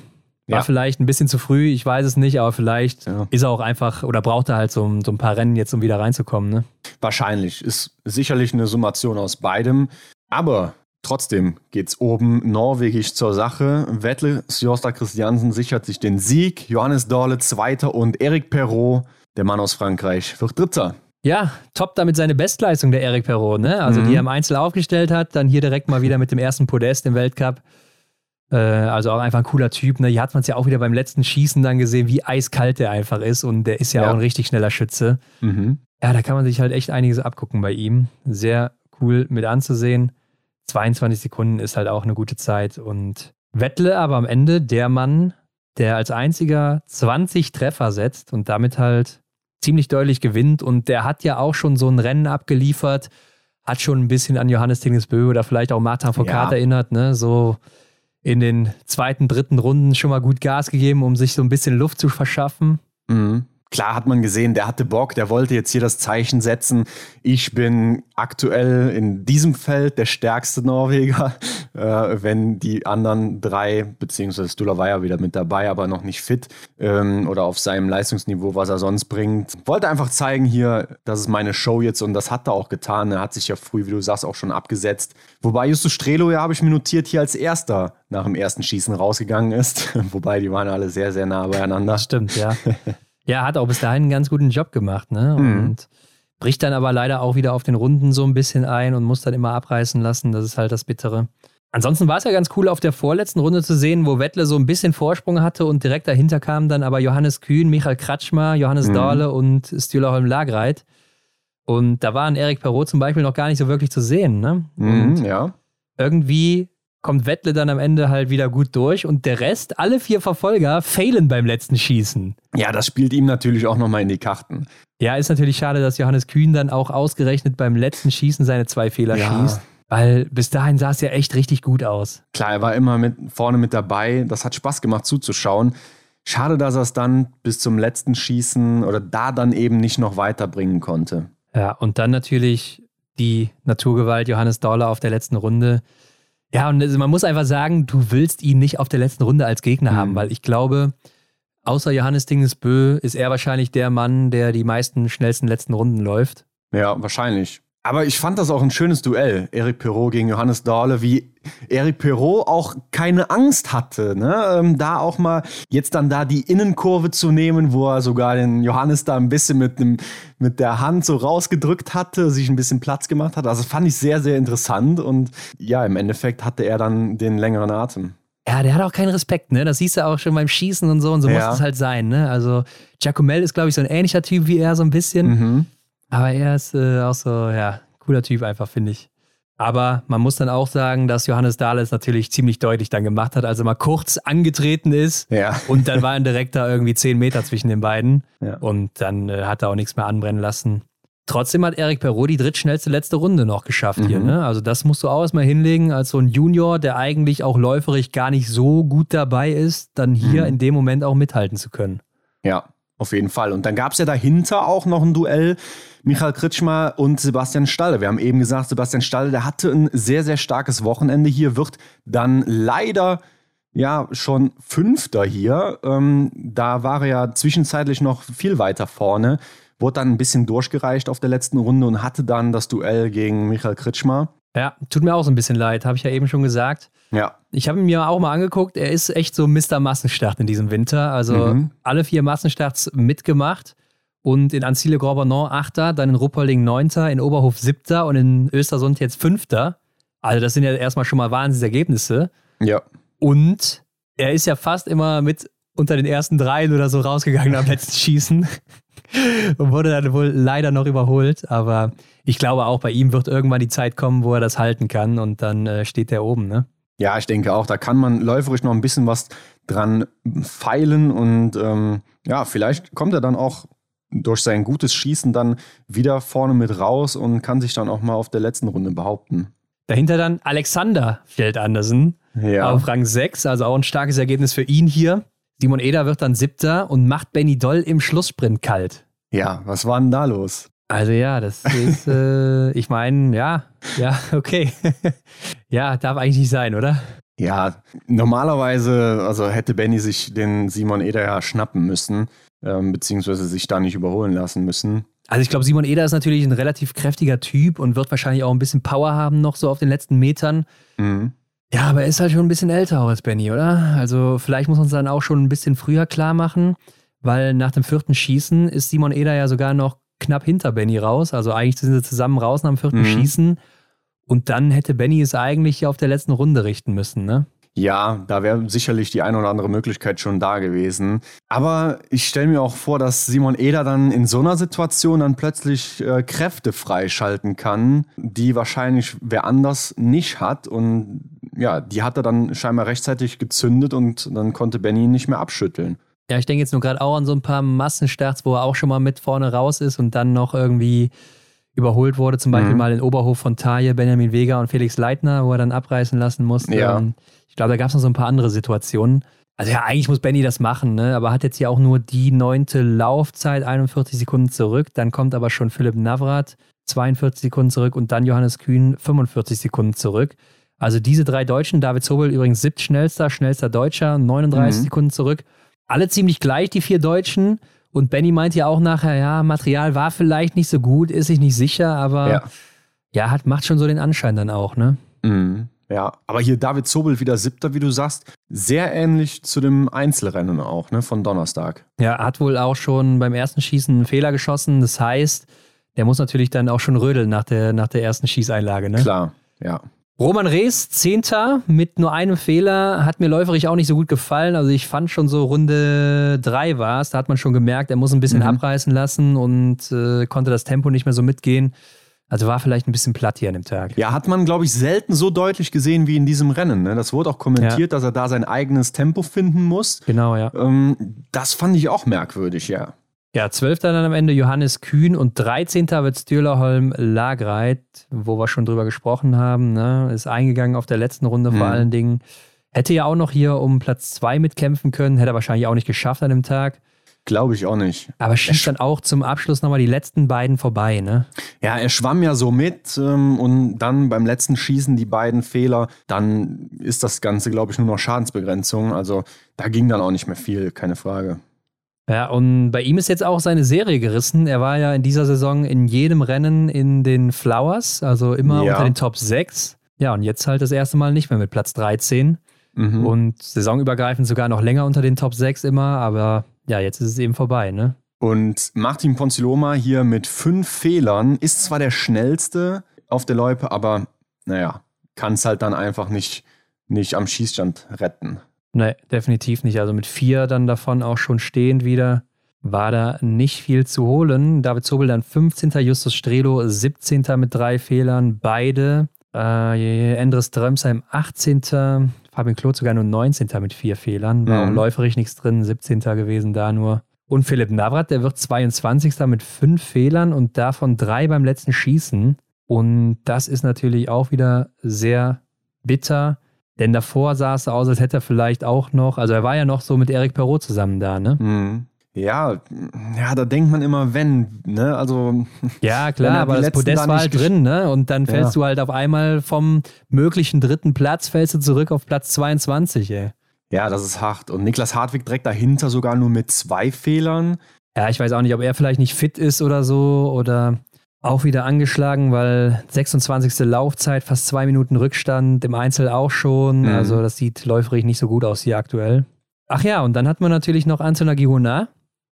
War ja. vielleicht ein bisschen zu früh, ich weiß es nicht, aber vielleicht ja. ist er auch einfach oder braucht er halt so, so, ein paar Rennen jetzt, um wieder reinzukommen. Ne? Wahrscheinlich. Ist sicherlich eine Summation aus beidem. Aber trotzdem geht es oben norwegisch zur Sache. Vettel, Sjosta Christiansen sichert sich den Sieg. Johannes Dorle Zweiter und Eric Perrault, der Mann aus Frankreich, wird Dritter. Ja, top damit seine Bestleistung, der Eric Perrault, ne? Also, mhm. die er im Einzel aufgestellt hat, dann hier direkt mal wieder mit dem ersten Podest im Weltcup. Äh, also auch einfach ein cooler Typ. Ne? Hier hat man es ja auch wieder beim letzten Schießen dann gesehen, wie eiskalt der einfach ist. Und der ist ja, ja. auch ein richtig schneller Schütze. Mhm. Ja, da kann man sich halt echt einiges abgucken bei ihm. Sehr cool mit anzusehen. 22 Sekunden ist halt auch eine gute Zeit. Und Wettle aber am Ende der Mann, der als einziger 20 Treffer setzt und damit halt ziemlich deutlich gewinnt. Und der hat ja auch schon so ein Rennen abgeliefert, hat schon ein bisschen an Johannes Tingesbö oder vielleicht auch Martin Foucault ja. erinnert, ne? So in den zweiten, dritten Runden schon mal gut Gas gegeben, um sich so ein bisschen Luft zu verschaffen. Mhm klar hat man gesehen, der hatte Bock, der wollte jetzt hier das Zeichen setzen. Ich bin aktuell in diesem Feld der stärkste Norweger, <laughs> äh, wenn die anderen drei, beziehungsweise Stula war ja wieder mit dabei, aber noch nicht fit ähm, oder auf seinem Leistungsniveau, was er sonst bringt. Wollte einfach zeigen hier, das ist meine Show jetzt und das hat er auch getan. Er hat sich ja früh, wie du sagst, auch schon abgesetzt. Wobei Justus Strelo, ja, habe ich mir notiert, hier als erster nach dem ersten Schießen rausgegangen ist. <laughs> Wobei die waren alle sehr, sehr nah beieinander. Stimmt, ja. <laughs> Ja, hat auch bis dahin einen ganz guten Job gemacht, ne? Mhm. Und bricht dann aber leider auch wieder auf den Runden so ein bisschen ein und muss dann immer abreißen lassen. Das ist halt das Bittere. Ansonsten war es ja ganz cool, auf der vorletzten Runde zu sehen, wo Wettle so ein bisschen Vorsprung hatte und direkt dahinter kamen dann aber Johannes Kühn, Michael Kratschmer, Johannes mhm. Dahle und Stühlerholm Lagreit. Und da waren Erik Perrault zum Beispiel noch gar nicht so wirklich zu sehen. Ne? Mhm, ja. Irgendwie kommt Wettle dann am Ende halt wieder gut durch und der Rest, alle vier Verfolger, failen beim letzten Schießen. Ja, das spielt ihm natürlich auch nochmal in die Karten. Ja, ist natürlich schade, dass Johannes Kühn dann auch ausgerechnet beim letzten Schießen seine zwei Fehler ja. schießt. Weil bis dahin sah es ja echt richtig gut aus. Klar, er war immer mit, vorne mit dabei. Das hat Spaß gemacht zuzuschauen. Schade, dass er es dann bis zum letzten Schießen oder da dann eben nicht noch weiterbringen konnte. Ja, und dann natürlich die Naturgewalt Johannes Dauler auf der letzten Runde ja, und man muss einfach sagen, du willst ihn nicht auf der letzten Runde als Gegner mhm. haben, weil ich glaube, außer Johannes Dingesbö ist er wahrscheinlich der Mann, der die meisten schnellsten letzten Runden läuft. Ja, wahrscheinlich. Aber ich fand das auch ein schönes Duell, Eric Perrault gegen Johannes Dahle, wie Eric Perrault auch keine Angst hatte, ne? Ähm, da auch mal jetzt dann da die Innenkurve zu nehmen, wo er sogar den Johannes da ein bisschen mit, dem, mit der Hand so rausgedrückt hatte, sich ein bisschen Platz gemacht hat. Also fand ich sehr, sehr interessant und ja, im Endeffekt hatte er dann den längeren Atem. Ja, der hat auch keinen Respekt, ne? Das siehst du auch schon beim Schießen und so und so ja. muss es halt sein, ne? Also Giacomel ist, glaube ich, so ein ähnlicher Typ wie er, so ein bisschen. Mhm. Aber er ist äh, auch so, ja, cooler Typ einfach, finde ich. Aber man muss dann auch sagen, dass Johannes Dahle es natürlich ziemlich deutlich dann gemacht hat, als er mal kurz angetreten ist. Ja. Und dann waren direkt da irgendwie zehn Meter zwischen den beiden. Ja. Und dann äh, hat er auch nichts mehr anbrennen lassen. Trotzdem hat Eric Perrault die drittschnellste letzte Runde noch geschafft mhm. hier. Ne? Also das musst du auch erstmal hinlegen, als so ein Junior, der eigentlich auch läuferig gar nicht so gut dabei ist, dann hier mhm. in dem Moment auch mithalten zu können. Ja, auf jeden Fall. Und dann gab es ja dahinter auch noch ein Duell. Michael Kritschmer und Sebastian Stalle. Wir haben eben gesagt, Sebastian Stalle, der hatte ein sehr, sehr starkes Wochenende hier, wird dann leider ja schon Fünfter hier. Ähm, da war er ja zwischenzeitlich noch viel weiter vorne. Wurde dann ein bisschen durchgereicht auf der letzten Runde und hatte dann das Duell gegen Michael Kritschmer. Ja, tut mir auch so ein bisschen leid, habe ich ja eben schon gesagt. Ja. Ich habe ihn mir auch mal angeguckt, er ist echt so Mr. Massenstart in diesem Winter. Also mhm. alle vier Massenstarts mitgemacht und in Anzile Gorbanon Achter, dann in Ruppolding Neunter, in Oberhof Siebter und in Östersund jetzt Fünfter. Also das sind ja erstmal schon mal Wahnsinnsergebnisse. Ja. Und er ist ja fast immer mit unter den ersten dreien oder so rausgegangen am letzten Schießen und wurde dann wohl leider noch überholt. Aber ich glaube auch, bei ihm wird irgendwann die Zeit kommen, wo er das halten kann und dann äh, steht er oben, ne? Ja, ich denke auch, da kann man läuferisch noch ein bisschen was dran feilen und ähm, ja, vielleicht kommt er dann auch durch sein gutes Schießen dann wieder vorne mit raus und kann sich dann auch mal auf der letzten Runde behaupten. Dahinter dann Alexander Feld Andersen ja. auf Rang 6, also auch ein starkes Ergebnis für ihn hier. Simon Eder wird dann siebter und macht Benny Doll im Schlusssprint kalt. Ja, was war denn da los? Also ja, das ist, äh, <laughs> ich meine, ja, ja, okay. <laughs> ja, darf eigentlich nicht sein, oder? Ja, normalerweise also hätte Benny sich den Simon Eder ja schnappen müssen, ähm, beziehungsweise sich da nicht überholen lassen müssen. Also ich glaube, Simon Eder ist natürlich ein relativ kräftiger Typ und wird wahrscheinlich auch ein bisschen Power haben noch so auf den letzten Metern. Mhm. Ja, aber er ist halt schon ein bisschen älter auch als Benny, oder? Also vielleicht muss man es dann auch schon ein bisschen früher klar machen, weil nach dem vierten Schießen ist Simon Eder ja sogar noch knapp hinter Benny raus. Also eigentlich sind sie zusammen raus nach dem vierten mhm. Schießen. Und dann hätte Benny es eigentlich auf der letzten Runde richten müssen, ne? Ja, da wäre sicherlich die eine oder andere Möglichkeit schon da gewesen. Aber ich stelle mir auch vor, dass Simon Eder dann in so einer Situation dann plötzlich äh, Kräfte freischalten kann, die wahrscheinlich wer anders nicht hat. Und ja, die hat er dann scheinbar rechtzeitig gezündet und dann konnte Benny ihn nicht mehr abschütteln. Ja, ich denke jetzt nur gerade auch an so ein paar Massenstarts, wo er auch schon mal mit vorne raus ist und dann noch irgendwie überholt wurde. Zum Beispiel mhm. mal in Oberhof von Taille, Benjamin Vega und Felix Leitner, wo er dann abreißen lassen musste. Ja. ich glaube, da gab es noch so ein paar andere Situationen. Also ja, eigentlich muss Benny das machen, ne? aber hat jetzt hier auch nur die neunte Laufzeit, 41 Sekunden zurück. Dann kommt aber schon Philipp Navrat, 42 Sekunden zurück und dann Johannes Kühn, 45 Sekunden zurück. Also diese drei Deutschen, David Zobel übrigens siebtschnellster, schnellster Deutscher, 39 mhm. Sekunden zurück. Alle ziemlich gleich, die vier Deutschen. Und Benny meint ja auch nachher, ja, Material war vielleicht nicht so gut, ist sich nicht sicher, aber ja, ja hat, macht schon so den Anschein dann auch, ne? Mhm. Ja, aber hier David Zobel wieder siebter, wie du sagst, sehr ähnlich zu dem Einzelrennen auch, ne, von Donnerstag. Ja, hat wohl auch schon beim ersten Schießen einen Fehler geschossen. Das heißt, der muss natürlich dann auch schon rödeln nach der, nach der ersten Schießeinlage, ne? Klar, ja. Roman Rees, Zehnter mit nur einem Fehler, hat mir läuferig auch nicht so gut gefallen. Also ich fand schon so Runde drei war es, da hat man schon gemerkt, er muss ein bisschen mhm. abreißen lassen und äh, konnte das Tempo nicht mehr so mitgehen. Also war vielleicht ein bisschen platt hier an dem Tag. Ja, hat man, glaube ich, selten so deutlich gesehen wie in diesem Rennen. Ne? Das wurde auch kommentiert, ja. dass er da sein eigenes Tempo finden muss. Genau, ja. Ähm, das fand ich auch merkwürdig, ja. Ja, 12. dann am Ende Johannes Kühn und 13. wird Stürlerholm Lagreit, wo wir schon drüber gesprochen haben, ne? ist eingegangen auf der letzten Runde vor mhm. allen Dingen. Hätte ja auch noch hier um Platz 2 mitkämpfen können, hätte er wahrscheinlich auch nicht geschafft an dem Tag. Glaube ich auch nicht. Aber schießt dann auch zum Abschluss nochmal die letzten beiden vorbei, ne? Ja, er schwamm ja so mit ähm, und dann beim letzten Schießen die beiden Fehler, dann ist das Ganze, glaube ich, nur noch Schadensbegrenzung. Also da ging dann auch nicht mehr viel, keine Frage. Ja, und bei ihm ist jetzt auch seine Serie gerissen. Er war ja in dieser Saison in jedem Rennen in den Flowers, also immer ja. unter den Top 6. Ja, und jetzt halt das erste Mal nicht mehr mit Platz 13. Mhm. Und saisonübergreifend sogar noch länger unter den Top 6 immer, aber ja, jetzt ist es eben vorbei, ne? Und Martin Ponziloma hier mit fünf Fehlern ist zwar der schnellste auf der Loipe, aber naja, kann es halt dann einfach nicht, nicht am Schießstand retten. Nee, definitiv nicht. Also mit vier dann davon auch schon stehend wieder war da nicht viel zu holen. David Zobel dann 15. Justus Strelo 17. mit drei Fehlern, beide. Äh, Endres Drömsheim 18. Fabian Kloth sogar nur 19. mit vier Fehlern. War mhm. auch läuferisch nichts drin, 17. gewesen da nur. Und Philipp Navrat, der wird 22. mit fünf Fehlern und davon drei beim letzten Schießen. Und das ist natürlich auch wieder sehr bitter. Denn davor sah es aus, als hätte er vielleicht auch noch, also er war ja noch so mit Eric Perrault zusammen da, ne? Mhm. Ja, ja, da denkt man immer, wenn, ne? Also. <laughs> Ja, klar, aber das Podest war halt drin, ne? Und dann fällst ja. du halt auf einmal vom möglichen dritten Platz, fällst du zurück auf Platz 22, ey. Ja, das ist hart. Und Niklas Hartwig direkt dahinter sogar nur mit zwei Fehlern. Ja, ich weiß auch nicht, ob er vielleicht nicht fit ist oder so oder auch wieder angeschlagen, weil 26. Laufzeit, fast zwei Minuten Rückstand, im Einzel auch schon. Mhm. Also das sieht läuferig nicht so gut aus hier aktuell. Ach ja, und dann hat man natürlich noch Antonin Gihona.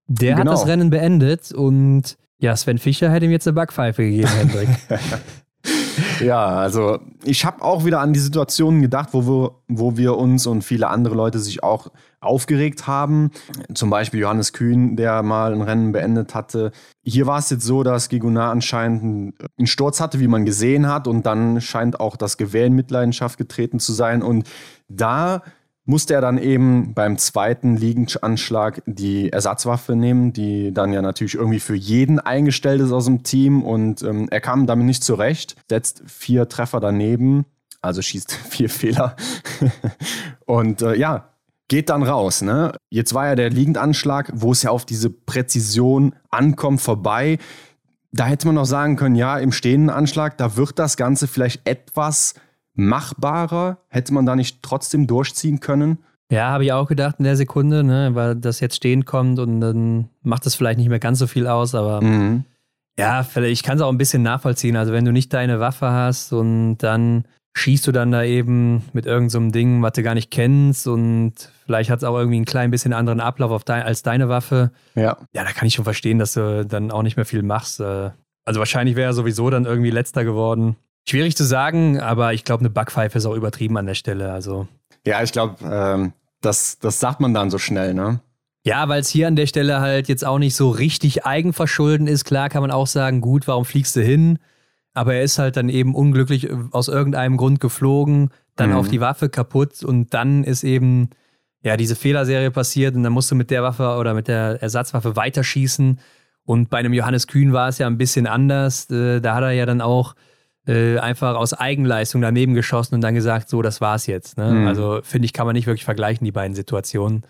Der genau. hat das Rennen beendet und ja, Sven Fischer hätte ihm jetzt eine Backpfeife gegeben, Hendrik. <laughs> ja, also ich habe auch wieder an die Situationen gedacht, wo wir, wo wir uns und viele andere Leute sich auch aufgeregt haben. Zum Beispiel Johannes Kühn, der mal ein Rennen beendet hatte. Hier war es jetzt so, dass Gigunar anscheinend einen Sturz hatte, wie man gesehen hat, und dann scheint auch das Gewehr in Mitleidenschaft getreten zu sein. Und da musste er dann eben beim zweiten Liegendanschlag die Ersatzwaffe nehmen, die dann ja natürlich irgendwie für jeden eingestellt ist aus dem Team und ähm, er kam damit nicht zurecht, setzt vier Treffer daneben, also schießt <laughs> vier Fehler und äh, ja, geht dann raus. Ne? Jetzt war ja der Liegendanschlag, wo es ja auf diese Präzision ankommt, vorbei. Da hätte man noch sagen können, ja, im stehenden Anschlag, da wird das Ganze vielleicht etwas machbarer? Hätte man da nicht trotzdem durchziehen können? Ja, habe ich auch gedacht in der Sekunde, ne, weil das jetzt stehen kommt und dann macht das vielleicht nicht mehr ganz so viel aus, aber mhm. ja, ich kann es auch ein bisschen nachvollziehen. Also wenn du nicht deine Waffe hast und dann schießt du dann da eben mit irgendeinem so Ding, was du gar nicht kennst und vielleicht hat es auch irgendwie einen klein bisschen anderen Ablauf dein, als deine Waffe. Ja. Ja, da kann ich schon verstehen, dass du dann auch nicht mehr viel machst. Äh. Also wahrscheinlich wäre er sowieso dann irgendwie letzter geworden. Schwierig zu sagen, aber ich glaube, eine Backpfeife ist auch übertrieben an der Stelle. Also ja, ich glaube, ähm, das, das sagt man dann so schnell, ne? Ja, weil es hier an der Stelle halt jetzt auch nicht so richtig eigenverschulden ist. Klar kann man auch sagen, gut, warum fliegst du hin? Aber er ist halt dann eben unglücklich aus irgendeinem Grund geflogen, dann mhm. auf die Waffe kaputt und dann ist eben ja diese Fehlerserie passiert und dann musst du mit der Waffe oder mit der Ersatzwaffe weiterschießen. Und bei einem Johannes Kühn war es ja ein bisschen anders. Äh, da hat er ja dann auch äh, einfach aus Eigenleistung daneben geschossen und dann gesagt, so, das war's jetzt. Ne? Mhm. Also finde ich, kann man nicht wirklich vergleichen, die beiden Situationen.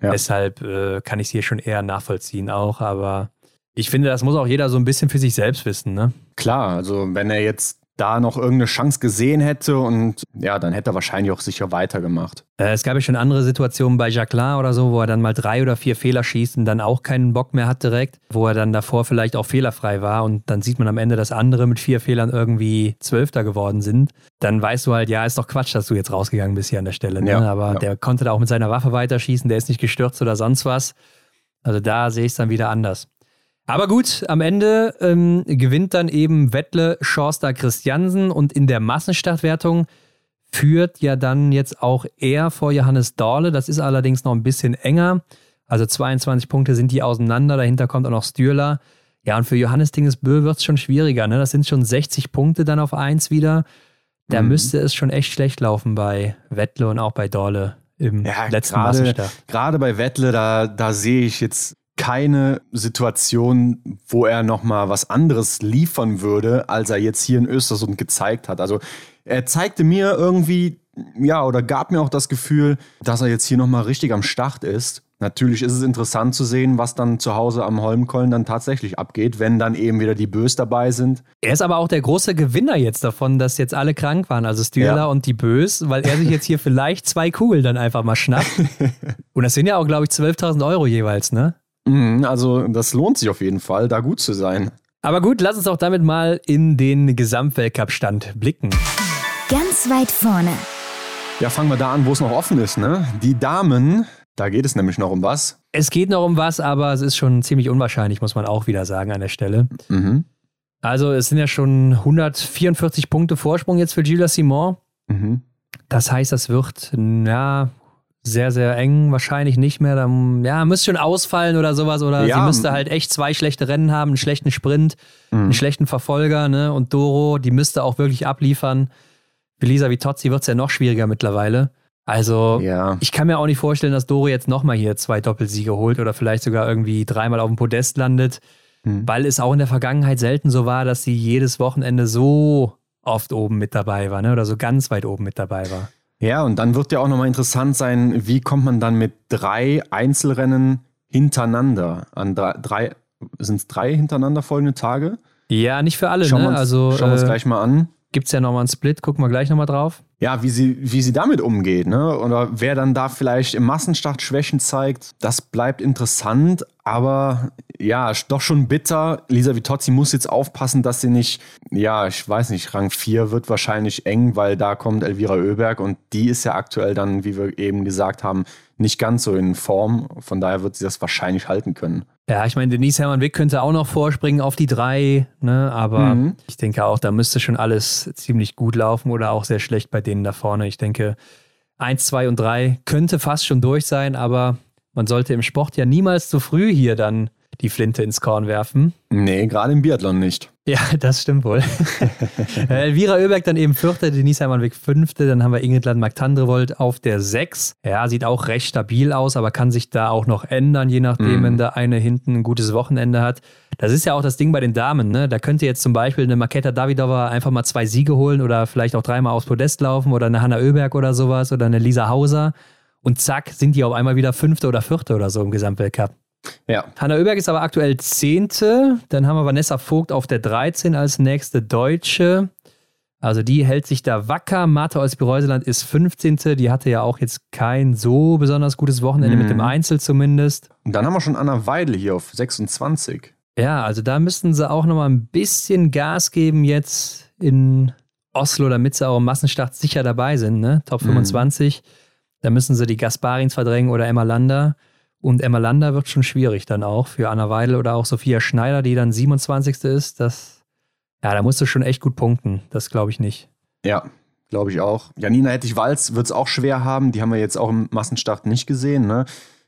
Ja. Deshalb äh, kann ich es hier schon eher nachvollziehen auch, aber ich finde, das muss auch jeder so ein bisschen für sich selbst wissen. Ne? Klar, also wenn er jetzt da noch irgendeine Chance gesehen hätte und ja, dann hätte er wahrscheinlich auch sicher weitergemacht. Äh, es gab ja schon andere Situationen bei Jacqueline oder so, wo er dann mal drei oder vier Fehler schießt und dann auch keinen Bock mehr hat direkt, wo er dann davor vielleicht auch fehlerfrei war und dann sieht man am Ende, dass andere mit vier Fehlern irgendwie Zwölfter geworden sind. Dann weißt du halt, ja, ist doch Quatsch, dass du jetzt rausgegangen bist hier an der Stelle. Ne? Ja, Aber ja. der konnte da auch mit seiner Waffe weiterschießen, der ist nicht gestürzt oder sonst was. Also da sehe ich es dann wieder anders. Aber gut, am Ende ähm, gewinnt dann eben Wettle Schorster Christiansen und in der Massenstartwertung führt ja dann jetzt auch er vor Johannes Dorle. Das ist allerdings noch ein bisschen enger. Also 22 Punkte sind die auseinander. Dahinter kommt auch noch Stürler. Ja, und für Johannes Dingesbö wird es schon schwieriger. Ne? Das sind schon 60 Punkte dann auf 1 wieder. Da mhm. müsste es schon echt schlecht laufen bei Wettle und auch bei Dorle im ja, letzten grade, Massenstart. Gerade bei Wettle, da, da sehe ich jetzt keine Situation, wo er nochmal was anderes liefern würde, als er jetzt hier in Östersund gezeigt hat. Also er zeigte mir irgendwie, ja, oder gab mir auch das Gefühl, dass er jetzt hier nochmal richtig am Start ist. Natürlich ist es interessant zu sehen, was dann zu Hause am Holmkollen dann tatsächlich abgeht, wenn dann eben wieder die Bös dabei sind. Er ist aber auch der große Gewinner jetzt davon, dass jetzt alle krank waren, also Stühler ja. und die Bös, weil er sich jetzt hier <laughs> vielleicht zwei Kugeln dann einfach mal schnappt. <laughs> und das sind ja auch, glaube ich, 12.000 Euro jeweils, ne? Mhm, also das lohnt sich auf jeden Fall, da gut zu sein. Aber gut, lass uns auch damit mal in den Gesamtweltcup-Stand blicken. Ganz weit vorne. Ja, fangen wir da an, wo es noch offen ist, ne? Die Damen, da geht es nämlich noch um was. Es geht noch um was, aber es ist schon ziemlich unwahrscheinlich, muss man auch wieder sagen an der Stelle. Mhm. Also es sind ja schon 144 Punkte Vorsprung jetzt für Gilles Simon. Mhm. Das heißt, das wird, ja, sehr, sehr eng, wahrscheinlich nicht mehr. Dann, ja, müsste schon ausfallen oder sowas. Oder ja. sie müsste halt echt zwei schlechte Rennen haben, einen schlechten Sprint, mhm. einen schlechten Verfolger, ne? Und Doro, die müsste auch wirklich abliefern. Für Lisa Vitozzi wird es ja noch schwieriger mittlerweile. Also, ja. ich kann mir auch nicht vorstellen, dass Doro jetzt nochmal hier zwei Doppelsiege holt oder vielleicht sogar irgendwie dreimal auf dem Podest landet, mhm. weil es auch in der Vergangenheit selten so war, dass sie jedes Wochenende so oft oben mit dabei war, ne? Oder so ganz weit oben mit dabei war. Ja, und dann wird ja auch nochmal interessant sein, wie kommt man dann mit drei Einzelrennen hintereinander an drei, drei sind es drei hintereinander folgende Tage? Ja, nicht für alle, schauen ne? Wir uns, also, schauen wir uns äh, gleich mal an. Gibt es ja nochmal einen Split, gucken wir gleich nochmal drauf. Ja, wie sie, wie sie damit umgeht, ne? Oder wer dann da vielleicht im Massenstart Schwächen zeigt, das bleibt interessant, aber ja, doch schon bitter. Lisa Vitozzi muss jetzt aufpassen, dass sie nicht, ja, ich weiß nicht, Rang 4 wird wahrscheinlich eng, weil da kommt Elvira Oeberg und die ist ja aktuell dann, wie wir eben gesagt haben, nicht ganz so in Form. Von daher wird sie das wahrscheinlich halten können. Ja, ich meine, Denise Hermann-Wick könnte auch noch vorspringen auf die drei, ne? aber mhm. ich denke auch, da müsste schon alles ziemlich gut laufen oder auch sehr schlecht bei denen da vorne. Ich denke, 1, 2 und 3 könnte fast schon durch sein, aber man sollte im Sport ja niemals zu früh hier dann die Flinte ins Korn werfen. Nee, gerade im Biathlon nicht. Ja, das stimmt wohl. <laughs> Äh, Elvira Oeberg dann eben Vierte, Denise Hermann-Weg Fünfte, dann haben wir Ingrid Landmark-Tandrevold auf der Sechs. Ja, sieht auch recht stabil aus, aber kann sich da auch noch ändern, je nachdem, mm. wenn da eine hinten ein gutes Wochenende hat. Das ist ja auch das Ding bei den Damen, ne? Da könnte jetzt zum Beispiel eine Maketa Davidova einfach mal zwei Siege holen oder vielleicht auch dreimal aufs Podest laufen oder eine Hanna Oeberg oder sowas oder eine Lisa Hauser. Und zack, sind die auf einmal wieder Fünfte oder Vierte oder so im Gesamtweltcup. Ja. Hanna Oeberg ist aber aktuell Zehnte. Dann haben wir Vanessa Vogt auf der 13 als nächste Deutsche. Also die hält sich da wacker. Martha Olsby-Reuseland ist 15. Die hatte ja auch jetzt kein so besonders gutes Wochenende mhm. mit dem. Einzel zumindest. Und dann haben wir schon Anna Weidel hier auf 26. Ja, also da müssten sie auch nochmal ein bisschen Gas geben jetzt in Oslo, damit sie auch im Massenstart sicher dabei sind, ne? Top 25. Mhm. Da müssen sie die Gasparins verdrängen oder Emma Lander. Und Emma Lander wird schon schwierig dann auch für Anna Weidel oder auch Sophia Schneider, die dann 27. ist. Das, ja, da musst du schon echt gut punkten. Das glaube ich nicht. Ja, glaube ich auch. Janina Hettich-Walz wird es auch schwer haben. Die haben wir jetzt auch im Massenstart nicht gesehen. Ne?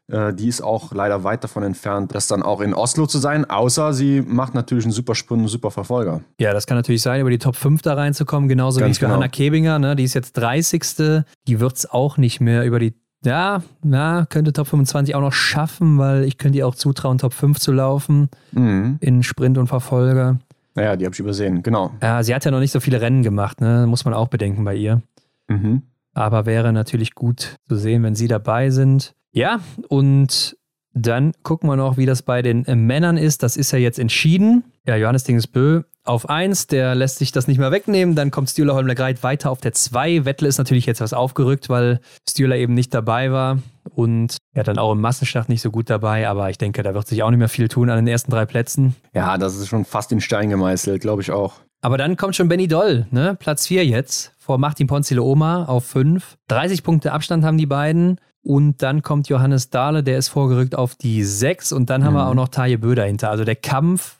Äh, die ist auch leider weit davon entfernt, das dann auch in Oslo zu sein, außer sie macht natürlich einen super Sprint, einen super Verfolger. Ja, das kann natürlich sein, über die Top 5 da reinzukommen, genauso Ganz wie für genau. Hanna Kebinger, ne? die ist jetzt 30. Die wird es auch nicht mehr über die ja, ja, könnte Top 25 auch noch schaffen, weil ich könnte ihr auch zutrauen, Top 5 zu laufen mhm. in Sprint und Verfolger. Naja, die habe ich übersehen, genau. Ja, sie hat ja noch nicht so viele Rennen gemacht, ne? muss man auch bedenken bei ihr. Mhm. Aber wäre natürlich gut zu sehen, wenn sie dabei sind. Ja, und dann gucken wir noch, wie das bei den Männern ist. Das ist ja jetzt entschieden. Ja, Johannes Dingesbö auf 1, der lässt sich das nicht mehr wegnehmen. Dann kommt Stühler Holmler Greit weiter auf der 2. Wettle ist natürlich jetzt was aufgerückt, weil Stühler eben nicht dabei war und er dann auch im Massenstart nicht so gut dabei. Aber ich denke, da wird sich auch nicht mehr viel tun an den ersten drei Plätzen. Ja, das ist schon fast in Stein gemeißelt, glaube ich auch. Aber dann kommt schon Benny Doll, ne? Platz 4 jetzt, vor Martin Ponzile Oma auf 5. 30 Punkte Abstand haben die beiden. Und dann kommt Johannes Dahle, der ist vorgerückt auf die 6. Und dann mhm. haben wir mhm. auch noch Taje Bö dahinter. Also der Kampf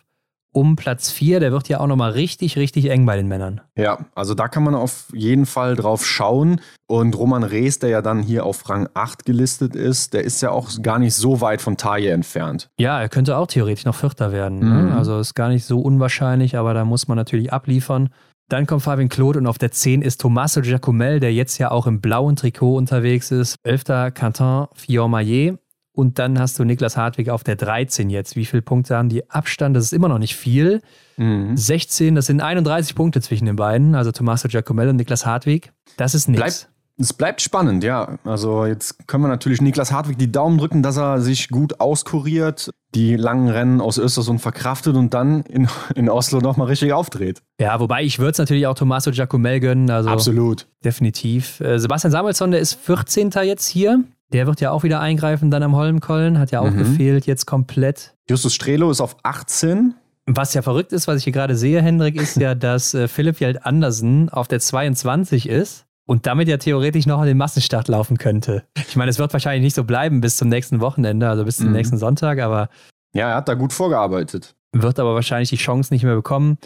um Platz 4, der wird ja auch nochmal richtig, richtig eng bei den Männern. Ja, also da kann man auf jeden Fall drauf schauen. Und Roman Rees, der ja dann hier auf Rang 8 gelistet ist, der ist ja auch gar nicht so weit von Taille entfernt. Ja, er könnte auch theoretisch noch Vierter werden. Ne? Mhm. Also ist gar nicht so unwahrscheinlich, aber da muss man natürlich abliefern. Dann kommt Fabian Claude und auf der 10 ist Tommaso Giacomel, der jetzt ja auch im blauen Trikot unterwegs ist. 11. Quentin Fiormaillet. Und dann hast du Niklas Hartwig auf der 13 jetzt. Wie viele Punkte haben die Abstand? Das ist immer noch nicht viel. Mhm. 16, das sind 31 Punkte zwischen den beiden, also Tommaso Giacomello und Niklas Hartwig. Das ist nichts. Es bleibt spannend, ja. Also jetzt können wir natürlich Niklas Hartwig die Daumen drücken, dass er sich gut auskuriert, die langen Rennen aus Östersund verkraftet und dann in, in Oslo nochmal richtig aufdreht. Ja, wobei ich würde es natürlich auch Tommaso Giacomel gönnen. Also Absolut. Definitiv. Äh, Sebastian Samuelsson, der ist 14. jetzt hier. Der wird ja auch wieder eingreifen dann am Holmkollen, hat ja auch mhm. gefehlt jetzt komplett. Justus Strelo ist auf 18. Was ja verrückt ist, was ich hier gerade sehe, Hendrik, ist ja, <laughs> dass äh, Philipp Jeld Andersen auf der 22 ist und damit ja theoretisch noch an den Massenstart laufen könnte. Ich meine, es wird wahrscheinlich nicht so bleiben bis zum nächsten Wochenende, also bis zum mhm. nächsten Sonntag, aber. Ja, er hat da gut vorgearbeitet. Wird aber wahrscheinlich die Chance nicht mehr bekommen.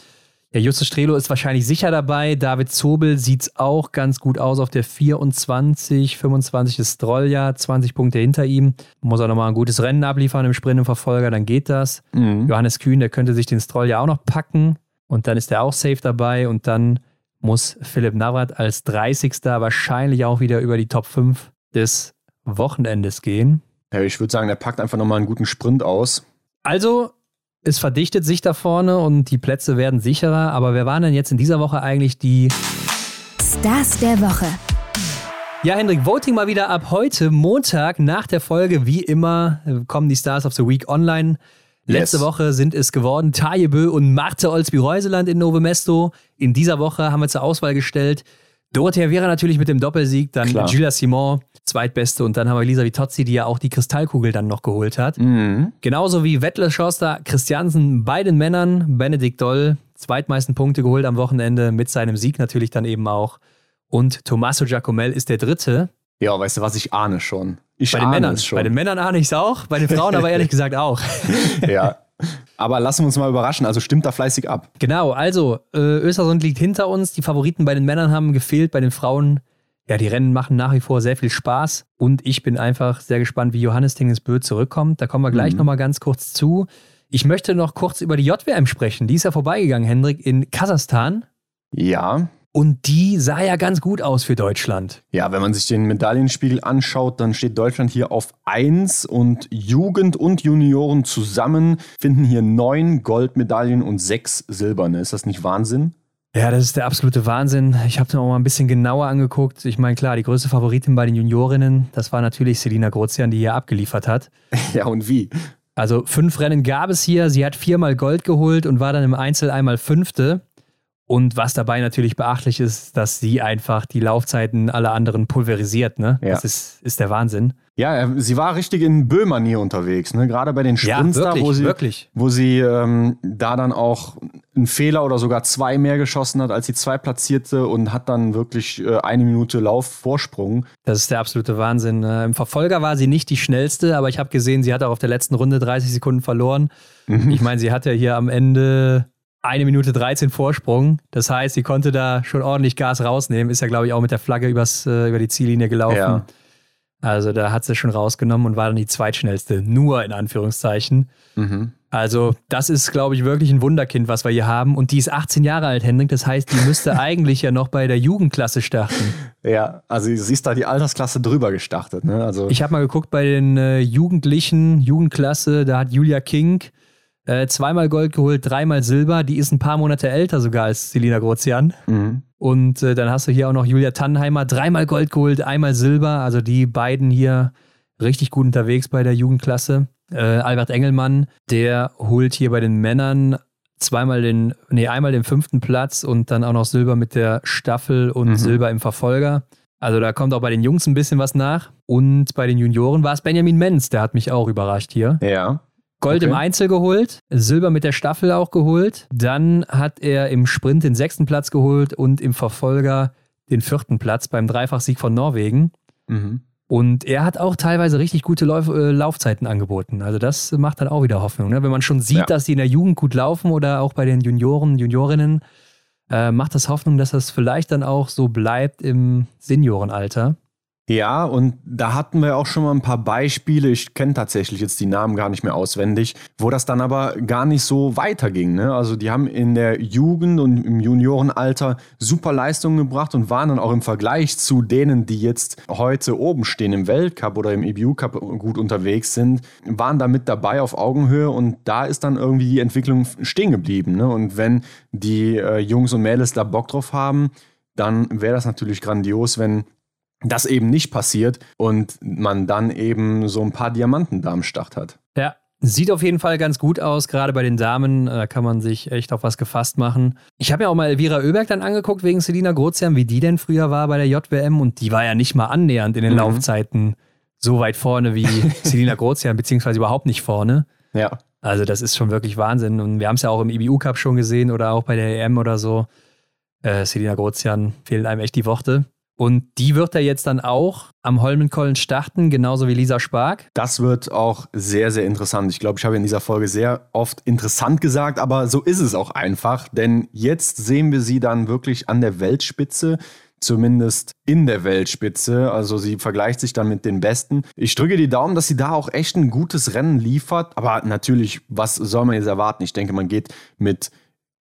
Ja, Justus Strelo ist wahrscheinlich sicher dabei. David Zobel sieht es auch ganz gut aus auf der 24, 25 ist Strolja, 20 Punkte hinter ihm. Muss er nochmal ein gutes Rennen abliefern im Sprint im Verfolger, dann geht das. Mhm. Johannes Kühn, der könnte sich den Strolja auch noch packen und dann ist er auch safe dabei und dann muss Philipp Navrat als 30. wahrscheinlich auch wieder über die Top 5 des Wochenendes gehen. Ja, ich würde sagen, er packt einfach nochmal einen guten Sprint aus. Also, es verdichtet sich da vorne und die Plätze werden sicherer. Aber wer waren denn jetzt in dieser Woche eigentlich die Stars der Woche? Ja, Hendrik, Voting mal wieder ab heute, Montag, nach der Folge. Wie immer kommen die Stars of the Week online. Letzte yes. Woche sind es geworden Taje Bö und Marte Olsby-Reuseland in Novemesto. In dieser Woche haben wir zur Auswahl gestellt Dorothea Vera natürlich mit dem Doppelsieg, dann Klar. Gilles Simon, zweitbeste und dann haben wir Lisa Vitozzi, die ja auch die Kristallkugel dann noch geholt hat. Mhm. Genauso wie Wettle Schoster, Christiansen, beiden Männern, Benedikt Doll, zweitmeisten Punkte geholt am Wochenende, mit seinem Sieg natürlich dann eben auch. Und Tommaso Giacomel ist der Dritte. Ja, weißt du was, ich ahne schon. Ich bei den Männern schon. Bei den Männern ahne ich es auch, bei den Frauen aber ehrlich <laughs> gesagt auch. ja. <laughs> Aber lassen wir uns mal überraschen, also stimmt da fleißig ab. Genau, also äh, Östersund liegt hinter uns. Die Favoriten bei den Männern haben gefehlt, bei den Frauen. Ja, die Rennen machen nach wie vor sehr viel Spaß und ich bin einfach sehr gespannt, wie Johannes Tingesbö zurückkommt. Da kommen wir gleich mhm. nochmal ganz kurz zu. Ich möchte noch kurz über die JWM sprechen. Die ist ja vorbeigegangen, Hendrik, in Kasachstan. Ja. Und die sah ja ganz gut aus für Deutschland. Ja, wenn man sich den Medaillenspiegel anschaut, dann steht Deutschland hier auf 1 und Jugend und Junioren zusammen finden hier neun Goldmedaillen und sechs silberne. Ist das nicht Wahnsinn? Ja, das ist der absolute Wahnsinn. Ich habe mir auch mal ein bisschen genauer angeguckt. Ich meine, klar, die größte Favoritin bei den Juniorinnen, das war natürlich Selina Grozian, die hier abgeliefert hat. <laughs> Ja, und wie? Also fünf Rennen gab es hier. Sie hat viermal Gold geholt und war dann im Einzel einmal Fünfte. Und was dabei natürlich beachtlich ist, dass sie einfach die Laufzeiten aller anderen pulverisiert. Ne? Ja. Das ist, ist der Wahnsinn. Ja, sie war richtig in Böhmanier unterwegs, ne? Gerade bei den Sprints ja, wirklich, da, wo sie, wirklich. Wo sie ähm, da dann auch einen Fehler oder sogar zwei mehr geschossen hat, als sie zwei platzierte und hat dann wirklich äh, eine Minute Laufvorsprung. Das ist der absolute Wahnsinn. Äh, Im Verfolger war sie nicht die schnellste, aber ich habe gesehen, sie hat auch auf der letzten Runde 30 Sekunden verloren. Mhm. Ich meine, sie hat ja hier am Ende eine Minute 13 Vorsprung. Das heißt, sie konnte da schon ordentlich Gas rausnehmen. Ist ja, glaube ich, auch mit der Flagge übers, äh, über die Ziellinie gelaufen. Ja. Also da hat sie schon rausgenommen und war dann die zweitschnellste. Nur in Anführungszeichen. Mhm. Also, das ist, glaube ich, wirklich ein Wunderkind, was wir hier haben. Und die ist 18 Jahre alt, Hendrik. Das heißt, die müsste <laughs> eigentlich ja noch bei der Jugendklasse starten. Ja, also sie ist da die Altersklasse drüber gestartet. Ne? Also ich habe mal geguckt bei den äh, Jugendlichen, Jugendklasse, da hat Julia King äh, zweimal Gold geholt, dreimal Silber. Die ist ein paar Monate älter sogar als Selina Grozian. Mhm. Und äh, dann hast du hier auch noch Julia Tannheimer, dreimal Gold geholt, einmal Silber. Also die beiden hier richtig gut unterwegs bei der Jugendklasse. Äh, Albert Engelmann, der holt hier bei den Männern zweimal den, nee, einmal den fünften Platz und dann auch noch Silber mit der Staffel und mhm. Silber im Verfolger. Also da kommt auch bei den Jungs ein bisschen was nach. Und bei den Junioren war es Benjamin Menz, der hat mich auch überrascht hier. Ja. Gold okay. im Einzel geholt, Silber mit der Staffel auch geholt. Dann hat er im Sprint den sechsten Platz geholt und im Verfolger den vierten Platz beim Dreifachsieg von Norwegen. Mhm. Und er hat auch teilweise richtig gute Lauf äh, Laufzeiten angeboten. Also das macht dann auch wieder Hoffnung. Ne? Wenn man schon sieht, ja. dass die in der Jugend gut laufen oder auch bei den Junioren, Juniorinnen, äh, macht das Hoffnung, dass das vielleicht dann auch so bleibt im Seniorenalter. Ja, und da hatten wir auch schon mal ein paar Beispiele. Ich kenne tatsächlich jetzt die Namen gar nicht mehr auswendig, wo das dann aber gar nicht so weiterging. Ne? Also die haben in der Jugend und im Juniorenalter super Leistungen gebracht und waren dann auch im Vergleich zu denen, die jetzt heute oben stehen im Weltcup oder im EBU Cup gut unterwegs sind, waren da mit dabei auf Augenhöhe und da ist dann irgendwie die Entwicklung stehen geblieben. Ne? Und wenn die äh, Jungs und Mädels da Bock drauf haben, dann wäre das natürlich grandios, wenn das eben nicht passiert und man dann eben so ein paar Diamanten da am Start hat. Ja, Sieht auf jeden Fall ganz gut aus, gerade bei den Damen. Da kann man sich echt auf was gefasst machen. Ich habe mir auch mal Elvira Oeberg dann angeguckt wegen Selina Grozian, wie die denn früher war bei der JWM und die war ja nicht mal annähernd in den mhm. Laufzeiten so weit vorne wie <laughs> Selina Grozian, beziehungsweise überhaupt nicht vorne. Ja. Also das ist schon wirklich Wahnsinn und wir haben es ja auch im IBU Cup schon gesehen oder auch bei der EM oder so. Äh, Selina Grozian fehlen einem echt die Worte. Und die wird er jetzt dann auch am Holmenkollen starten, genauso wie Lisa Spark. Das wird auch sehr, sehr interessant. Ich glaube, ich habe in dieser Folge sehr oft interessant gesagt, aber so ist es auch einfach. Denn jetzt sehen wir sie dann wirklich an der Weltspitze zumindest in der Weltspitze. Also sie vergleicht sich dann mit den Besten. Ich drücke die Daumen, dass sie da auch echt ein gutes Rennen liefert. Aber natürlich, was soll man jetzt erwarten? Ich denke, man geht mit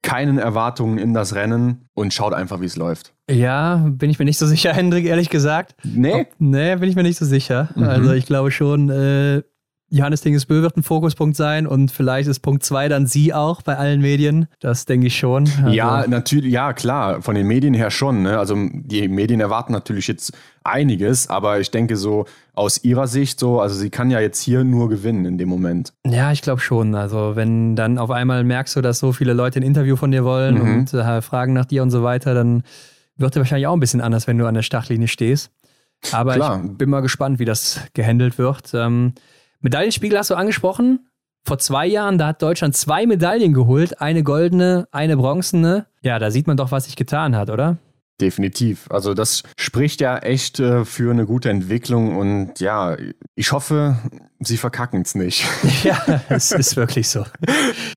keinen Erwartungen in das Rennen und schaut einfach, wie es läuft. Ja, bin ich mir nicht so sicher, <laughs> Hendrik, ehrlich gesagt. Nee? Ob, nee, bin ich mir nicht so sicher. Mhm. Also ich glaube schon, äh, Johannes Dingesbö wird ein Fokuspunkt sein und vielleicht ist Punkt 2 dann sie auch bei allen Medien. Das denke ich schon. Also ja, natürlich, ja, klar, von den Medien her schon. Ne? Also die Medien erwarten natürlich jetzt einiges, aber ich denke so aus ihrer Sicht so, also sie kann ja jetzt hier nur gewinnen in dem Moment. Ja, ich glaube schon. Also wenn dann auf einmal merkst du, dass so viele Leute ein Interview von dir wollen mhm. und äh, fragen nach dir und so weiter, dann wird er wahrscheinlich auch ein bisschen anders, wenn du an der Startlinie stehst. Aber Klar. ich bin mal gespannt, wie das gehandelt wird. Ähm, Medaillenspiegel hast du angesprochen. Vor zwei Jahren, da hat Deutschland zwei Medaillen geholt. Eine goldene, eine bronzene. Ja, da sieht man doch, was sich getan hat, oder? Definitiv. Also das spricht ja echt äh, für eine gute Entwicklung und ja, ich hoffe, sie verkacken es nicht. <laughs> <laughs> Ja, es ist wirklich so.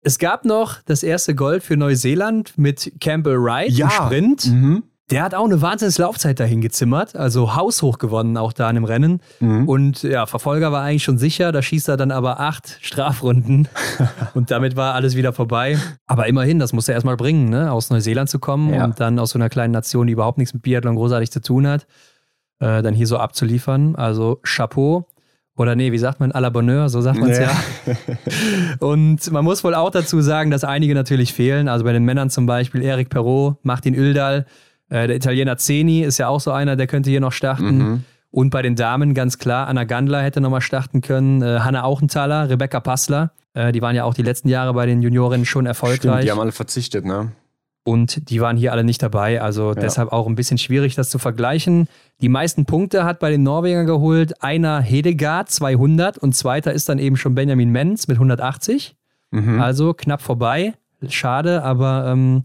Es gab noch das erste Gold für Neuseeland mit Campbell Wright ja. im Sprint. Mhm. Der hat auch eine Wahnsinnslaufzeit dahin gezimmert, also haushoch gewonnen auch da in dem Rennen. Mhm. Und ja, Verfolger war eigentlich schon sicher, da schießt er dann aber acht Strafrunden <laughs> und damit war alles wieder vorbei. Aber immerhin, das muss er erstmal bringen, ne? aus Neuseeland zu kommen ja. und dann aus so einer kleinen Nation, die überhaupt nichts mit Biathlon großartig zu tun hat, äh, dann hier so abzuliefern. Also Chapeau. Oder nee, wie sagt man, à la Bonheur, so sagt man es nee. ja. <laughs> Und man muss wohl auch dazu sagen, dass einige natürlich fehlen. Also bei den Männern zum Beispiel Eric Perrault, Martin Üldal, äh, der Italiener Zeni ist ja auch so einer, der könnte hier noch starten. Mhm. Und bei den Damen ganz klar, Anna Gandler hätte nochmal starten können, äh, Hanna Auchenthaler, Rebecca Passler. Äh, die waren ja auch die letzten Jahre bei den Juniorinnen schon erfolgreich. Stimmt, die haben alle verzichtet, ne? Und die waren hier alle nicht dabei. Also ja. deshalb auch ein bisschen schwierig, das zu vergleichen. Die meisten Punkte hat bei den Norwegern geholt einer Hedegaard 200 und zweiter ist dann eben schon Benjamin Menz mit 180. Mhm. Also knapp vorbei. Schade, aber ähm,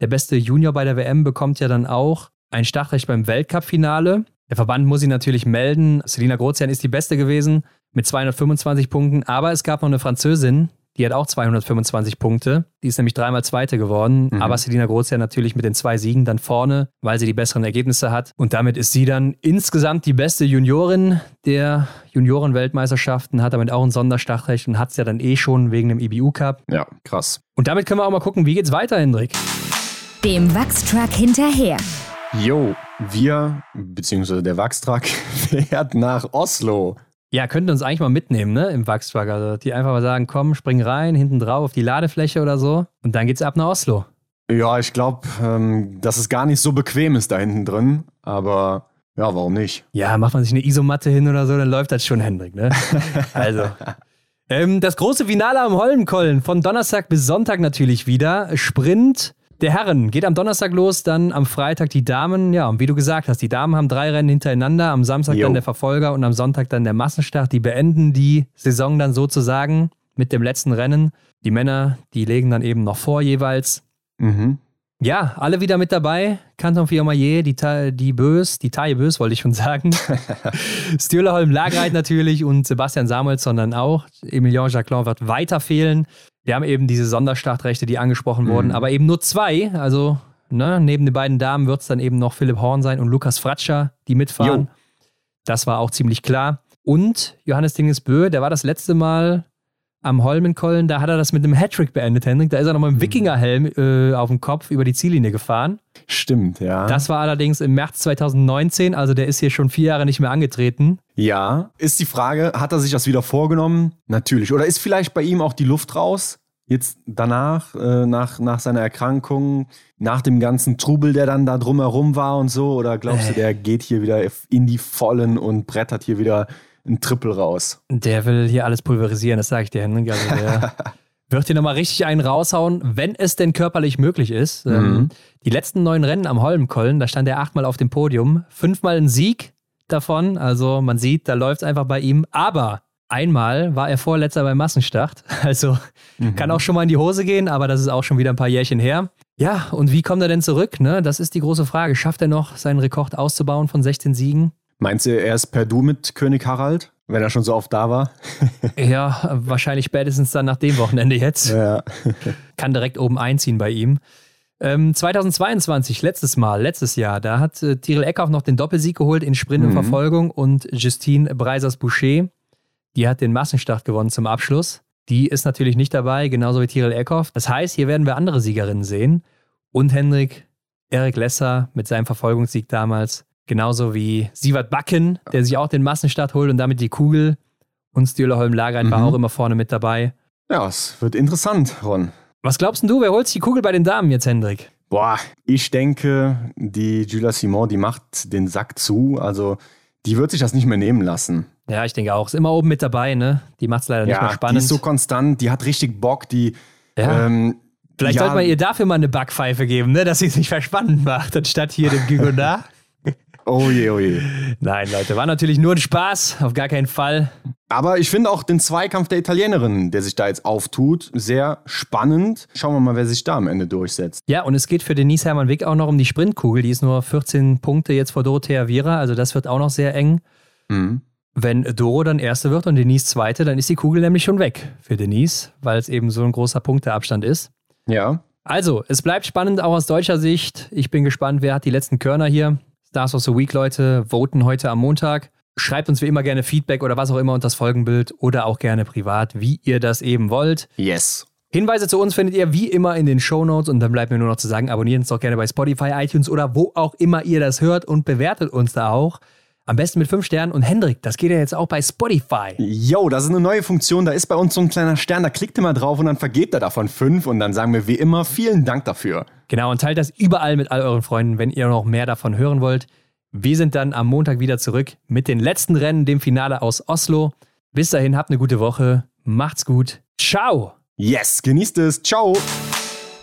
der beste Junior bei der WM bekommt ja dann auch ein Startrecht beim Weltcup-Finale. Der Verband muss ihn natürlich melden. Selina Grozian ist die Beste gewesen mit 225 Punkten, aber es gab noch eine Französin, die hat auch 225 Punkte. Die ist nämlich dreimal Zweite geworden. Mhm. Aber Selina Grozian natürlich mit den zwei Siegen dann vorne, weil sie die besseren Ergebnisse hat. Und damit ist sie dann insgesamt die beste Juniorin der Juniorenweltmeisterschaften, hat damit auch ein Sonderstartrecht und hat es ja dann eh schon wegen dem IBU Cup. Ja, krass. Und damit können wir auch mal gucken, wie geht's weiter, Hendrik? Dem Wachstruck hinterher. Jo, wir, beziehungsweise der Wachstruck, <laughs> fährt nach Oslo. Ja, könnten uns eigentlich mal mitnehmen, ne, im Wachstruck. Also die einfach mal sagen, komm, spring rein, hinten drauf auf die Ladefläche oder so. Und dann geht's ab nach Oslo. Ja, ich glaube, ähm, dass es gar nicht so bequem ist da hinten drin. Aber ja, warum nicht? Ja, macht man sich eine Isomatte hin oder so, dann läuft das schon, Hendrik, ne? <laughs> also. Ähm, das große Finale am Holmenkollen von Donnerstag bis Sonntag natürlich wieder. Sprint der Herren geht am Donnerstag los, dann am Freitag die Damen. Ja, und wie du gesagt hast, die Damen haben drei Rennen hintereinander. Am Samstag jo. dann der Verfolger und am Sonntag dann der Massenstart. Die beenden die Saison dann sozusagen mit dem letzten Rennen. Die Männer, die legen dann eben noch vor jeweils. Mhm. Ja, alle wieder mit dabei. Canton Fiormaillet, die, die Bös, die Taille Bös wollte ich schon sagen. <laughs> Stühlerholm Lagreit natürlich und Sebastian Samuelsson dann auch. Emilien Jacquelin wird weiter fehlen. Wir haben eben diese Sonderstartrechte, die angesprochen mhm. wurden, aber eben nur zwei. Also ne, neben den beiden Damen wird es dann eben noch Philipp Horn sein und Lukas Fratscher, die mitfahren. Jo. Das war auch ziemlich klar. Und Johannes Dingesbö, der war das letzte Mal am Holmenkollen, da hat er das mit einem Hattrick beendet, Hendrik. Da ist er nochmal im mhm. Wikingerhelm äh, auf dem Kopf über die Ziellinie gefahren. Stimmt, ja. Das war allerdings im März 2019, also der ist hier schon vier Jahre nicht mehr angetreten. Ja, ist die Frage, hat er sich das wieder vorgenommen? Natürlich. Oder ist vielleicht bei ihm auch die Luft raus? Jetzt danach, äh, nach, nach seiner Erkrankung, nach dem ganzen Trubel, der dann da drumherum war und so? Oder glaubst äh. du, der geht hier wieder in die Vollen und brettert hier wieder ein Triple raus? Der will hier alles pulverisieren, das sage ich dir, Henning. Also der wird hier nochmal richtig einen raushauen, wenn es denn körperlich möglich ist. Mhm. Ähm, die letzten neun Rennen am Holmenkollen, da stand er achtmal auf dem Podium, fünfmal ein Sieg davon. Also man sieht, da läuft es einfach bei ihm. Aber einmal war er Vorletzter beim Massenstart. <laughs> Also mhm. kann auch schon mal in die Hose gehen, aber das ist auch schon wieder ein paar Jährchen her. Ja, und wie kommt er denn zurück? Ne? Das ist die große Frage. Schafft er noch, seinen Rekord auszubauen von 16 Siegen? Meinst du, er ist per Du mit König Harald, wenn er schon so oft da war? <laughs> ja, wahrscheinlich spätestens dann nach dem Wochenende jetzt. Ja. <laughs> Kann direkt oben einziehen bei ihm. Ähm, 2022, letztes Mal, letztes Jahr, da hat äh, Tyrell Eckhoff noch den Doppelsieg geholt in Sprint und mhm. Verfolgung und Justine Breisers-Boucher, die hat den Massenstart gewonnen zum Abschluss. Die ist natürlich nicht dabei, genauso wie Tyrell Eckhoff. Das heißt, hier werden wir andere Siegerinnen sehen. Und Hendrik, Erik Lesser mit seinem Verfolgungssieg damals, genauso wie Sievert Backen, der sich auch den Massenstart holt und damit die Kugel. Und Stühlerholm Lagereit mhm. war auch immer vorne mit dabei. Ja, es wird interessant, Ron. Was glaubst du, wer holt sich die Kugel bei den Damen jetzt, Hendrik? Boah, ich denke, die Julia Simon, die macht den Sack zu. Also, die wird sich das nicht mehr nehmen lassen. Ja, ich denke auch. Ist immer oben mit dabei, ne? Die macht es leider ja, nicht mehr spannend. Die ist so konstant, die hat richtig Bock, die. Ja. Ähm, Vielleicht ja, sollte man ihr dafür mal eine Backpfeife geben, ne? dass sie es nicht verspannend macht, anstatt hier dem Gigonard. Oh je, oh je. Nein, Leute, war natürlich nur ein Spaß, auf gar keinen Fall. Aber ich finde auch den Zweikampf der Italienerin, der sich da jetzt auftut, sehr spannend. Schauen wir mal, wer sich da am Ende durchsetzt. Ja, und es geht für Denise Hermann Wick auch noch um die Sprintkugel. Die ist nur 14 Punkte jetzt vor Dorothea Viera, also das wird auch noch sehr eng. Mhm. Wenn Doro dann Erste wird und Denise Zweite, dann ist die Kugel nämlich schon weg für Denise, weil es eben so ein großer Punkteabstand ist. Ja. Also, es bleibt spannend, auch aus deutscher Sicht. Ich bin gespannt, wer hat die letzten Körner hier. Stars of the Week, Leute, voten heute am Montag. Schreibt uns wie immer gerne Feedback oder was auch immer unter das Folgenbild oder auch gerne privat, wie ihr das eben wollt. Yes. Hinweise zu uns findet ihr wie immer in den Show Notes und dann bleibt mir nur noch zu sagen, abonniert uns doch gerne bei Spotify, iTunes oder wo auch immer ihr das hört und bewertet uns da auch. Am besten mit fünf Sternen. Und Hendrik, das geht ja jetzt auch bei Spotify. Yo, das ist eine neue Funktion. Da ist bei uns so ein kleiner Stern. Da klickt ihr mal drauf und dann vergebt er davon fünf. Und dann sagen wir wie immer vielen Dank dafür. Genau, und teilt das überall mit all euren Freunden, wenn ihr noch mehr davon hören wollt. Wir sind dann am Montag wieder zurück mit den letzten Rennen, dem Finale aus Oslo. Bis dahin, habt eine gute Woche. Macht's gut. Ciao. Yes, genießt es. Ciao.